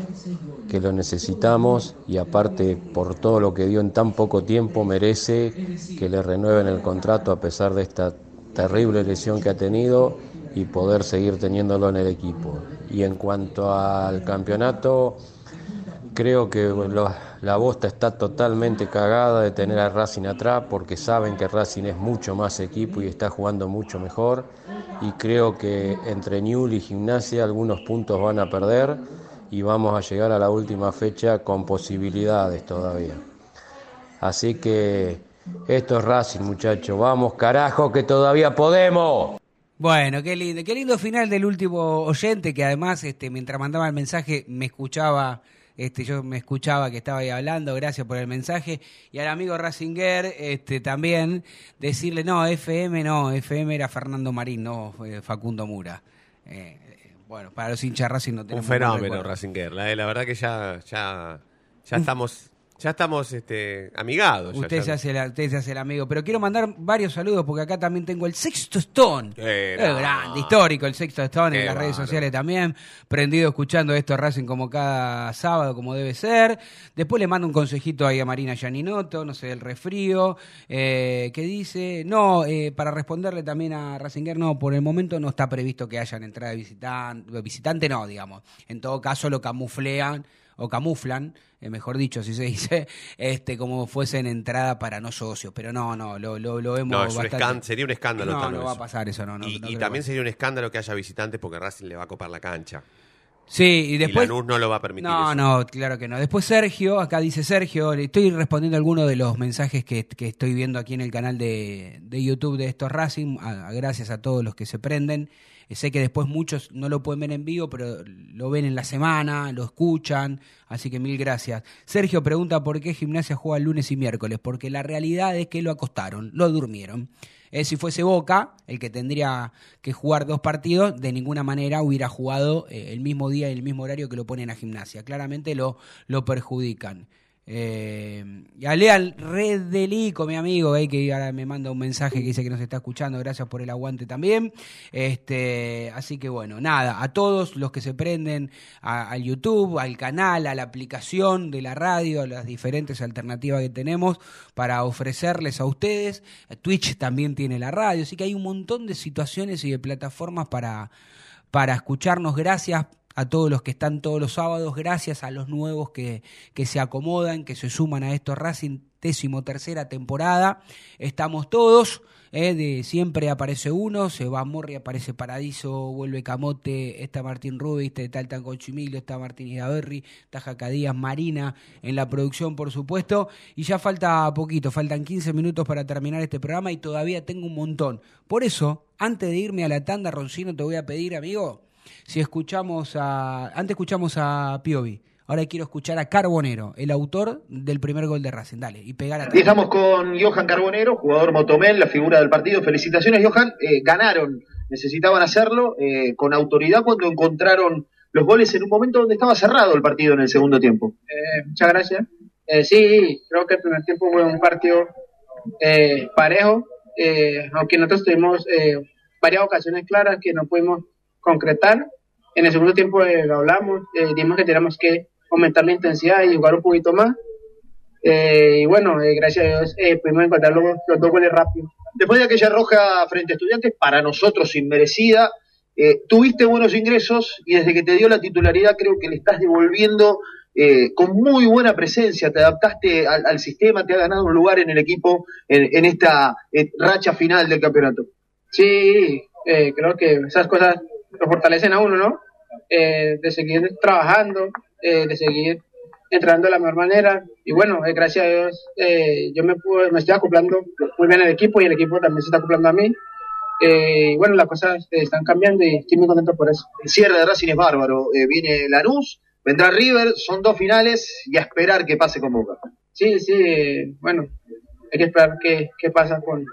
que lo necesitamos y aparte por todo lo que dio en tan poco tiempo merece que le renueven el contrato a pesar de esta terrible lesión que ha tenido y poder seguir teniéndolo en el equipo. Y en cuanto al campeonato, creo que la bosta está totalmente cagada de tener a Racing atrás porque saben que Racing es mucho más equipo y está jugando mucho mejor y creo que entre Newell y Gimnasia algunos puntos van a perder y vamos a llegar a la última fecha con posibilidades todavía. Así que esto es Racing muchachos, vamos carajo que todavía podemos. Bueno, qué lindo, qué lindo final del último oyente que además, este, mientras mandaba el mensaje, me escuchaba, este, yo me escuchaba que estaba ahí hablando, gracias por el mensaje. Y al amigo Racinger, este, también decirle, no, FM no, FM era Fernando Marín, no fue Facundo Mura. Eh, eh, bueno, para los hinchas Racing no Un tenemos buen fenómeno. Racinger. La, la verdad que ya, ya, ya estamos, ya estamos este, amigados. Usted, ya- se hace la- usted se hace el amigo, pero quiero mandar varios saludos porque acá también tengo el Sexto Stone. Qué Es grande. grande, histórico el Sexto Stone en las redes sociales también. Prendido escuchando esto Racing como cada sábado, como debe ser. Después le mando un consejito ahí a Marina Yaninoto, no sé, el resfrío, eh, que dice, no, eh, para responderle también a Racinger, no, por el momento no está previsto que hayan entrada de visitante, visitante no, digamos. En todo caso lo camuflean o camuflan, eh, mejor dicho, si se dice, este, como fuesen entrada para no socios, pero no, no, lo, lo, lo vemos No, es bastante- sería un escándalo. No, no va a pasar eso, no, no, Y, no y también sería un escándalo que haya visitantes porque Racing le va a copar la cancha. Sí, y después... Lanús no lo va a permitir No, eso. no, claro que no. Después Sergio, acá dice Sergio, le estoy respondiendo algunos de los mensajes que, que estoy viendo aquí en el canal de, de YouTube de estos Racing, a- a- gracias a todos los que se prenden. Eh, sé que después muchos no lo pueden ver en vivo, pero lo ven en la semana, lo escuchan, así que mil gracias. Sergio pregunta por qué Gimnasia juega lunes y miércoles, porque la realidad es que lo acostaron, lo durmieron. Eh, si fuese Boca, el que tendría que jugar dos partidos, de ninguna manera hubiera jugado eh, el mismo día y el mismo horario que lo ponen a gimnasia. Claramente lo, lo perjudican. Eh, y a Leal Redelico, mi amigo, eh, que ahora me manda un mensaje que dice que nos está escuchando, gracias por el aguante también. Este, así que bueno, nada, a todos los que se prenden al YouTube, al canal, a la aplicación de la radio, a las diferentes alternativas que tenemos para ofrecerles a ustedes. Twitch también tiene la radio, así que hay un montón de situaciones y de plataformas para, para escucharnos. Gracias a todos los que están todos los sábados, gracias a los nuevos que, que se acomodan, que se suman a esto Racing tercera temporada. Estamos todos, eh, de siempre aparece uno, se va Morri, aparece Paradiso, vuelve Camote, está Martín Rubí, está el Tanco Chimilio, está Martín Idaverri, está Jacadías Marina en la producción, por supuesto. Y ya falta poquito, faltan 15 minutos para terminar este programa y todavía tengo un montón. Por eso, antes de irme a la tanda, Roncino, te voy a pedir, amigo, si escuchamos a. Antes escuchamos a Piovi. Ahora quiero escuchar a Carbonero, el autor del primer gol de Racing. Dale, y pegar a. Y estamos con Johan Carbonero, jugador Motomel, la figura del partido. Felicitaciones, Johan. Eh, ganaron, necesitaban hacerlo eh, con autoridad cuando encontraron los goles en un momento donde estaba cerrado el partido en el segundo tiempo. Eh, muchas gracias. sí, creo que el primer tiempo fue un partido parejo, aunque nosotros tuvimos varias ocasiones claras que no pudimos concretar. En el segundo tiempo eh, lo hablamos, eh, dijimos que teníamos que aumentar la intensidad y jugar un poquito más. Eh, y bueno, gracias a Dios pudimos encontrar los, dos goles rápidos. Después de aquella roja frente a estudiantes, para nosotros inmerecida, tuviste buenos ingresos y desde que te dio la titularidad creo que le estás devolviendo con muy buena presencia, te adaptaste al, sistema, te ha ganado un lugar en el equipo en, en esta racha final del campeonato. Sí, creo que esas cosas lo fortalecen a uno, ¿no? Eh, de seguir trabajando, eh, de seguir entrando de la mejor manera. Y bueno, eh, gracias a Dios, yo me, me estoy acoplando muy bien al equipo y el equipo también se está acoplando a mí. y bueno, las cosas están cambiando y estoy muy contento por eso. El cierre de Racing es bárbaro. viene Lanús, vendrá River, son dos finales y a esperar que pase con Boca. Sí, sí, bueno, hay que esperar qué, qué pasa con,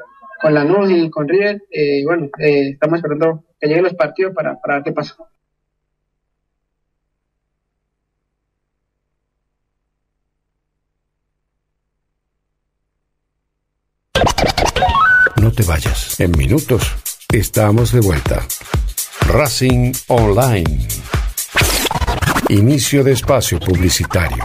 con Lanús y con River. y bueno, estamos esperando que lleguen los partidos para, para ver qué pasa. No te vayas. En minutos estamos de vuelta. Racing Online. Inicio de espacio publicitario.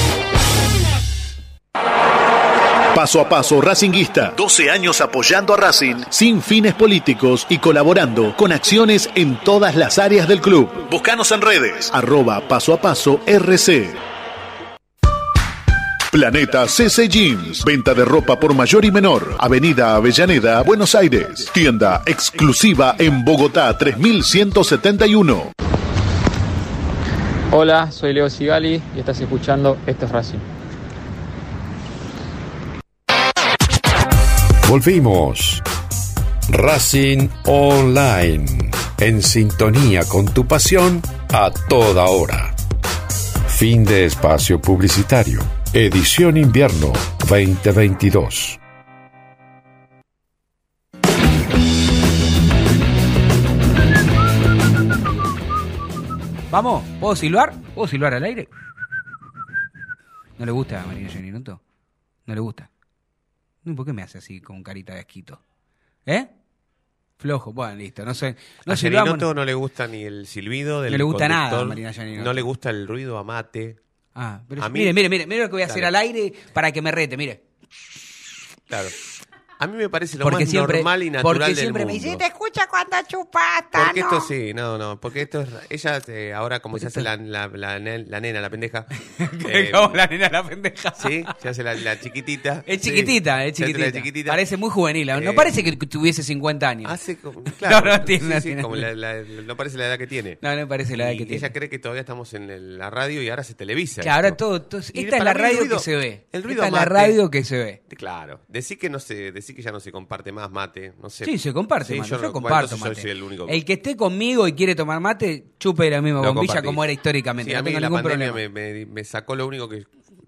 Paso a paso Racinguista. 12 años apoyando a Racing sin fines políticos y colaborando con acciones en todas las áreas del club. Búscanos en redes. Arroba paso a paso RC. Planeta CC Jeans. Venta de ropa por mayor y menor. Avenida Avellaneda, Buenos Aires. Tienda exclusiva en Bogotá 3171. Hola, soy Leo Sigali y estás escuchando Esto es Racing. Volvimos. Racing Online. En sintonía con tu pasión a toda hora. Fin de espacio publicitario. Edición Invierno 2022. Vamos, ¿puedo silbar? ¿Puedo silbar al aire? ¿No le gusta a Marina Genoto? ¿No le gusta? ¿Por qué me hace así con carita de asquito? ¿Eh? Flojo, bueno, listo. No sé. No a no le gusta ni el silbido del No le gusta nada Marina Gianinoto. No le gusta el ruido a mate. Ah, pero A mí- mire, mire, mire, mire lo que voy a hacer al aire para que me rete, mire. Claro. A mí me parece lo Porque más siempre- normal y natural porque del siempre me mundo. dice, "Te escucha cuando chupas, Porque esto sí, no, no, porque esto es, ella eh, ahora como se hace la, la, la, nen- la nena, la pendeja. eh, Como la nena, la pendeja. Sí, se hace la, chiquitita. Es Sí, chiquitita, es chiquitita. chiquitita. Parece muy juvenil. No Eh, parece que tuviese 50 años. Hace como, claro, no, no tiene, sí, sí, tiene. como no parece la edad que tiene. No, no parece la edad Y que tiene. Ella cree que todavía estamos en la radio y ahora se televisa. Claro, ahora todo, todo- esta es la radio ruido- que se ve. El ruido esta es la radio que se ve. Claro, decir que no se, que ya no se comparte más mate, no sé. Sí, se comparte, Sí, mate. yo Yo, no- bueno, comparto mate. soy el único. El que esté conmigo y quiere tomar mate, chupe la misma bombilla compartís. como era históricamente. Sí, no a mí tengo la ningún pandemia problema. me, me- me sacó lo único que es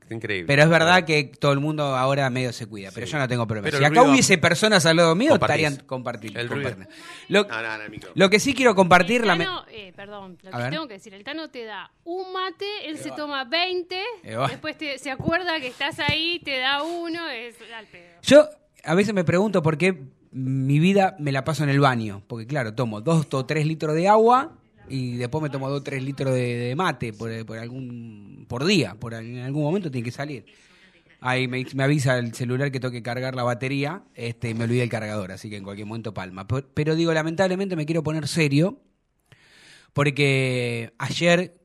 increíble. Pero es verdad que todo el mundo ahora medio se cuida, pero yo no tengo problema. Pero si acá ruido- hubiese personas al lado mío, Compartís. estarían compartiendo. El ruido. Lo, No, no, no, el micro. lo que sí quiero compartir, El la Tano, eh, perdón, lo que ver. tengo que decir, el Tano te da un mate, él se toma 20, Eh, va. después te- se acuerda que estás ahí, te da uno, es al pedo. Yo a veces me pregunto por qué mi vida me la paso en el baño. Porque claro, tomo dos o tres litros de agua y después me tomo dos o tres litros de, mate por, algún por día. Por, en algún momento tiene que salir. Ahí me, avisa el celular que tengo que cargar la batería este, me olvidé el cargador, así que en cualquier momento palma. Pero, digo, lamentablemente me quiero poner serio porque ayer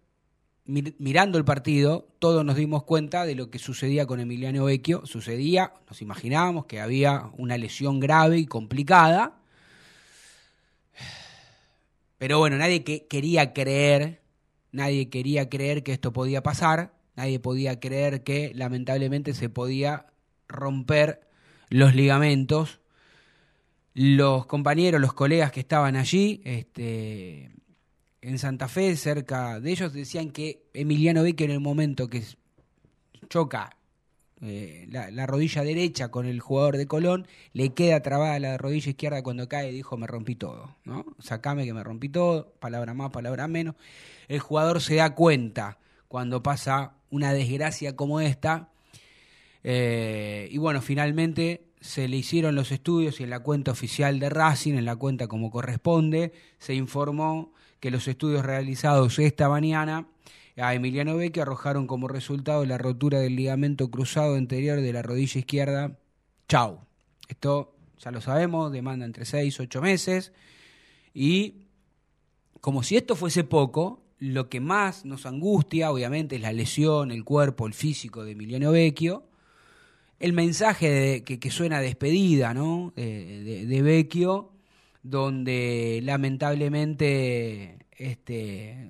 mirando el partido, todos nos dimos cuenta de lo que sucedía con Emiliano Vecchio. Sucedía, nos imaginábamos que había una lesión grave y complicada. Pero bueno, nadie que quería creer, nadie quería creer que esto podía pasar, nadie podía creer que lamentablemente se podía romper los ligamentos. Los compañeros, los colegas que estaban allí, este, en Santa Fe, cerca de ellos, decían que Emiliano Vecchio en el momento que choca eh, la, la rodilla derecha con el jugador de Colón, le queda trabada la rodilla izquierda cuando cae y dijo me rompí todo, ¿no? Sacame que me rompí todo, palabra más, palabra menos. El jugador se da cuenta cuando pasa una desgracia como esta. eh, y bueno, finalmente se le hicieron los estudios y en la cuenta oficial de Racing, en la cuenta como corresponde, se informó que los estudios realizados esta mañana a Emiliano Vecchio arrojaron como resultado la rotura del ligamento cruzado anterior de la rodilla izquierda. Chau. Esto ya lo sabemos, demanda entre 6 y 8 meses. Y como si esto fuese poco, lo que más nos angustia, obviamente, es la lesión, el cuerpo, el físico de Emiliano Vecchio. El mensaje que, suena a despedida, ¿no? De, de- de Vecchio, donde lamentablemente este,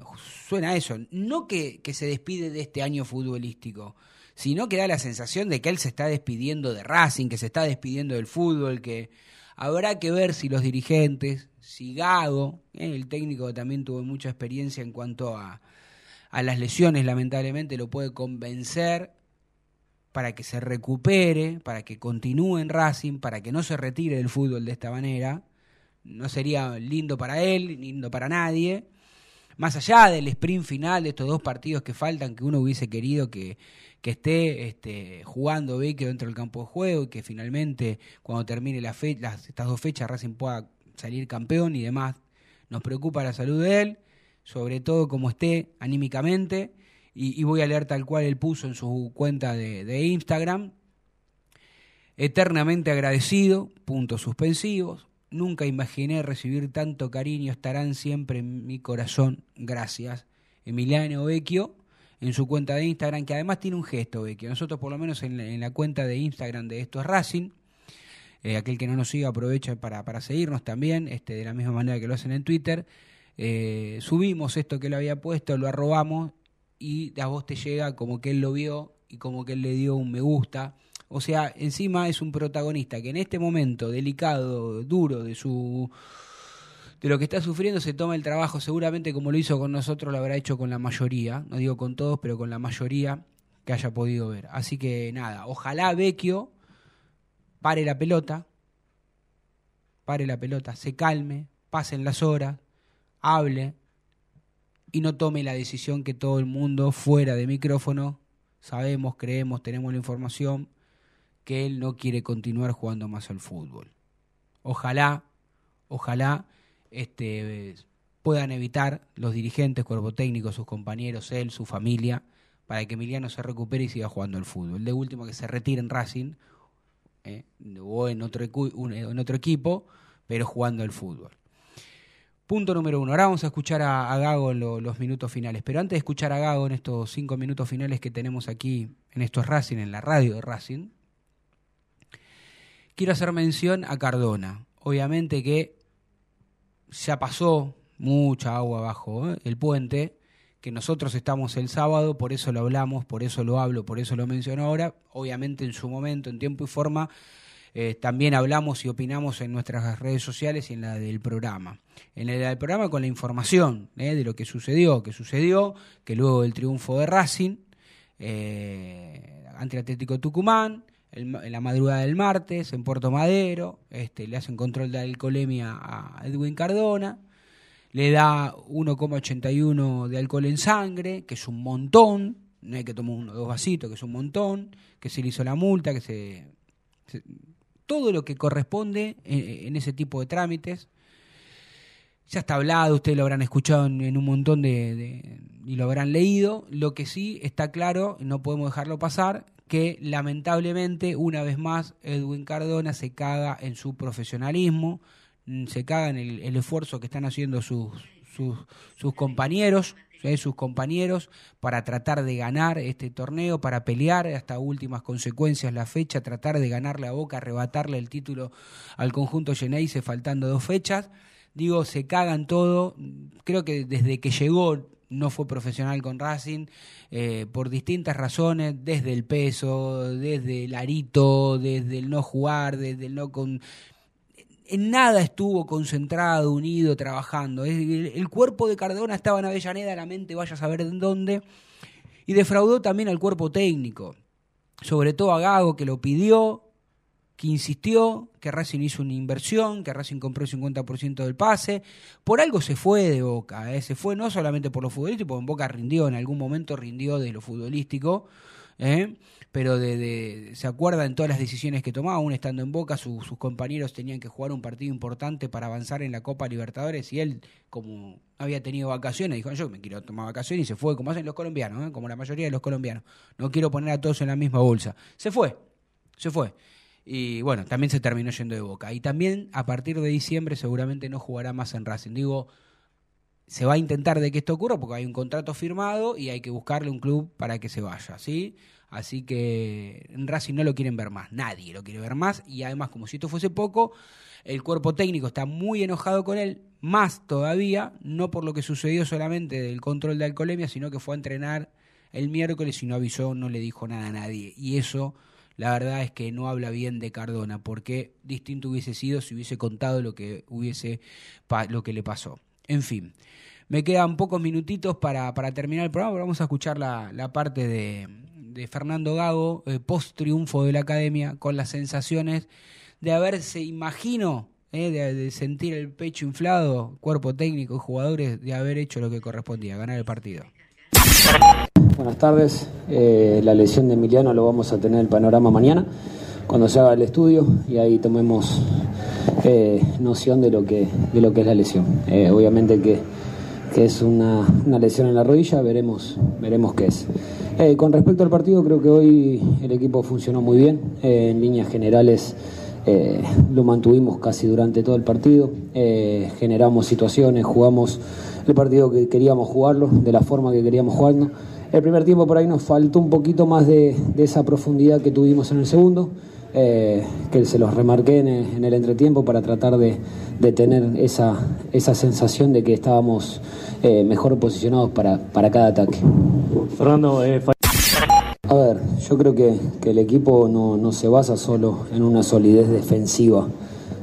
suena eso. No que, que se despide de este año futbolístico, sino que da la sensación de que él se está despidiendo de Racing, que se está despidiendo del fútbol, que habrá que ver si los dirigentes, si Gago, eh, el técnico que también tuvo mucha experiencia en cuanto a, a las lesiones, lamentablemente lo puede convencer para que se recupere, para que continúe en Racing, para que no se retire del fútbol de esta manera. No sería lindo para él, lindo para nadie. Más allá del sprint final de estos dos partidos que faltan, que uno hubiese querido que, que esté este, jugando Vecchio dentro del campo de juego y que finalmente cuando termine la fe- estas dos fechas Racing pueda salir campeón y demás. Nos preocupa la salud de él, sobre todo como esté anímicamente. Y, y voy a leer tal cual él puso en su cuenta de, de Instagram. Eternamente agradecido, puntos suspensivos. Nunca imaginé recibir tanto cariño, estarán siempre en mi corazón. Gracias. Emiliano Vecchio, en su cuenta de Instagram, que además tiene un gesto, que nosotros por lo menos en la, en la cuenta de Instagram de Esto es Racing, eh, aquel que no nos siga aprovecha para, para seguirnos también, este, de la misma manera que lo hacen en Twitter. Eh, subimos esto que lo había puesto, lo arrobamos y a vos te llega como que él lo vio y como que él le dio un me gusta. O sea, encima es un protagonista que en este momento delicado, duro de su de lo que está sufriendo se toma el trabajo, seguramente como lo hizo con nosotros, lo habrá hecho con la mayoría, no digo con todos, pero con la mayoría que haya podido ver. Así que nada, ojalá Vecchio pare la pelota, pare la pelota, se calme, pasen las horas, hable y no tome la decisión que todo el mundo fuera de micrófono. Sabemos, creemos, tenemos la información que él no quiere continuar jugando más al fútbol. Ojalá, ojalá este, puedan evitar los dirigentes, cuerpo técnico, sus compañeros, él, su familia, para que Emiliano se recupere y siga jugando al fútbol. De último, que se retire en Racing eh, o en otro, en otro equipo, pero jugando al fútbol. Punto número uno. Ahora vamos a escuchar a, Gago los minutos finales. Pero antes de escuchar a Gago en estos cinco minutos finales que tenemos aquí en estos Racing, en la radio de Racing, quiero hacer mención a Cardona. Obviamente que ya pasó mucha agua bajo ¿eh? el puente, que nosotros estamos el sábado, por eso lo hablamos, por eso lo hablo, por eso lo menciono ahora. Obviamente en su momento, en tiempo y forma, eh, también hablamos y opinamos en nuestras redes sociales y en la del programa. En la del programa con la información eh, de lo que sucedió, que sucedió, que luego del triunfo de Racing eh, ante Atlético Tucumán, en la madrugada del martes en Puerto Madero, este, le hacen control de alcoholemia a Edwin Cardona, le da 1,81 de alcohol en sangre, que es un montón, no hay que tomar uno dos vasitos, que es un montón, que se le hizo la multa, que se todo lo que corresponde en, ese tipo de trámites. Ya está hablado, ustedes lo habrán escuchado en, un montón de, y lo habrán leído. Lo que sí está claro, no podemos dejarlo pasar, que lamentablemente, una vez más, Edwin Cardona se caga en su profesionalismo, mm, se caga en el, esfuerzo que están haciendo sus, sus, sus compañeros sus compañeros para tratar de ganar este torneo, para pelear hasta últimas consecuencias la fecha, tratar de ganarle a Boca, arrebatarle el título al conjunto Geneise faltando dos fechas. Digo, se cagan todo. Creo que desde que llegó no fue profesional con Racing eh, por distintas razones, desde el peso, desde el arito, desde el no jugar, desde el no con en nada estuvo concentrado, unido, trabajando. El, cuerpo de Cardona estaba en Avellaneda, la mente vaya a saber en dónde, y defraudó también al cuerpo técnico, sobre todo a Gago, que lo pidió, que insistió, que Racing hizo una inversión, que Racing compró el 50% del pase. Por algo se fue de Boca, ¿eh? se fue no solamente por lo futbolístico, porque en Boca rindió, en algún momento rindió de lo futbolístico. ¿eh? pero de, se acuerda en todas las decisiones que tomaba, aún estando en Boca, sus compañeros tenían que jugar un partido importante para avanzar en la Copa Libertadores y él, como había tenido vacaciones, dijo, yo me quiero tomar vacaciones y se fue, como hacen los colombianos, ¿eh? como la mayoría de los colombianos, no quiero poner a todos en la misma bolsa. Se fue, se fue. Y bueno, también se terminó yendo de Boca. Y también a partir de diciembre seguramente no jugará más en Racing. Digo, se va a intentar de que esto ocurra porque hay un contrato firmado y hay que buscarle un club para que se vaya, ¿sí? Así que en Racing no lo quieren ver más, nadie lo quiere ver más. Y además, como si esto fuese poco, el cuerpo técnico está muy enojado con él, más todavía, no por lo que sucedió solamente del control de alcoholemia, sino que fue a entrenar el miércoles y no avisó, no le dijo nada a nadie. Y eso, la verdad es que no habla bien de Cardona, porque distinto hubiese sido si hubiese contado lo que, hubiese, lo que le pasó. En fin. Me quedan pocos minutitos para, para terminar el programa, vamos a escuchar la, la parte de, de Fernando Gago, eh, post triunfo de la academia, con las sensaciones de haberse, imagino, eh, de, sentir el pecho inflado, cuerpo técnico y jugadores, de haber hecho lo que correspondía, ganar el partido. Buenas tardes, eh, la lesión de Emiliano lo vamos a tener el panorama mañana, cuando se haga el estudio y ahí tomemos noción de lo, que, de lo que es la lesión. obviamente que, que es una, una, lesión en la rodilla, veremos, veremos qué es. Eh, con respecto al partido, creo que hoy el equipo funcionó muy bien. Eh, en líneas generales eh, lo mantuvimos casi durante todo el partido. generamos situaciones, jugamos el partido que queríamos jugarlo, de la forma que queríamos jugarlo. el primer tiempo por ahí nos faltó un poquito más de, de esa profundidad que tuvimos en el segundo. Eh, que se los remarqué en el, en el entretiempo para tratar de, de tener esa, esa sensación de que estábamos eh, mejor posicionados para, para cada ataque. Fernando, eh, A ver, yo creo que, que el equipo no, no se basa solo en una solidez defensiva,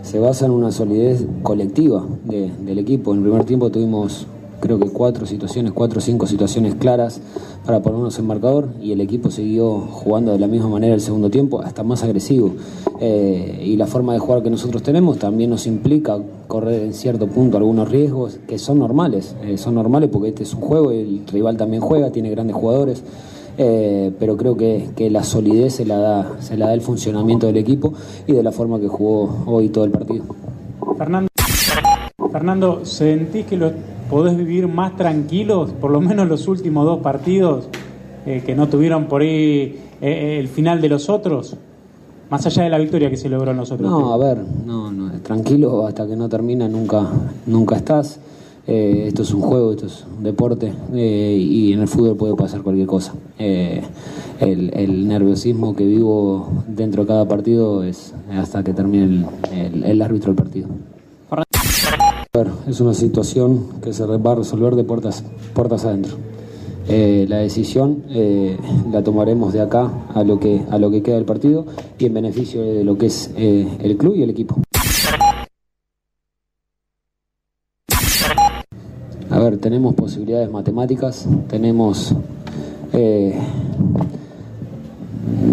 se basa en una solidez colectiva de- del equipo. En el primer tiempo tuvimos creo que cuatro situaciones, cuatro o cinco situaciones claras para ponernos en marcador y el equipo siguió jugando de la misma manera el segundo tiempo, hasta más agresivo. Eh, y la forma de jugar que nosotros tenemos también nos implica correr en cierto punto algunos riesgos que son normales, eh, son normales porque este es un juego, el rival también juega, tiene grandes jugadores. Eh, pero creo que, que la solidez se la, da, se la da el funcionamiento del equipo y de la forma que jugó hoy todo el partido. Fernando, Fernando, ¿sentís que lo podés vivir más tranquilos, por lo menos los últimos dos partidos, eh, que no tuvieron por ahí eh, el final de los otros? Más allá de la victoria que se logró en los otros. No, a ver, no, no, tranquilo, hasta que no termina nunca, nunca estás. Eh, esto es un juego, esto es un deporte eh, y en el fútbol puede pasar cualquier cosa. Eh, el, el nerviosismo que vivo dentro de cada partido es hasta que termine el, el- el árbitro del partido. Ver, es una situación que se va a resolver de puertas, puertas adentro. Eh, la decisión eh, la tomaremos de acá a lo que a lo que queda del partido y en beneficio de lo que es eh, el club y el equipo. A ver, tenemos posibilidades matemáticas, tenemos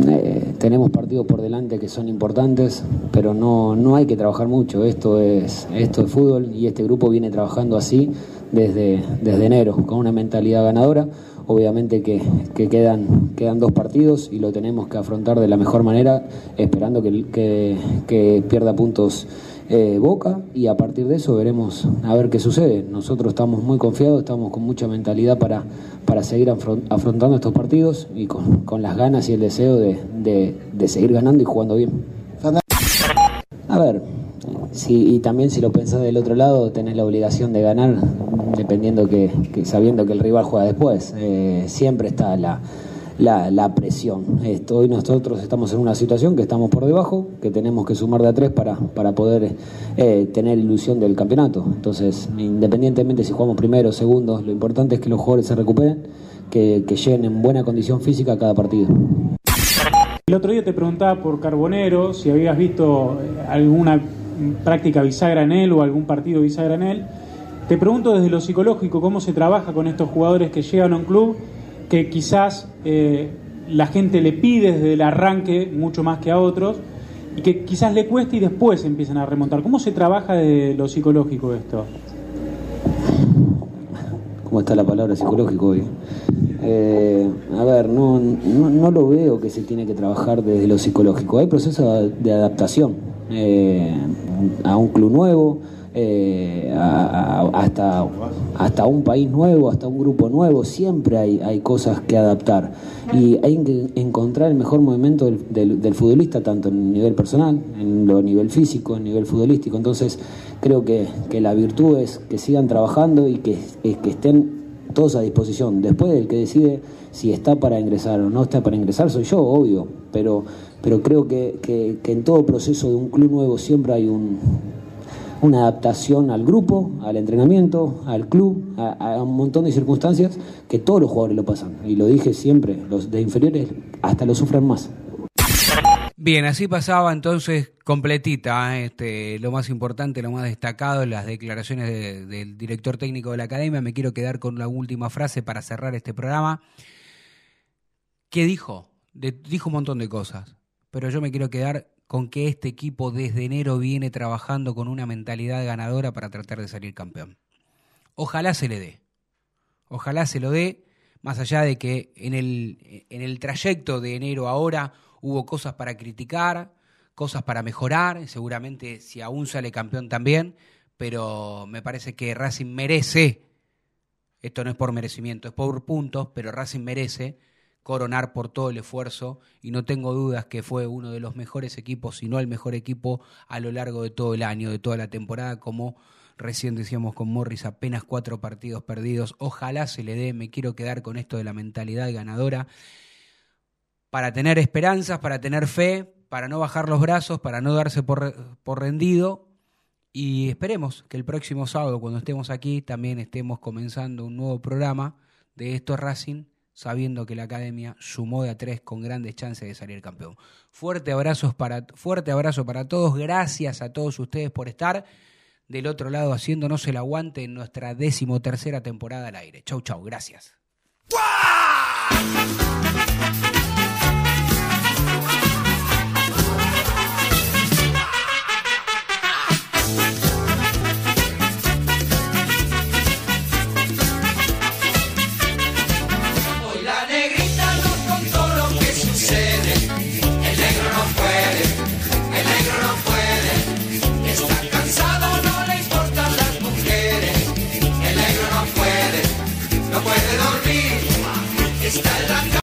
eh, tenemos partidos por delante que son importantes, pero no, no hay que trabajar mucho. Esto es, esto es fútbol y este grupo viene trabajando así desde, desde enero, con una mentalidad ganadora. Obviamente que, que quedan, quedan dos partidos y lo tenemos que afrontar de la mejor manera, esperando que, que, pierda puntos eh, Boca y a partir de eso veremos a ver qué sucede. Nosotros estamos muy confiados, estamos con mucha mentalidad para, para seguir afron- afrontando estos partidos y con, con las ganas y el deseo de, de- de seguir ganando y jugando bien. A ver, si, y también si lo pensás del otro lado, tenés la obligación de ganar, dependiendo que, que sabiendo que el rival juega después. Eh, siempre está la, la, presión. Esto, hoy nosotros estamos en una situación que estamos por debajo, que tenemos que sumar de a tres para, para poder eh, tener ilusión del campeonato. Entonces, independientemente si jugamos primero o segundo, lo importante es que los jugadores se recuperen, que, que lleguen en buena condición física a cada partido. El otro día te preguntaba por Carbonero, si habías visto alguna práctica bisagra en él o algún partido bisagra en él. Te pregunto desde lo psicológico, cómo se trabaja con estos jugadores que llegan a un club que quizás eh, la gente le pide desde el arranque mucho más que a otros y que quizás le cueste y después empiezan a remontar. ¿Cómo se trabaja desde lo psicológico esto? ¿Cómo está la palabra psicológico hoy? Eh, a ver, no, no, no lo veo que se tiene que trabajar desde lo psicológico. Hay procesos de adaptación eh, a un club nuevo, eh, a- hasta, hasta un país nuevo, hasta un grupo nuevo. Siempre hay, hay cosas que adaptar. Y hay que encontrar el mejor movimiento del, del- futbolista, tanto en el nivel personal, en lo nivel físico, en nivel futbolístico. Entonces, creo que, que la virtud es que sigan trabajando y que, es que estén todos a disposición. Después el que decide si está para ingresar o no está para ingresar soy yo, obvio, pero, pero creo que, que- en todo proceso de un club nuevo siempre hay un, una adaptación al grupo, al entrenamiento, al club, a, un montón de circunstancias que todos los jugadores lo pasan. Y lo dije siempre, los de inferiores hasta lo sufren más. Bien, así pasaba entonces completita, ¿eh? este, lo más importante, lo más destacado, las declaraciones de- del director técnico de la academia. Me quiero quedar con la última frase para cerrar este programa. ¿Qué dijo? Dijo un montón de cosas, pero yo me quiero quedar con que este equipo desde enero viene trabajando con una mentalidad ganadora para tratar de salir campeón. Ojalá se le dé. Ojalá se lo dé, más allá de que en el, en el trayecto de enero ahora hubo cosas para criticar, cosas para mejorar, seguramente si aún sale campeón también, pero me parece que Racing merece, esto no es por merecimiento, es por puntos, pero Racing merece coronar por todo el esfuerzo y no tengo dudas que fue uno de los mejores equipos, si no el mejor equipo a lo largo de todo el año, de toda la temporada, como Recién decíamos con Morris apenas cuatro partidos perdidos. Ojalá se le dé, me quiero quedar con esto de la mentalidad ganadora. Para tener esperanzas, para tener fe, para no bajar los brazos, para no darse por, por rendido. Y esperemos que el próximo sábado, cuando estemos aquí, también estemos comenzando un nuevo programa de Esto es Racing, sabiendo que la academia sumó de a tres con grandes chances de salir campeón. Fuerte, abrazos para, fuerte abrazo para todos, gracias a todos ustedes por estar del otro lado haciéndonos el aguante en nuestra decimotercera temporada al aire. Chau, chau, gracias.